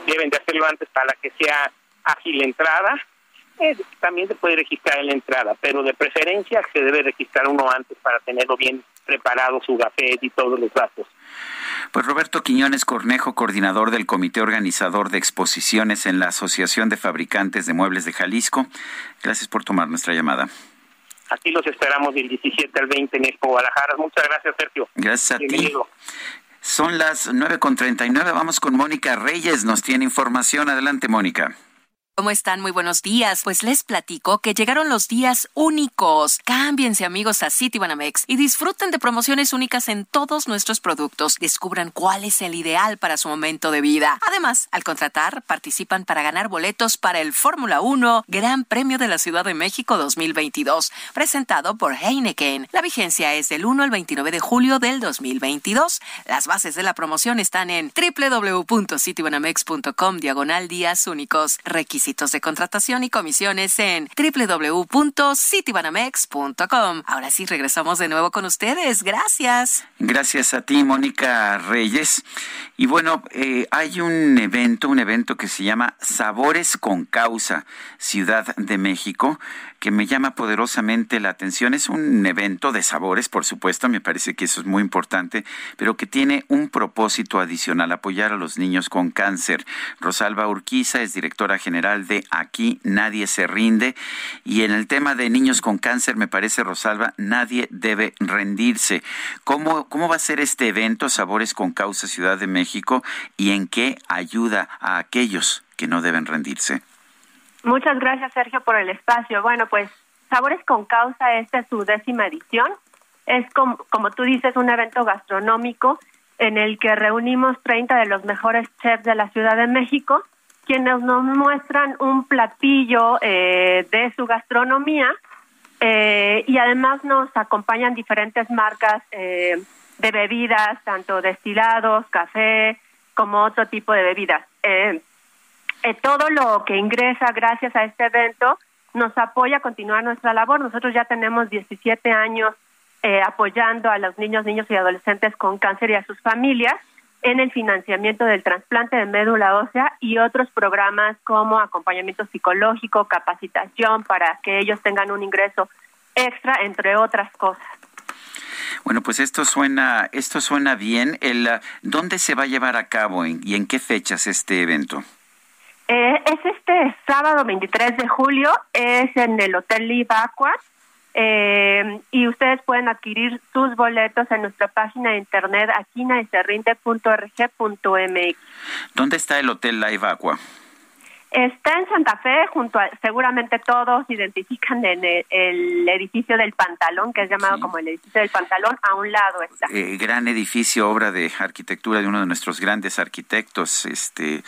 Speaker 37: deben de hacerlo antes para que sea ágil la entrada, eh, también se puede registrar en la entrada, pero de preferencia se debe registrar uno antes para tenerlo bien preparado su gafet y todos los datos.
Speaker 1: Pues Roberto Quiñones Cornejo, coordinador del Comité Organizador de Exposiciones en la Asociación de Fabricantes de Muebles de Jalisco, gracias por tomar nuestra llamada.
Speaker 37: Aquí los esperamos del 17 al 20 en Expo Guadalajara. Muchas gracias, Sergio.
Speaker 1: Gracias a ti. Son las 9.39. Vamos con Mónica Reyes. Nos tiene información. Adelante, Mónica.
Speaker 38: ¿Cómo están? Muy buenos días. Pues les platico que llegaron los días únicos. Cámbiense amigos a Citibanamex y disfruten de promociones únicas en todos nuestros productos. Descubran cuál es el ideal para su momento de vida. Además, al contratar, participan para ganar boletos para el Fórmula 1 Gran Premio de la Ciudad de México 2022, presentado por Heineken. La vigencia es del 1 al 29 de julio del 2022. Las bases de la promoción están en www.citibanamex.com diagonal días únicos de contratación y comisiones en www.citibanamex.com. Ahora sí, regresamos de nuevo con ustedes. Gracias.
Speaker 1: Gracias a ti, Mónica Reyes. Y bueno, eh, hay un evento, un evento que se llama Sabores con Causa, Ciudad de México que me llama poderosamente la atención. Es un evento de sabores, por supuesto, me parece que eso es muy importante, pero que tiene un propósito adicional, apoyar a los niños con cáncer. Rosalba Urquiza es directora general de Aquí Nadie se rinde y en el tema de niños con cáncer, me parece, Rosalba, nadie debe rendirse. ¿Cómo, cómo va a ser este evento, Sabores con Causa Ciudad de México, y en qué ayuda a aquellos que no deben rendirse?
Speaker 39: Muchas gracias, Sergio, por el espacio. Bueno, pues Sabores con Causa, esta es su décima edición. Es, como, como tú dices, un evento gastronómico en el que reunimos 30 de los mejores chefs de la Ciudad de México quienes nos muestran un platillo eh, de su gastronomía eh, y además nos acompañan diferentes marcas eh, de bebidas, tanto destilados, café, como otro tipo de bebidas. Eh, todo lo que ingresa gracias a este evento nos apoya a continuar nuestra labor. Nosotros ya tenemos 17 años eh, apoyando a los niños, niños y adolescentes con cáncer y a sus familias en el financiamiento del trasplante de médula ósea y otros programas como acompañamiento psicológico, capacitación para que ellos tengan un ingreso extra, entre otras cosas.
Speaker 1: Bueno, pues esto suena, esto suena bien. El, ¿Dónde se va a llevar a cabo y en qué fechas este evento?
Speaker 39: Eh, es este sábado 23 de julio, es en el Hotel Livacua, eh, y ustedes pueden adquirir sus boletos en nuestra página de internet aquinaeserrinde.org.mx.
Speaker 1: ¿Dónde está el Hotel Live Aqua?
Speaker 39: Está en Santa Fe, junto a, seguramente todos identifican en el, el edificio del Pantalón, que es llamado como el edificio del Pantalón, a un lado está.
Speaker 1: Eh, gran edificio, obra de arquitectura de uno de nuestros grandes arquitectos, este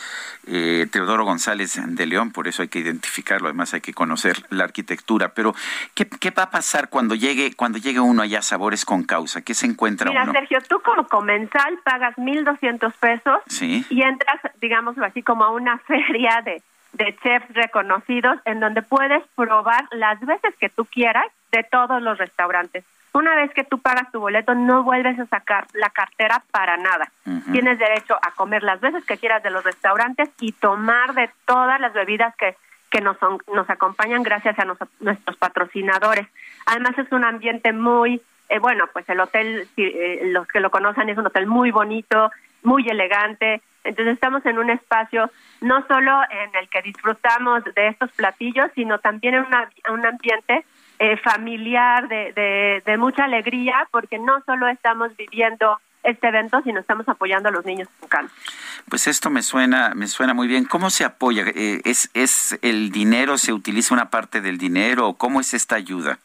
Speaker 1: eh, Teodoro González de León, por eso hay que identificarlo, además hay que conocer la arquitectura. Pero, ¿qué, qué va a pasar cuando llegue, cuando llegue uno allá a Sabores con Causa? ¿Qué se encuentra
Speaker 39: Mira,
Speaker 1: uno?
Speaker 39: Sergio, tú como comensal pagas 1.200 pesos
Speaker 1: Sí.
Speaker 39: y entras, digámoslo así, como a una feria de, de chefs reconocidos en donde puedes probar las veces que tú quieras de todos los restaurantes. Una vez que tú pagas tu boleto, no vuelves a sacar la cartera para nada. Tienes derecho a comer las veces que quieras de los restaurantes y tomar de todas las bebidas que, que nos, son- nos acompañan gracias a nos- nuestros patrocinadores. Además es un ambiente muy, eh, bueno, pues el hotel, si, eh, los que lo conocen, es un hotel muy bonito, muy elegante. Entonces estamos en un espacio no solo en el que disfrutamos de estos platillos, sino también en una- un ambiente eh, familiar, de, de, de mucha alegría, porque no solo estamos viviendo este evento, sino estamos apoyando a los niños con cáncer.
Speaker 1: Pues esto me suena, me suena muy bien. ¿Cómo se apoya? Eh, ¿Es, ¿Es el dinero? ¿Se utiliza una parte del dinero? ¿Cómo es esta ayuda?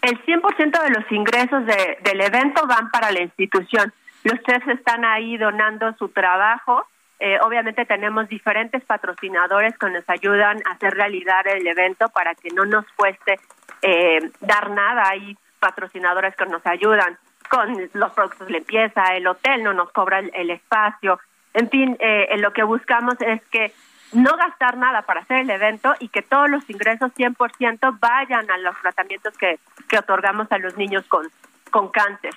Speaker 39: El 100% de los ingresos de- del evento van para la institución. Los chefs están ahí donando su trabajo. Eh, obviamente tenemos diferentes patrocinadores que nos ayudan a hacer realidad el evento para que no nos cueste eh, dar nada. Hay patrocinadores que nos ayudan con los productos de limpieza, el hotel no nos cobra el, espacio. En fin, eh, lo que buscamos es que no gastar nada para hacer el evento y que todos los ingresos 100% vayan a los tratamientos que, que otorgamos a los niños con, con cáncer.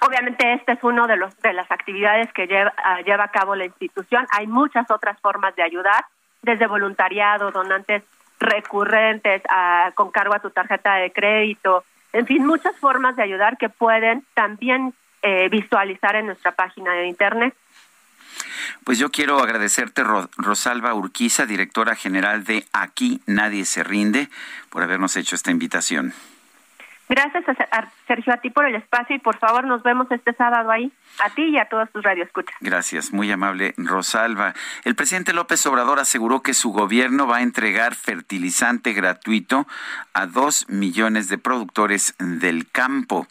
Speaker 39: Obviamente este es uno de los de las actividades que lleva, ah, lleva a cabo la institución. Hay muchas otras formas de ayudar, desde voluntariado, donantes recurrentes, ah, con cargo a tu tarjeta de crédito, en fin, muchas formas de ayudar que pueden también eh, visualizar en nuestra página de internet.
Speaker 1: Pues yo quiero agradecerte, Ro- Rosalba Urquiza, directora general de Aquí Nadie Se Rinde, por habernos hecho esta invitación.
Speaker 39: Gracias, a Sergio, a ti por el espacio y por favor nos vemos este sábado ahí, a ti y a todos tus radioescuchas.
Speaker 1: Gracias, muy amable Rosalba. El presidente López Obrador aseguró que su gobierno va a entregar fertilizante gratuito a dos millones de productores del campo.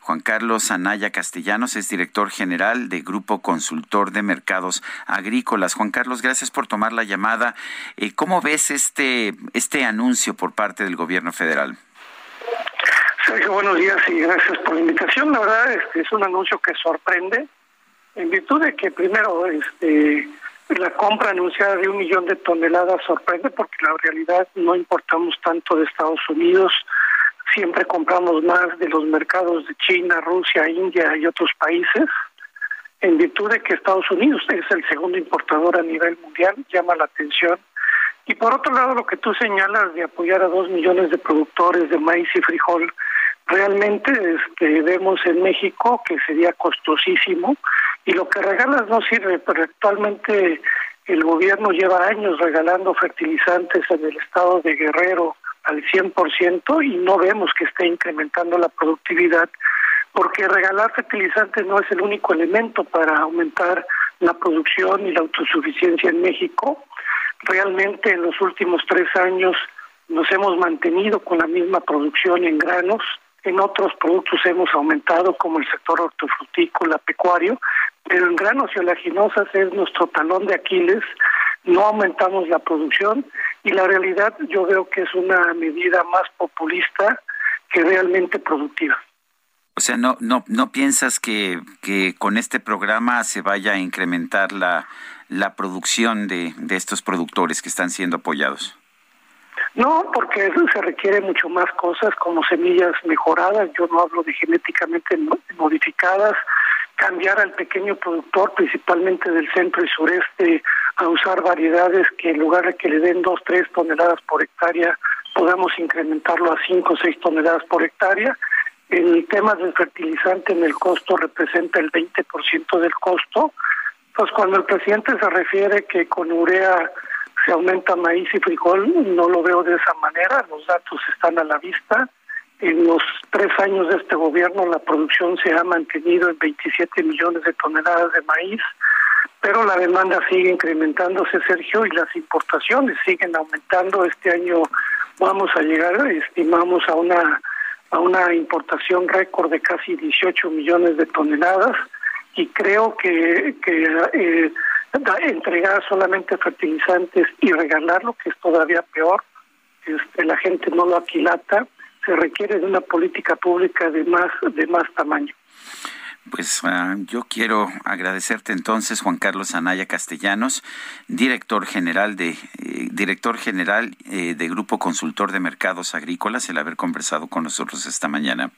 Speaker 1: Juan Carlos Anaya Castellanos es director general de Grupo Consultor de Mercados Agrícolas. Juan Carlos, gracias por tomar la llamada. Eh, ¿Cómo ves este, este anuncio por parte del gobierno federal?
Speaker 40: Buenos días y gracias por la invitación. La verdad es que es un anuncio que sorprende, en virtud de que primero este, la compra anunciada de un millón de toneladas sorprende porque la realidad no importamos tanto de Estados Unidos, siempre compramos más de los mercados de China, Rusia, India y otros países. En virtud de que Estados Unidos es el segundo importador a nivel mundial, llama la atención y por otro lado, lo que tú señalas de apoyar a dos millones de productores de maíz y frijol, realmente este, vemos en México que sería costosísimo y lo que regalas no sirve, pero actualmente el gobierno lleva años regalando fertilizantes en el estado de Guerrero al 100% y no vemos que esté incrementando la productividad porque regalar fertilizantes no es el único elemento para aumentar la producción y la autosuficiencia en México. Realmente en los últimos tres años nos hemos mantenido con la misma producción en granos, en otros productos hemos aumentado como el sector hortofrutícola, pecuario, pero en granos y oleaginosas es nuestro talón de Aquiles no aumentamos la producción y la realidad yo veo que es una medida más populista que realmente productiva.
Speaker 1: O sea, no, no, no piensas que, que con este programa se vaya a incrementar la, la producción de, de estos productores que están siendo apoyados.
Speaker 40: No, porque eso se requiere mucho más cosas como semillas mejoradas, yo no hablo de genéticamente modificadas, cambiar al pequeño productor, principalmente del centro y sureste, a usar variedades que en lugar de que le den dos, tres toneladas por hectárea, podamos incrementarlo a cinco o seis toneladas por hectárea. El tema del fertilizante en el costo representa el 20% del costo. Pues cuando el presidente se refiere que con urea se aumenta maíz y frijol, no lo veo de esa manera, los datos están a la vista. En los tres años de este gobierno la producción se ha mantenido en 27 millones de toneladas de maíz, pero la demanda sigue incrementándose, Sergio, y las importaciones siguen aumentando. Este año vamos a llegar, estimamos, a una a una importación récord de casi 18 millones de toneladas y creo que, eh, entregar solamente fertilizantes y regalarlo, que es todavía peor, este, la gente no lo aquilata, se requiere de una política pública de más, de más tamaño.
Speaker 1: Pues uh, yo quiero agradecerte entonces, Juan Carlos Anaya Castellanos, director general de eh, director general eh, de Grupo Consultor de Mercados Agrícolas, el haber conversado con nosotros esta mañana.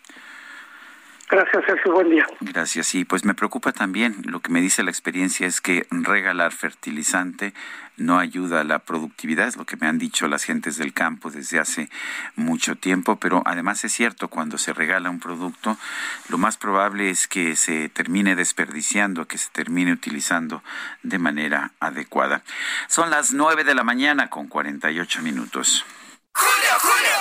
Speaker 40: Gracias, Sergio. Buen día.
Speaker 1: Gracias. Y pues me preocupa también, lo que me dice la experiencia es que regalar fertilizante no ayuda a la productividad, es lo que me han dicho las gentes del campo desde hace mucho tiempo, pero además es cierto, cuando se regala un producto, lo más probable es que se termine desperdiciando, que se termine utilizando de manera adecuada. Son las nueve de la mañana con 48 minutos.
Speaker 12: ¡Julio, Julio!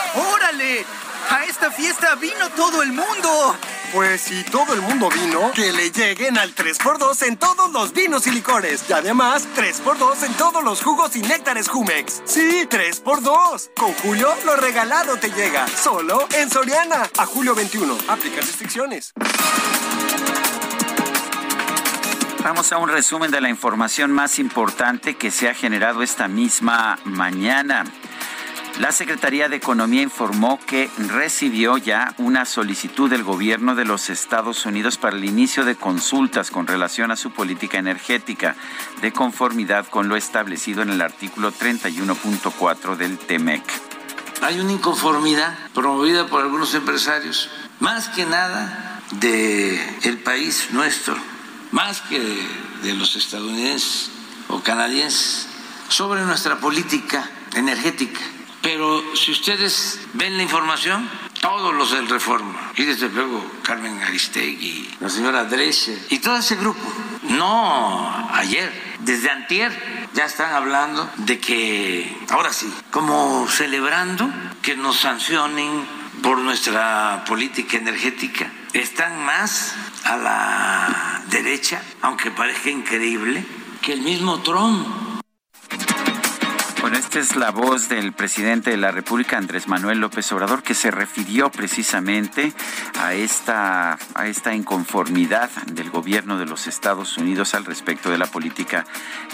Speaker 12: ¡Órale! A esta fiesta vino todo el mundo. Pues si todo el mundo vino, que le lleguen al 3x2 en todos los vinos y licores. Y además, 3x2 en todos los jugos y néctares Jumex. Sí, 3x2. Con Julio, lo regalado te llega. Solo en Soriana. A julio 21. Aplica restricciones.
Speaker 1: Vamos a un resumen de la información más importante que se ha generado esta misma mañana. La Secretaría de Economía informó que recibió ya una solicitud del gobierno de los Estados Unidos para el inicio de consultas con relación a su política energética, de conformidad con lo establecido en el artículo 31.4 del TEMEC.
Speaker 41: Hay una inconformidad promovida por algunos empresarios, más que nada de país nuestro, más que de los estadounidenses o canadienses, sobre nuestra política energética pero si ustedes ven la información, todos los del Reforma, y desde luego Carmen Aristegui, la señora Drescher, y todo ese grupo, no ayer, desde antier, ya están hablando de que, ahora sí, como celebrando que nos sancionen por nuestra política energética, están más a la derecha, aunque parezca increíble, que el mismo Trump
Speaker 1: bueno, esta es la voz del presidente de la República, Andrés Manuel López Obrador, que se refirió precisamente a esta, a esta inconformidad del gobierno de los Estados Unidos al respecto de la política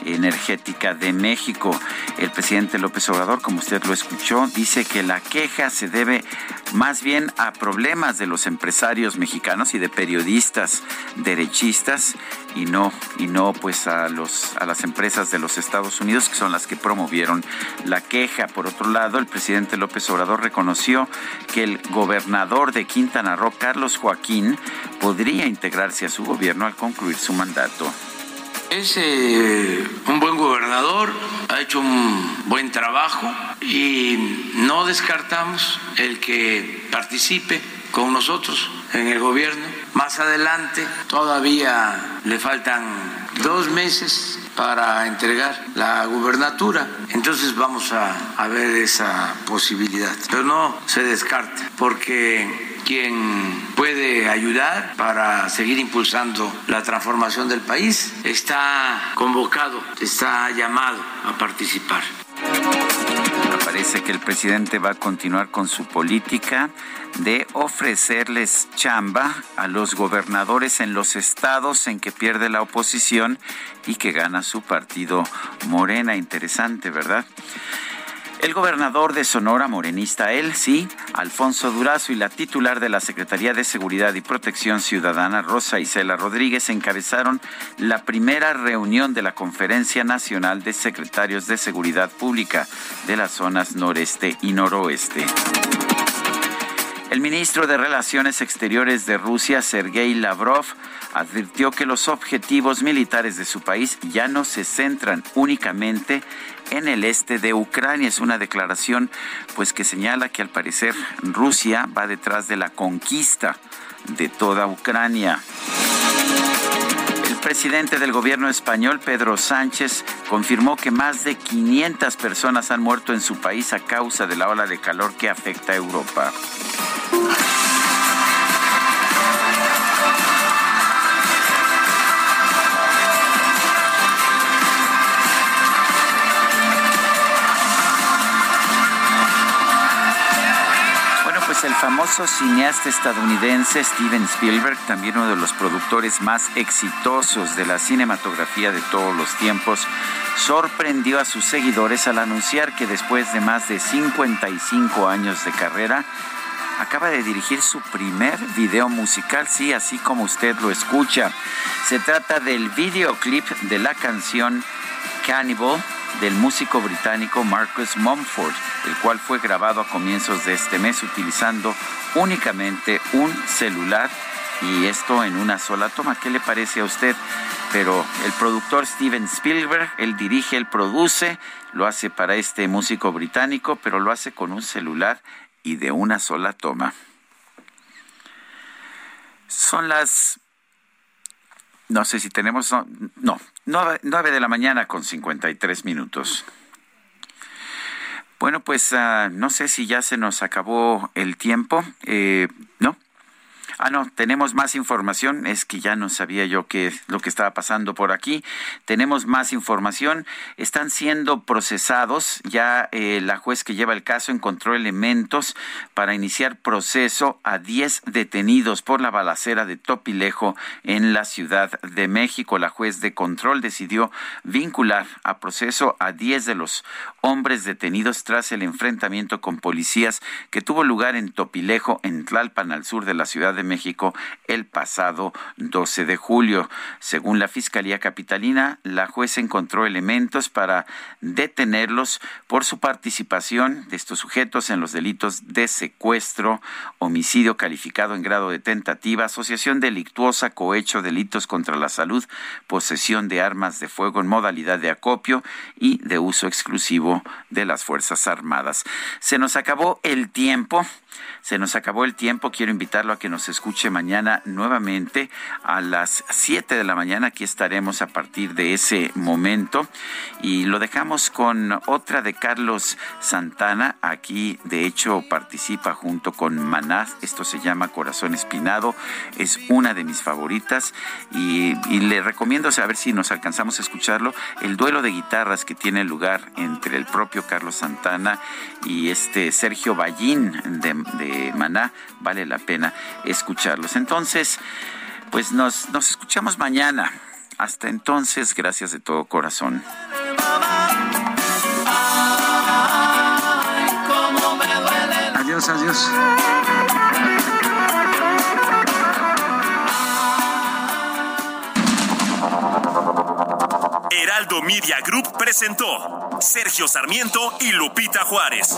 Speaker 1: energética de México. El presidente López Obrador, como usted lo escuchó, dice que la queja se debe más bien a problemas de los empresarios mexicanos y de periodistas derechistas y no y no pues a los a las empresas de los Estados Unidos que son las que promovieron la queja. Por otro lado, el presidente López Obrador reconoció que el gobernador de Quintana Roo, Carlos Joaquín, podría integrarse a su gobierno al concluir su mandato.
Speaker 41: Es eh, un buen gobernador, ha hecho un buen trabajo y no descartamos el que participe con nosotros en el gobierno. Más adelante todavía le faltan dos meses para entregar la gubernatura. Entonces vamos a, ver esa posibilidad. Pero no se descarta, porque quien puede ayudar para seguir impulsando la transformación del país está convocado, está llamado a participar
Speaker 1: Parece que el presidente va a continuar con su política de ofrecerles chamba a los gobernadores en los estados en que pierde la oposición y que gana su partido Morena. Interesante, ¿verdad? El gobernador de Sonora, morenista él, sí, Alfonso Durazo, y la titular de la Secretaría de Seguridad y Protección Ciudadana, Rosa Isela Rodríguez, encabezaron la primera reunión de la Conferencia Nacional de Secretarios de Seguridad Pública de las zonas noreste y noroeste. El ministro de Relaciones Exteriores de Rusia, Sergei Lavrov, advirtió que los objetivos militares de su país ya no se centran únicamente en el este de Ucrania. Es una declaración pues que señala que al parecer Rusia va detrás de la conquista de toda Ucrania. El presidente del gobierno español, Pedro Sánchez, confirmó que más de 500 personas han muerto en su país a causa de la ola de calor que afecta a Europa. El famoso cineasta estadounidense Steven Spielberg, también uno de los productores más exitosos de la cinematografía de todos los tiempos, sorprendió a sus seguidores al anunciar que después de más de 55 años de carrera, acaba de dirigir su primer video musical, sí, así como usted lo escucha. Se trata del videoclip de la canción Cannibal del músico británico Marcus Mumford, el cual fue grabado a comienzos de este mes utilizando únicamente un celular y esto en una sola toma. ¿Qué le parece a usted? Pero el productor Steven Spielberg, él dirige, él produce, lo hace para este músico británico, pero lo hace con un celular y de una sola toma. Son las no sé si tenemos, no, nueve, de la mañana con 53 minutos. Bueno, pues ah, no sé si ya se nos acabó el tiempo, eh. Ah, no, tenemos más información. Es que ya no sabía yo qué lo que estaba pasando por aquí. Tenemos más información. Están siendo procesados. Ya eh, la juez que lleva el caso encontró elementos para iniciar proceso a 10 detenidos por la balacera de Topilejo en la Ciudad de México. La juez de control decidió vincular a proceso a 10 de los hombres detenidos tras el enfrentamiento con policías que tuvo lugar en Topilejo, en Tlalpan, al sur de la Ciudad de México el pasado 12 de julio. Según la Fiscalía Capitalina, la jueza encontró elementos para detenerlos por su participación de estos sujetos en los delitos de secuestro, homicidio calificado en grado de tentativa, asociación delictuosa, cohecho, delitos contra la salud, posesión de armas de fuego en modalidad de acopio y de uso exclusivo de las Fuerzas Armadas. Se nos acabó el tiempo. Se nos acabó el tiempo. Quiero invitarlo a que nos escuche mañana nuevamente a las 7 de la mañana. Aquí estaremos a partir de ese momento. Y lo dejamos con otra de Carlos Santana. Aquí, de hecho, participa junto con Maná. Esto se llama Corazón Espinado. Es una de mis favoritas. Y, le recomiendo saber si nos alcanzamos a escucharlo. El duelo de guitarras que tiene lugar entre el propio Carlos Santana y este Sergio Ballín de de Maná, vale la pena escucharlos. Entonces, pues nos, nos escuchamos mañana. Hasta entonces, gracias de todo corazón.
Speaker 30: Adiós, adiós.
Speaker 3: Heraldo Media Group presentó Sergio Sarmiento y Lupita Juárez.